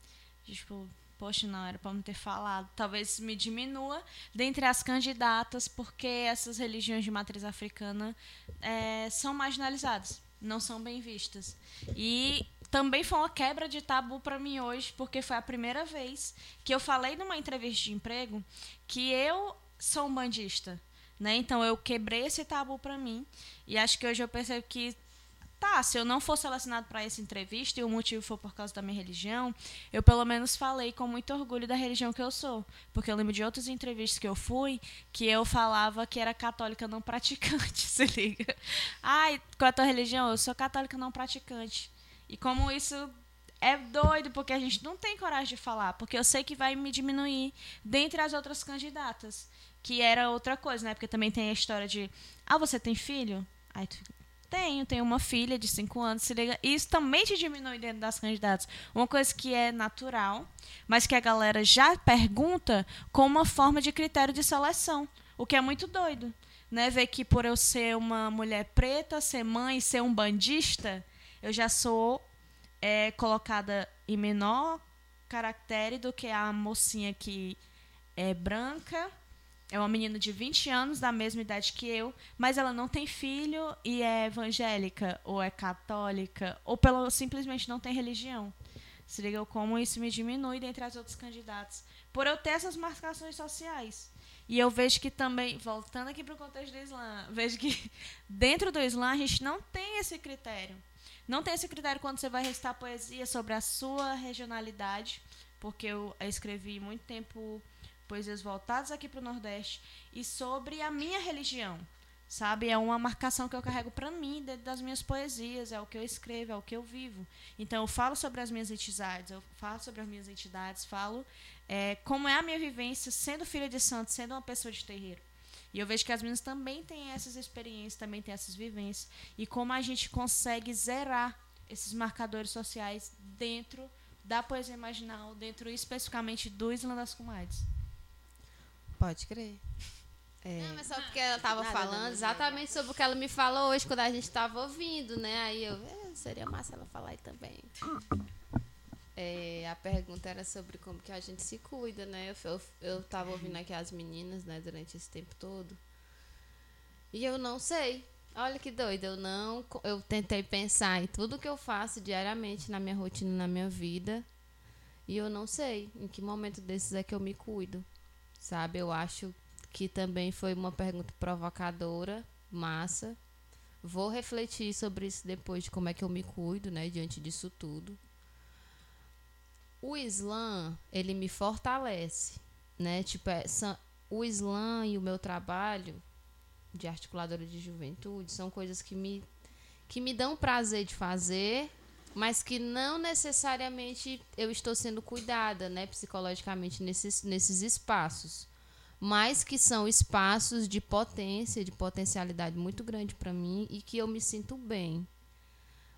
Tipo, poxa, não, era para me ter falado. Talvez me diminua dentre as candidatas, porque essas religiões de matriz africana é, são marginalizadas, não são bem vistas. E também foi uma quebra de tabu para mim hoje, porque foi a primeira vez que eu falei numa entrevista de emprego que eu sou um bandista. Né? Então eu quebrei esse tabu para mim e acho que hoje eu percebo que tá, se eu não for selecionado para essa entrevista e o motivo for por causa da minha religião, eu pelo menos falei com muito orgulho da religião que eu sou, porque eu lembro de outras entrevistas que eu fui que eu falava que era católica não praticante, [laughs] se liga. Ai, qual é a tua religião? Eu sou católica não praticante. E como isso é doido porque a gente não tem coragem de falar, porque eu sei que vai me diminuir dentre as outras candidatas, que era outra coisa, né? Porque também tem a história de, ah, você tem filho? Aí tu tenho, tenho uma filha de 5 anos, se liga. Isso também te diminui dentro das candidatas. Uma coisa que é natural, mas que a galera já pergunta com uma forma de critério de seleção, o que é muito doido. Né? Ver que por eu ser uma mulher preta, ser mãe, ser um bandista, eu já sou é, colocada em menor caractere do que a mocinha que é branca, é uma menina de 20 anos, da mesma idade que eu, mas ela não tem filho e é evangélica, ou é católica, ou pelo, simplesmente não tem religião. Se liga como isso me diminui dentre as outras candidatas. Por eu ter essas marcações sociais. E eu vejo que também, voltando aqui para o contexto do Islã, [laughs] vejo que dentro do Islã a gente não tem esse critério. Não tem esse critério quando você vai recitar poesia sobre a sua regionalidade, porque eu escrevi muito tempo poesias voltadas aqui para o Nordeste e sobre a minha religião, sabe? É uma marcação que eu carrego para mim dentro das minhas poesias, é o que eu escrevo, é o que eu vivo. Então eu falo sobre as minhas entidades, eu falo sobre as minhas entidades, falo é, como é a minha vivência sendo filha de santo, sendo uma pessoa de terreiro. E eu vejo que as meninas também têm essas experiências, também têm essas vivências. E como a gente consegue zerar esses marcadores sociais dentro da poesia marginal, dentro especificamente do Islã das Comadres. Pode crer. É. Não, mas só porque ela estava falando exatamente sobre o que ela me falou hoje quando a gente estava ouvindo, né? Aí eu, é, seria massa ela falar aí também. É, a pergunta era sobre como que a gente se cuida, né? Eu, eu, eu tava ouvindo aqui as meninas, né, durante esse tempo todo. E eu não sei. Olha que doido, eu não. Eu tentei pensar em tudo que eu faço diariamente na minha rotina, na minha vida. E eu não sei em que momento desses é que eu me cuido. Sabe? Eu acho que também foi uma pergunta provocadora, massa. Vou refletir sobre isso depois de como é que eu me cuido, né, diante disso tudo o Islã, ele me fortalece, né? Tipo, é, o Islã e o meu trabalho de articuladora de juventude são coisas que me, que me dão prazer de fazer, mas que não necessariamente eu estou sendo cuidada, né, psicologicamente nesses, nesses espaços, mas que são espaços de potência, de potencialidade muito grande para mim e que eu me sinto bem.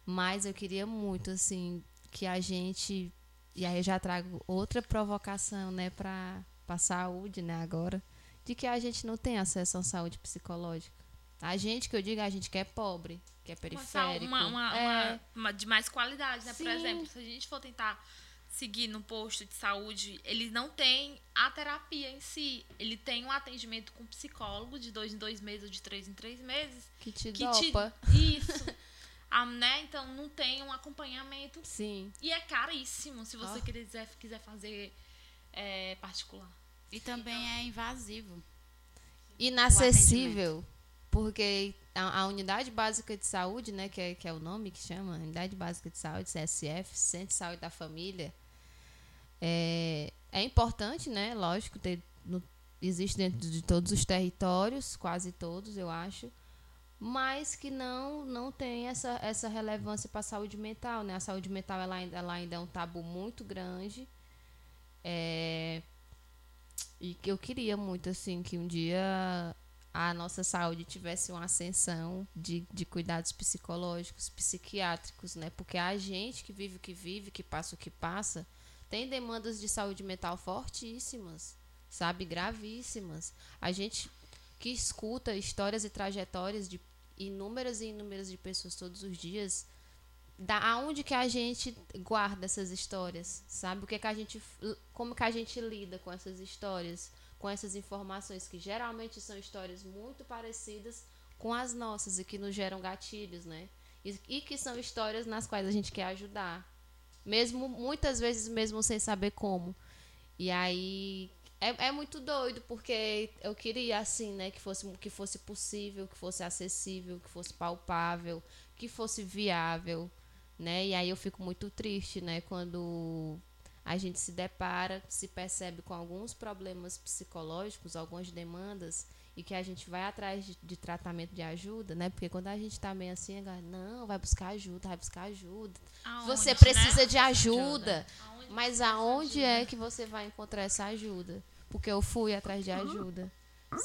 Mas eu queria muito assim que a gente e aí eu já trago outra provocação, né, para a saúde, né, agora, de que a gente não tem acesso à saúde psicológica. A gente, que eu digo, a gente que é pobre, que é periférico. Uma, uma, é. uma, uma de mais qualidade, né? Sim. Por exemplo, se a gente for tentar seguir no posto de saúde, ele não tem a terapia em si. Ele tem um atendimento com psicólogo de dois em dois meses ou de três em três meses. Que te que dopa. Te, isso. [laughs] Ah, né? Então não tem um acompanhamento. Sim. E é caríssimo se você oh. quiser, quiser fazer é, particular. E também então, é invasivo. Inacessível. Porque a, a, unidade básica de saúde, né, que é, que é o nome que chama, unidade básica de saúde, CSF, Centro de Saúde da Família, é, é importante, né? Lógico, ter, no, existe dentro de todos os territórios, quase todos, eu acho mas que não não tem essa, essa relevância para a saúde mental, né? A saúde mental ela ainda, ela ainda é um tabu muito grande. É, e que eu queria muito assim que um dia a nossa saúde tivesse uma ascensão de, de cuidados psicológicos, psiquiátricos, né? Porque a gente que vive o que vive, que passa o que passa, tem demandas de saúde mental fortíssimas, sabe, gravíssimas. A gente que escuta histórias e trajetórias de inúmeras e inúmeras de pessoas todos os dias, da aonde que a gente guarda essas histórias, sabe? O que, é que a gente como que a gente lida com essas histórias, com essas informações que geralmente são histórias muito parecidas com as nossas e que nos geram gatilhos, né? E, e que são histórias nas quais a gente quer ajudar, mesmo muitas vezes mesmo sem saber como. E aí é, é muito doido, porque eu queria, assim, né, que fosse, que fosse possível, que fosse acessível, que fosse palpável, que fosse viável, né? E aí eu fico muito triste, né, quando a gente se depara, se percebe com alguns problemas psicológicos, algumas demandas, e que a gente vai atrás de, de tratamento de ajuda, né? Porque quando a gente tá meio assim, não, vai buscar ajuda, vai buscar ajuda. Aonde, Você né? precisa de ajuda. Aonde Mas aonde ajuda? é que você vai encontrar essa ajuda? Porque eu fui atrás de ajuda,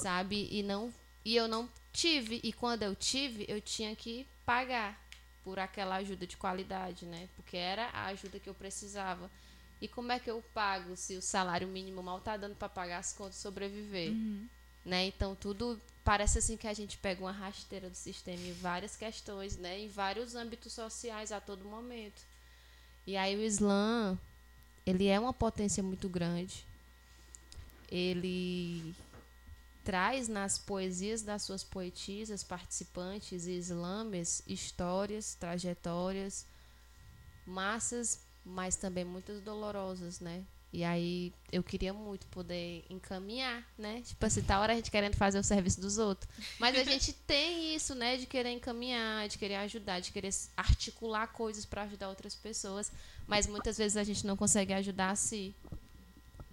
sabe? E não e eu não tive. E quando eu tive, eu tinha que pagar por aquela ajuda de qualidade, né? Porque era a ajuda que eu precisava. E como é que eu pago se o salário mínimo mal tá dando para pagar as contas e sobreviver? Né? Então tudo parece assim que a gente pega uma rasteira do sistema em várias questões, né? Em vários âmbitos sociais a todo momento. E aí o Islã, ele é uma potência muito grande. Ele traz nas poesias das suas poetisas, participantes e islames, histórias, trajetórias, massas, mas também muitas dolorosas, né? E aí eu queria muito poder encaminhar, né? Tipo assim, tá hora a gente querendo fazer o serviço dos outros. Mas a gente [laughs] tem isso, né? De querer encaminhar, de querer ajudar, de querer articular coisas para ajudar outras pessoas. Mas muitas vezes a gente não consegue ajudar a si.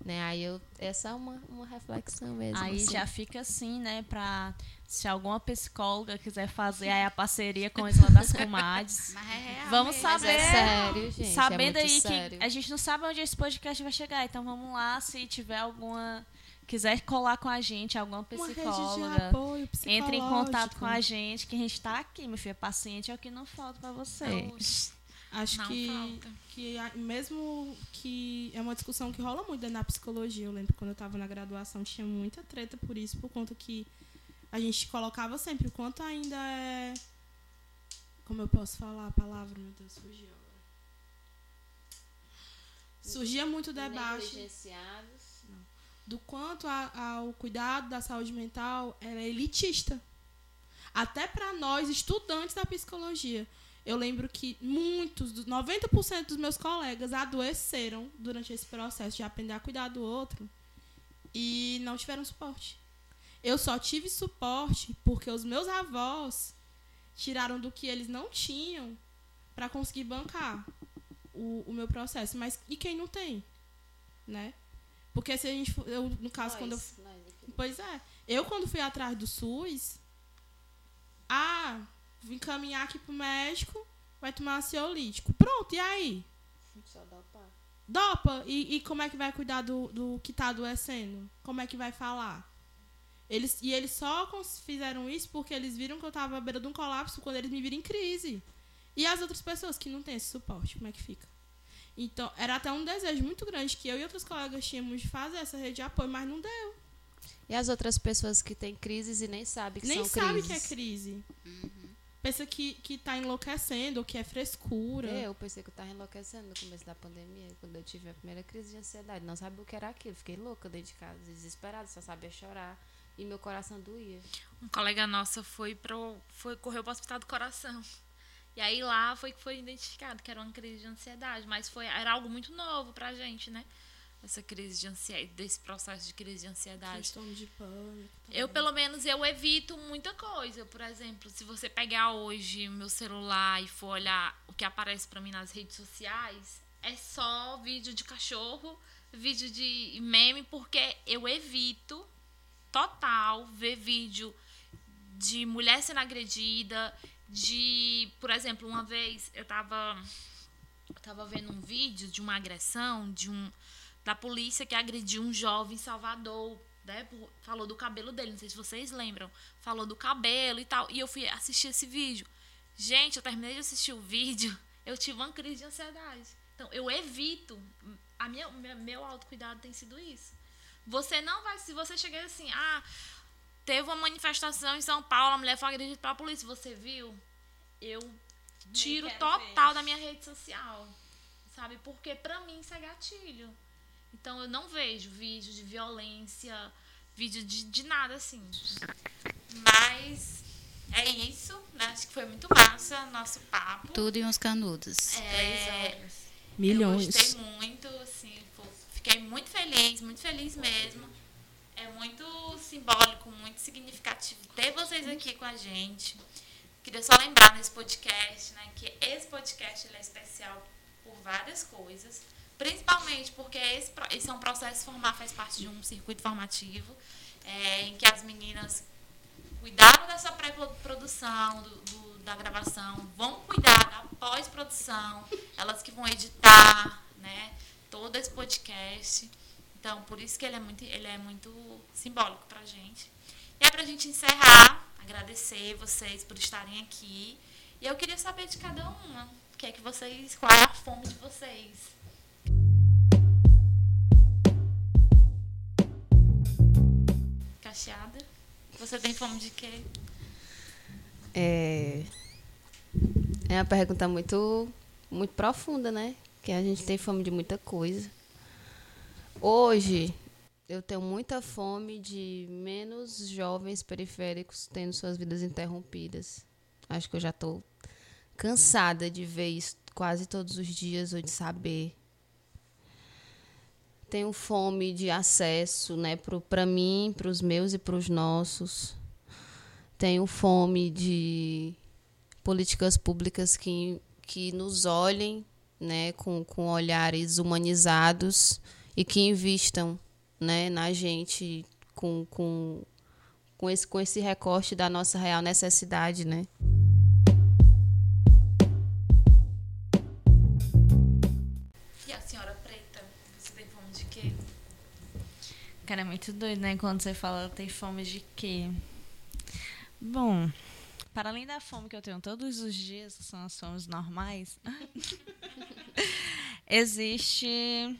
Né? Aí eu, essa é uma, uma reflexão mesmo. Aí assim. já fica assim, né, pra se alguma psicóloga quiser fazer aí a parceria com [laughs] o Islã das Comadres. Mas é real Vamos saber. é sério, gente. Sabendo é muito aí sério. que a gente não sabe onde esse podcast vai chegar, então vamos lá, se tiver alguma quiser colar com a gente, alguma Uma rede de psicóloga, apoio entre em contato com a gente, que a gente tá aqui, meu filho, paciente é o que não falta pra você. Acho Não que, falta. que a- mesmo que é uma discussão que rola muito dentro da psicologia. Eu lembro quando eu estava na graduação tinha muita treta por isso, por conta que a gente colocava sempre o quanto ainda é. Como eu posso falar a palavra, meu Deus, fugiu agora. Surgia muito debate do quanto ao cuidado da saúde mental era elitista. Até para nós, estudantes da psicologia. Eu lembro que muitos, dos 90% dos meus colegas adoeceram durante esse processo de aprender a cuidar do outro e não tiveram suporte. Eu só tive suporte porque os meus avós tiraram do que eles não tinham para conseguir bancar o, o meu processo. Mas e quem não tem? Né? Porque se a gente. for- Eu, no caso, quando eu Nós, nós. Pois é. Eu, quando fui atrás do SUS, ah, vim caminhar aqui pro médico, vai tomar ansiolítico. Pronto, e aí? Só pá. Dopa, e, e como é que vai cuidar do, do que tá adoecendo? Como é que vai falar? Eles, e eles só fizeram isso porque eles viram que eu tava à beira de um colapso quando eles me viram em crise. E as outras pessoas que não têm esse suporte, como é que fica? Então, era até um desejo muito grande que eu e outros colegas tínhamos de fazer essa rede de apoio, mas não deu. E as outras pessoas que têm crises e nem sabem que Nem são sabe crises. que é crise. Pensa que, que tá enlouquecendo, ou que é frescura. Eu pensei que eu tava enlouquecendo no começo da pandemia, quando eu tive a primeira crise de ansiedade. Não sabia o que era aquilo. Fiquei louca dentro de casa, desesperada, só sabia chorar. E meu coração doía. Um colega nossa foi pro. Foi, correu pro hospital do coração. E aí lá foi que foi identificado que era uma crise de ansiedade. Mas foi, era algo muito novo pra gente, né? Essa crise de ansiedade, desse processo de crise de ansiedade. Transtorno de pânico. Eu, pelo menos, eu evito muita coisa. Por exemplo, se você pegar hoje o meu celular e for olhar o que aparece pra mim nas redes sociais, é só vídeo de cachorro, vídeo de meme, porque eu evito total ver vídeo de mulher sendo agredida, de, por exemplo, uma vez eu tava eu tava vendo um vídeo de uma agressão de um da polícia que agrediu um jovem em Salvador, né? Falou do cabelo dele, não sei se vocês lembram. Falou do cabelo e tal. E eu fui assistir esse vídeo. Gente, eu terminei de assistir o vídeo, [laughs] eu tive uma crise de ansiedade. Então, eu evito. A minha, meu autocuidado tem sido isso. Você não vai, se você chegar assim, ah, teve uma manifestação em São Paulo, a mulher foi agredida pela polícia, você viu? Eu tiro total da minha rede social. Sabe? Porque pra mim isso é gatilho. Então eu não vejo vídeo de violência, vídeo de, de nada assim. Mas é isso, né? Acho que foi muito massa nosso papo. Tudo e uns canudos. É, Milhões. eu gostei muito, fiquei muito feliz, muito feliz mesmo. É muito simbólico, muito significativo ter vocês aqui com a gente. Queria só lembrar nesse podcast, né, que esse podcast é especial por várias coisas. Principalmente porque esse, esse é um processo formar, faz parte de um circuito formativo. é, em que as meninas cuidaram dessa pré-produção, do, do, da gravação, vão cuidar da pós-produção, elas que vão editar, né, todo esse podcast. Então, por isso que ele é muito, ele é muito simbólico pra gente. E é pra gente encerrar, agradecer vocês por estarem aqui. E eu queria saber de cada uma, o que é que vocês, qual é a fome de vocês. Cacheada, você tem fome de quê? É, é uma pergunta muito, muito profunda, né? Que a gente tem fome de muita coisa. Hoje, eu tenho muita fome de menos jovens periféricos tendo suas vidas interrompidas. Acho que eu já estou cansada de ver isso quase todos os dias ou de saber. Tenho fome de acesso, né, para mim, para os meus e para os nossos. Tenho fome de políticas públicas que, que nos olhem, né, com, com olhares humanizados e que invistam, né, na gente com, com, com, esse, com esse recorte da nossa real necessidade, né. Cara, é muito doido, né? Quando você fala tem fome de quê? Bom, para além da fome que eu tenho todos os dias, que são as fomes normais, [laughs] existe.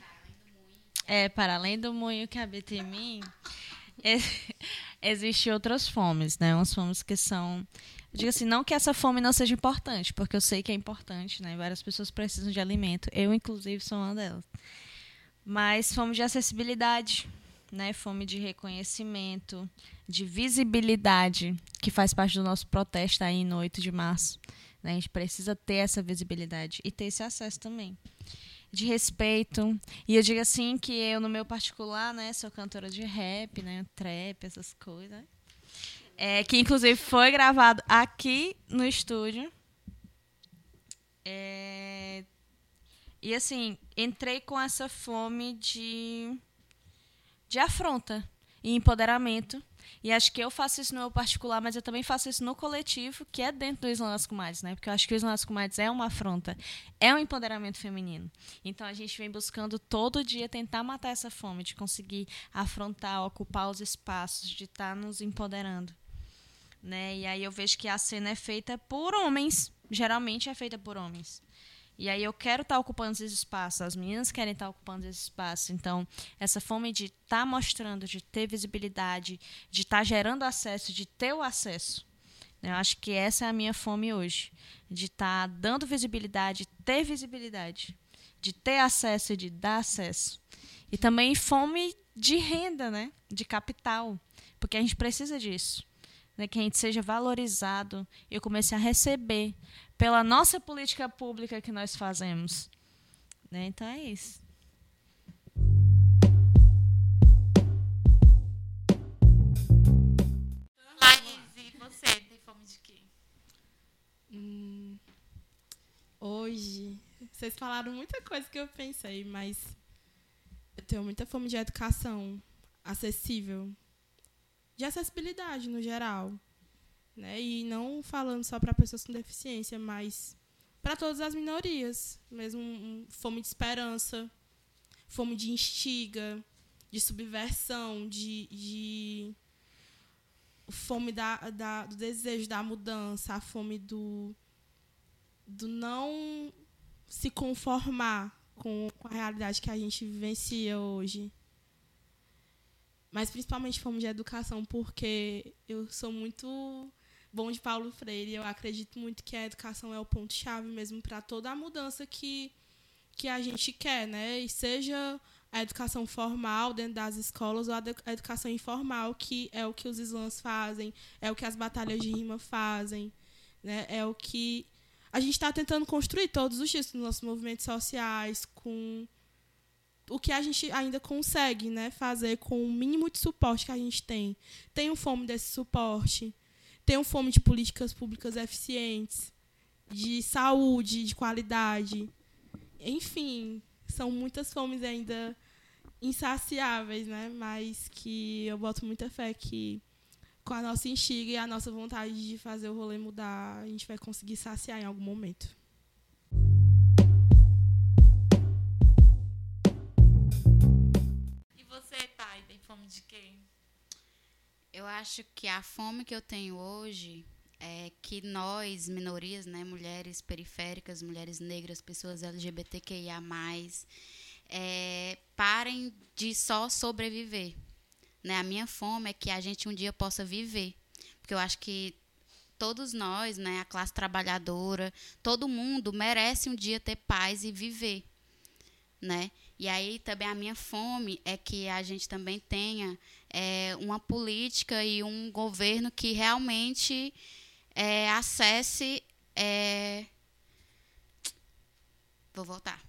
É, para além do moinho que habita em mim, é, [laughs] existe outras fomes, né? Umas fomes que são. Eu digo assim, não que essa fome não seja importante, porque eu sei que é importante, né? Várias pessoas precisam de alimento. Eu, inclusive, sou uma delas. Mas fome de acessibilidade, né, fome de reconhecimento, de visibilidade, que faz parte do nosso protesto aí no 8 de março. Né? A gente precisa ter essa visibilidade e ter esse acesso também. De respeito. E eu digo assim que eu, no meu particular, né, sou cantora de rap, né, trap, essas coisas. É, que inclusive foi gravado aqui no estúdio. É, e assim, entrei com essa fome de de afronta e empoderamento. E acho que eu faço isso no meu particular, mas eu também faço isso no coletivo, que é dentro do Islã Comadres, né? Porque eu acho que o Islã Comadres é uma afronta, é um empoderamento feminino. Então a gente vem buscando todo dia tentar matar essa fome, de conseguir afrontar, ocupar os espaços, de estar tá nos empoderando. Né? E aí eu vejo que a cena é feita por homens, geralmente é feita por homens. E aí eu quero estar tá ocupando esses espaços, as meninas querem estar tá ocupando esse espaço. Então, essa fome de estar tá mostrando, de ter visibilidade, de estar gerando acesso, de ter o acesso. Eu acho que essa é a minha fome hoje. De estar dando visibilidade, ter visibilidade. De ter acesso e de dar acesso. E também fome de renda, né? De capital. Porque a gente precisa disso. Né? Que a gente seja valorizado. Eu comecei a receber pela nossa política pública que nós fazemos. Né? Então é isso. Laís, e você tem fome de quê? Hum, hoje, vocês falaram muita coisa que eu pensei, mas eu tenho muita fome de educação acessível, de acessibilidade no geral né? E não falando só para pessoas com deficiência, mas para todas as minorias, mesmo fome de esperança, fome de instiga, de subversão, de, de fome da, da, do desejo da mudança, a fome do, do não se conformar com, com a realidade que a gente vivencia hoje. Mas principalmente fome de educação, porque eu sou muito bom de Paulo Freire. Eu acredito muito que a educação é o ponto-chave mesmo para toda a mudança que, que a gente quer, né? E seja a educação formal dentro das escolas ou a educação informal, que é o que os slams fazem, é o que as batalhas de rima fazem, né? É o que a gente está tentando construir todos os dias nos nossos movimentos sociais, com o que a gente ainda consegue né, fazer com o mínimo de suporte que a gente tem. Tenho fome desse suporte tenham fome de políticas públicas eficientes, de saúde, de qualidade. Enfim, são muitas fomes ainda insaciáveis, né? Mas que eu boto muita fé que com a nossa instiga e a nossa vontade de fazer o rolê mudar, a gente vai conseguir saciar em algum momento. E você, pai, tem fome de quê? Eu acho que a fome que eu tenho hoje é que nós, minorias, né, mulheres periféricas, mulheres negras, pessoas LGBTQIA+, é, parem de só sobreviver. Né? A minha fome é que a gente um dia possa viver. Porque eu acho que todos nós, né, a classe trabalhadora, todo mundo merece um dia ter paz e viver, né? E aí também a minha fome é que a gente também tenha é, uma política e um governo que realmente é, acesse. É... Vou voltar.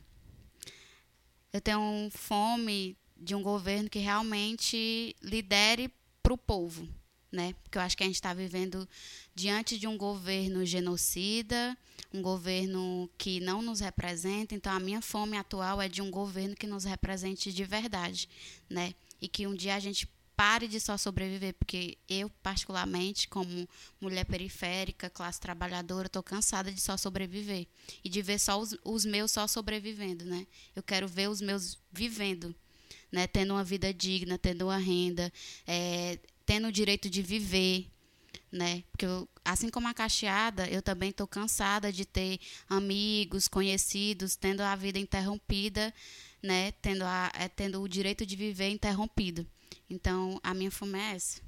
Eu tenho fome de um governo que realmente lidere para o povo, né? Porque eu acho que a gente está vivendo diante de um governo genocida, um governo que não nos representa. Então, a minha fome atual é de um governo que nos represente de verdade, né? E que um dia a gente pare de só sobreviver, porque eu, particularmente, como mulher periférica, classe trabalhadora, estou cansada de só sobreviver e de ver só os, os meus só sobrevivendo, né? Eu quero ver os meus vivendo, né? Tendo uma vida digna, tendo uma renda, é, tendo o direito de viver, né? Porque eu, assim como a cacheada, eu também estou cansada de ter amigos, conhecidos, tendo a vida interrompida, né? Tendo, a, é, tendo o direito de viver interrompido. Então, a minha fome é essa.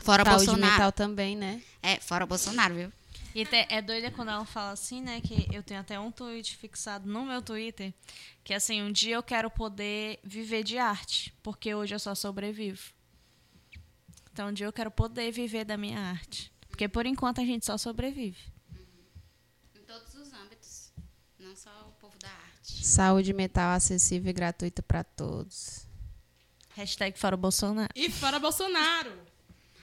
Fora Saúde Bolsonaro. mental também, né? É, fora Bolsonaro, viu? E te- é doida quando ela fala assim, né? Que eu tenho até um tweet fixado no meu Twitter. Que assim, um dia eu quero poder viver de arte. Porque hoje eu só sobrevivo. Então um dia eu quero poder viver da minha arte. Porque por enquanto a gente só sobrevive. Em todos os âmbitos. Não só o povo da arte. Saúde mental acessível e gratuita para todos. Hashtag fora o Bolsonaro. E fora Bolsonaro!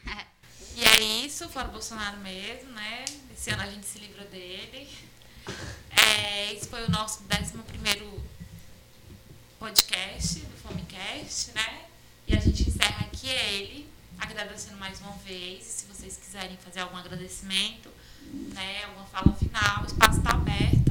[laughs] E é isso, fora o Bolsonaro mesmo, né? Esse ano a gente se livra dele. É, esse foi o nosso 11 podcast do Fomecast, né? E a gente encerra aqui ele, agradecendo mais uma vez. Se vocês quiserem fazer algum agradecimento, né? Alguma fala final, o espaço está aberto.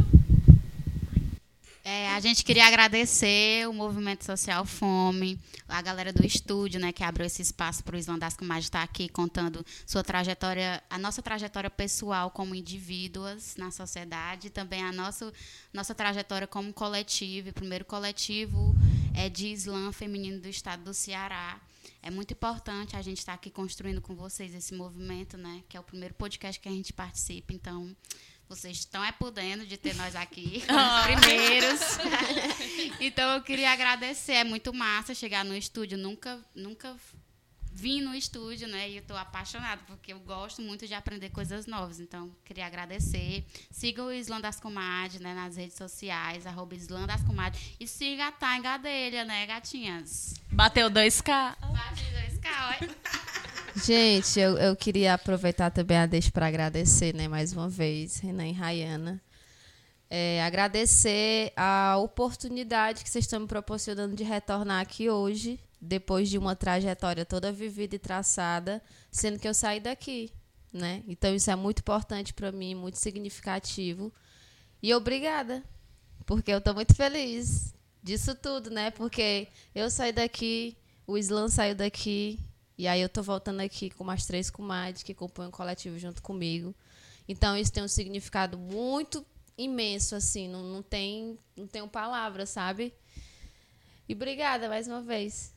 É, a gente queria agradecer o Movimento Social Fome, a galera do estúdio, né, que abriu esse espaço para o Islandasco Mais estar aqui contando sua trajetória, a nossa trajetória pessoal como indivíduas na sociedade, também a nossa, nossa trajetória como coletivo, primeiro coletivo é de Islã feminino do estado do Ceará. É muito importante a gente estar aqui construindo com vocês esse movimento, né, que é o primeiro podcast que a gente participa, então vocês estão é podendo de ter nós aqui, [laughs] os primeiros. [laughs] então eu queria agradecer, é muito massa chegar no estúdio, nunca nunca vim no estúdio, né? E eu tô apaixonada porque eu gosto muito de aprender coisas novas. Então, queria agradecer. Siga o Islã das Comadres, né, nas redes sociais, arroba Islã das Comadres. E siga a Gadelha, né, gatinhas? Bateu 2K. Bate dois K, olha. [laughs] Gente, eu, eu queria aproveitar também a deixa para agradecer, né, mais uma vez, Renan e Rayana. É, agradecer a oportunidade que vocês estão me proporcionando de retornar aqui hoje, depois de uma trajetória toda vivida e traçada, sendo que eu saí daqui, né? Então isso é muito importante para mim, muito significativo. E obrigada, porque eu estou muito feliz disso tudo, né? Porque eu saí daqui, o Islam saiu daqui, e aí eu tô voltando aqui com mais três comadres que compõem o coletivo junto comigo. Então isso tem um significado muito imenso, assim, não, não tem não tenho sabe? E obrigada mais uma vez.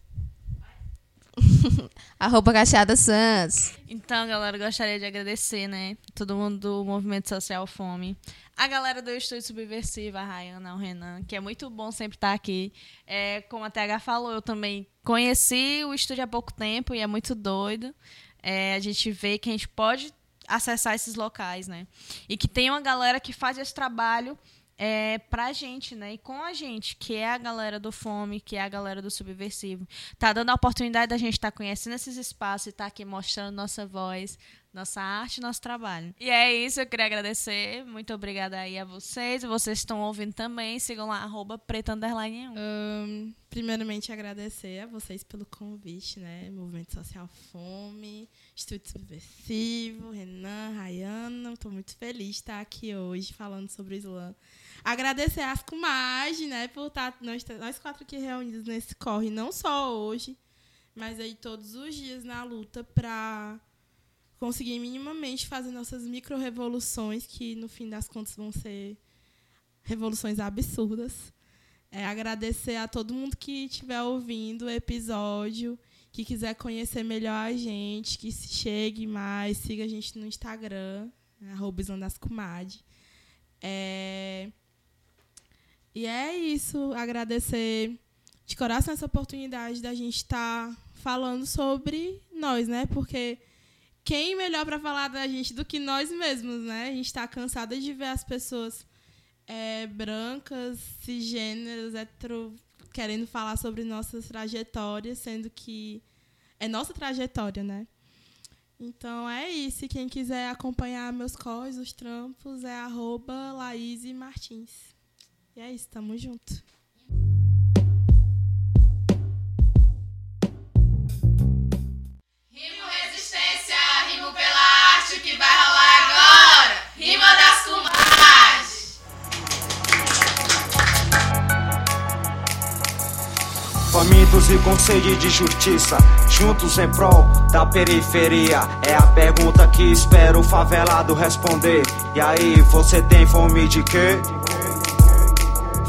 [laughs] Arroba Cacheada Santos. Então, galera, gostaria de agradecer, né? Todo mundo do Movimento Social Fome. A galera do Estúdio Subversivo, a Rayana, o Renan, que é muito bom sempre estar aqui. É, como a TH falou, eu também conheci o estúdio há pouco tempo e é muito doido. É, a gente vê que a gente pode acessar esses locais, né? E que tem uma galera que faz esse trabalho é, pra gente, né? E com a gente, que é a galera do Fome, que é a galera do Subversivo. Tá dando a oportunidade da gente estar conhecendo esses espaços e estar aqui mostrando nossa voz, nossa arte, nosso trabalho. E é isso, eu queria agradecer. Muito obrigada aí a vocês. Vocês estão ouvindo também. Sigam lá, arroba preta underline 1. Um, primeiramente, agradecer a vocês pelo convite, né? Movimento Social Fome, Estúdio Subversivo, Renan, Rayana. Estou muito feliz de estar aqui hoje falando sobre o Islã. Agradecer às Kumaj, né? Por estar nós, nós quatro aqui reunidos nesse corre, não só hoje, mas aí todos os dias na luta para conseguir minimamente fazer nossas micro-revoluções, que no fim das contas vão ser revoluções absurdas. É, agradecer a todo mundo que estiver ouvindo o episódio, que quiser conhecer melhor a gente, que chegue mais, siga a gente no Instagram, arroba É... E é isso, agradecer de coração essa oportunidade da gente estar tá falando sobre nós, né? Porque quem melhor para falar da gente do que nós mesmos, né? A gente está cansada de ver as pessoas é, brancas, cisgêneras, hetero, querendo falar sobre nossas trajetórias, sendo que é nossa trajetória, né? Então é isso. Quem quiser acompanhar meus cores, os trampos, é arroba Martins. E é isso, tamo junto. que vai rolar agora. Rima das comadres. Famintos e com sede de justiça, juntos em prol da periferia. É a pergunta que espero o favelado responder. E aí, você tem fome de quê?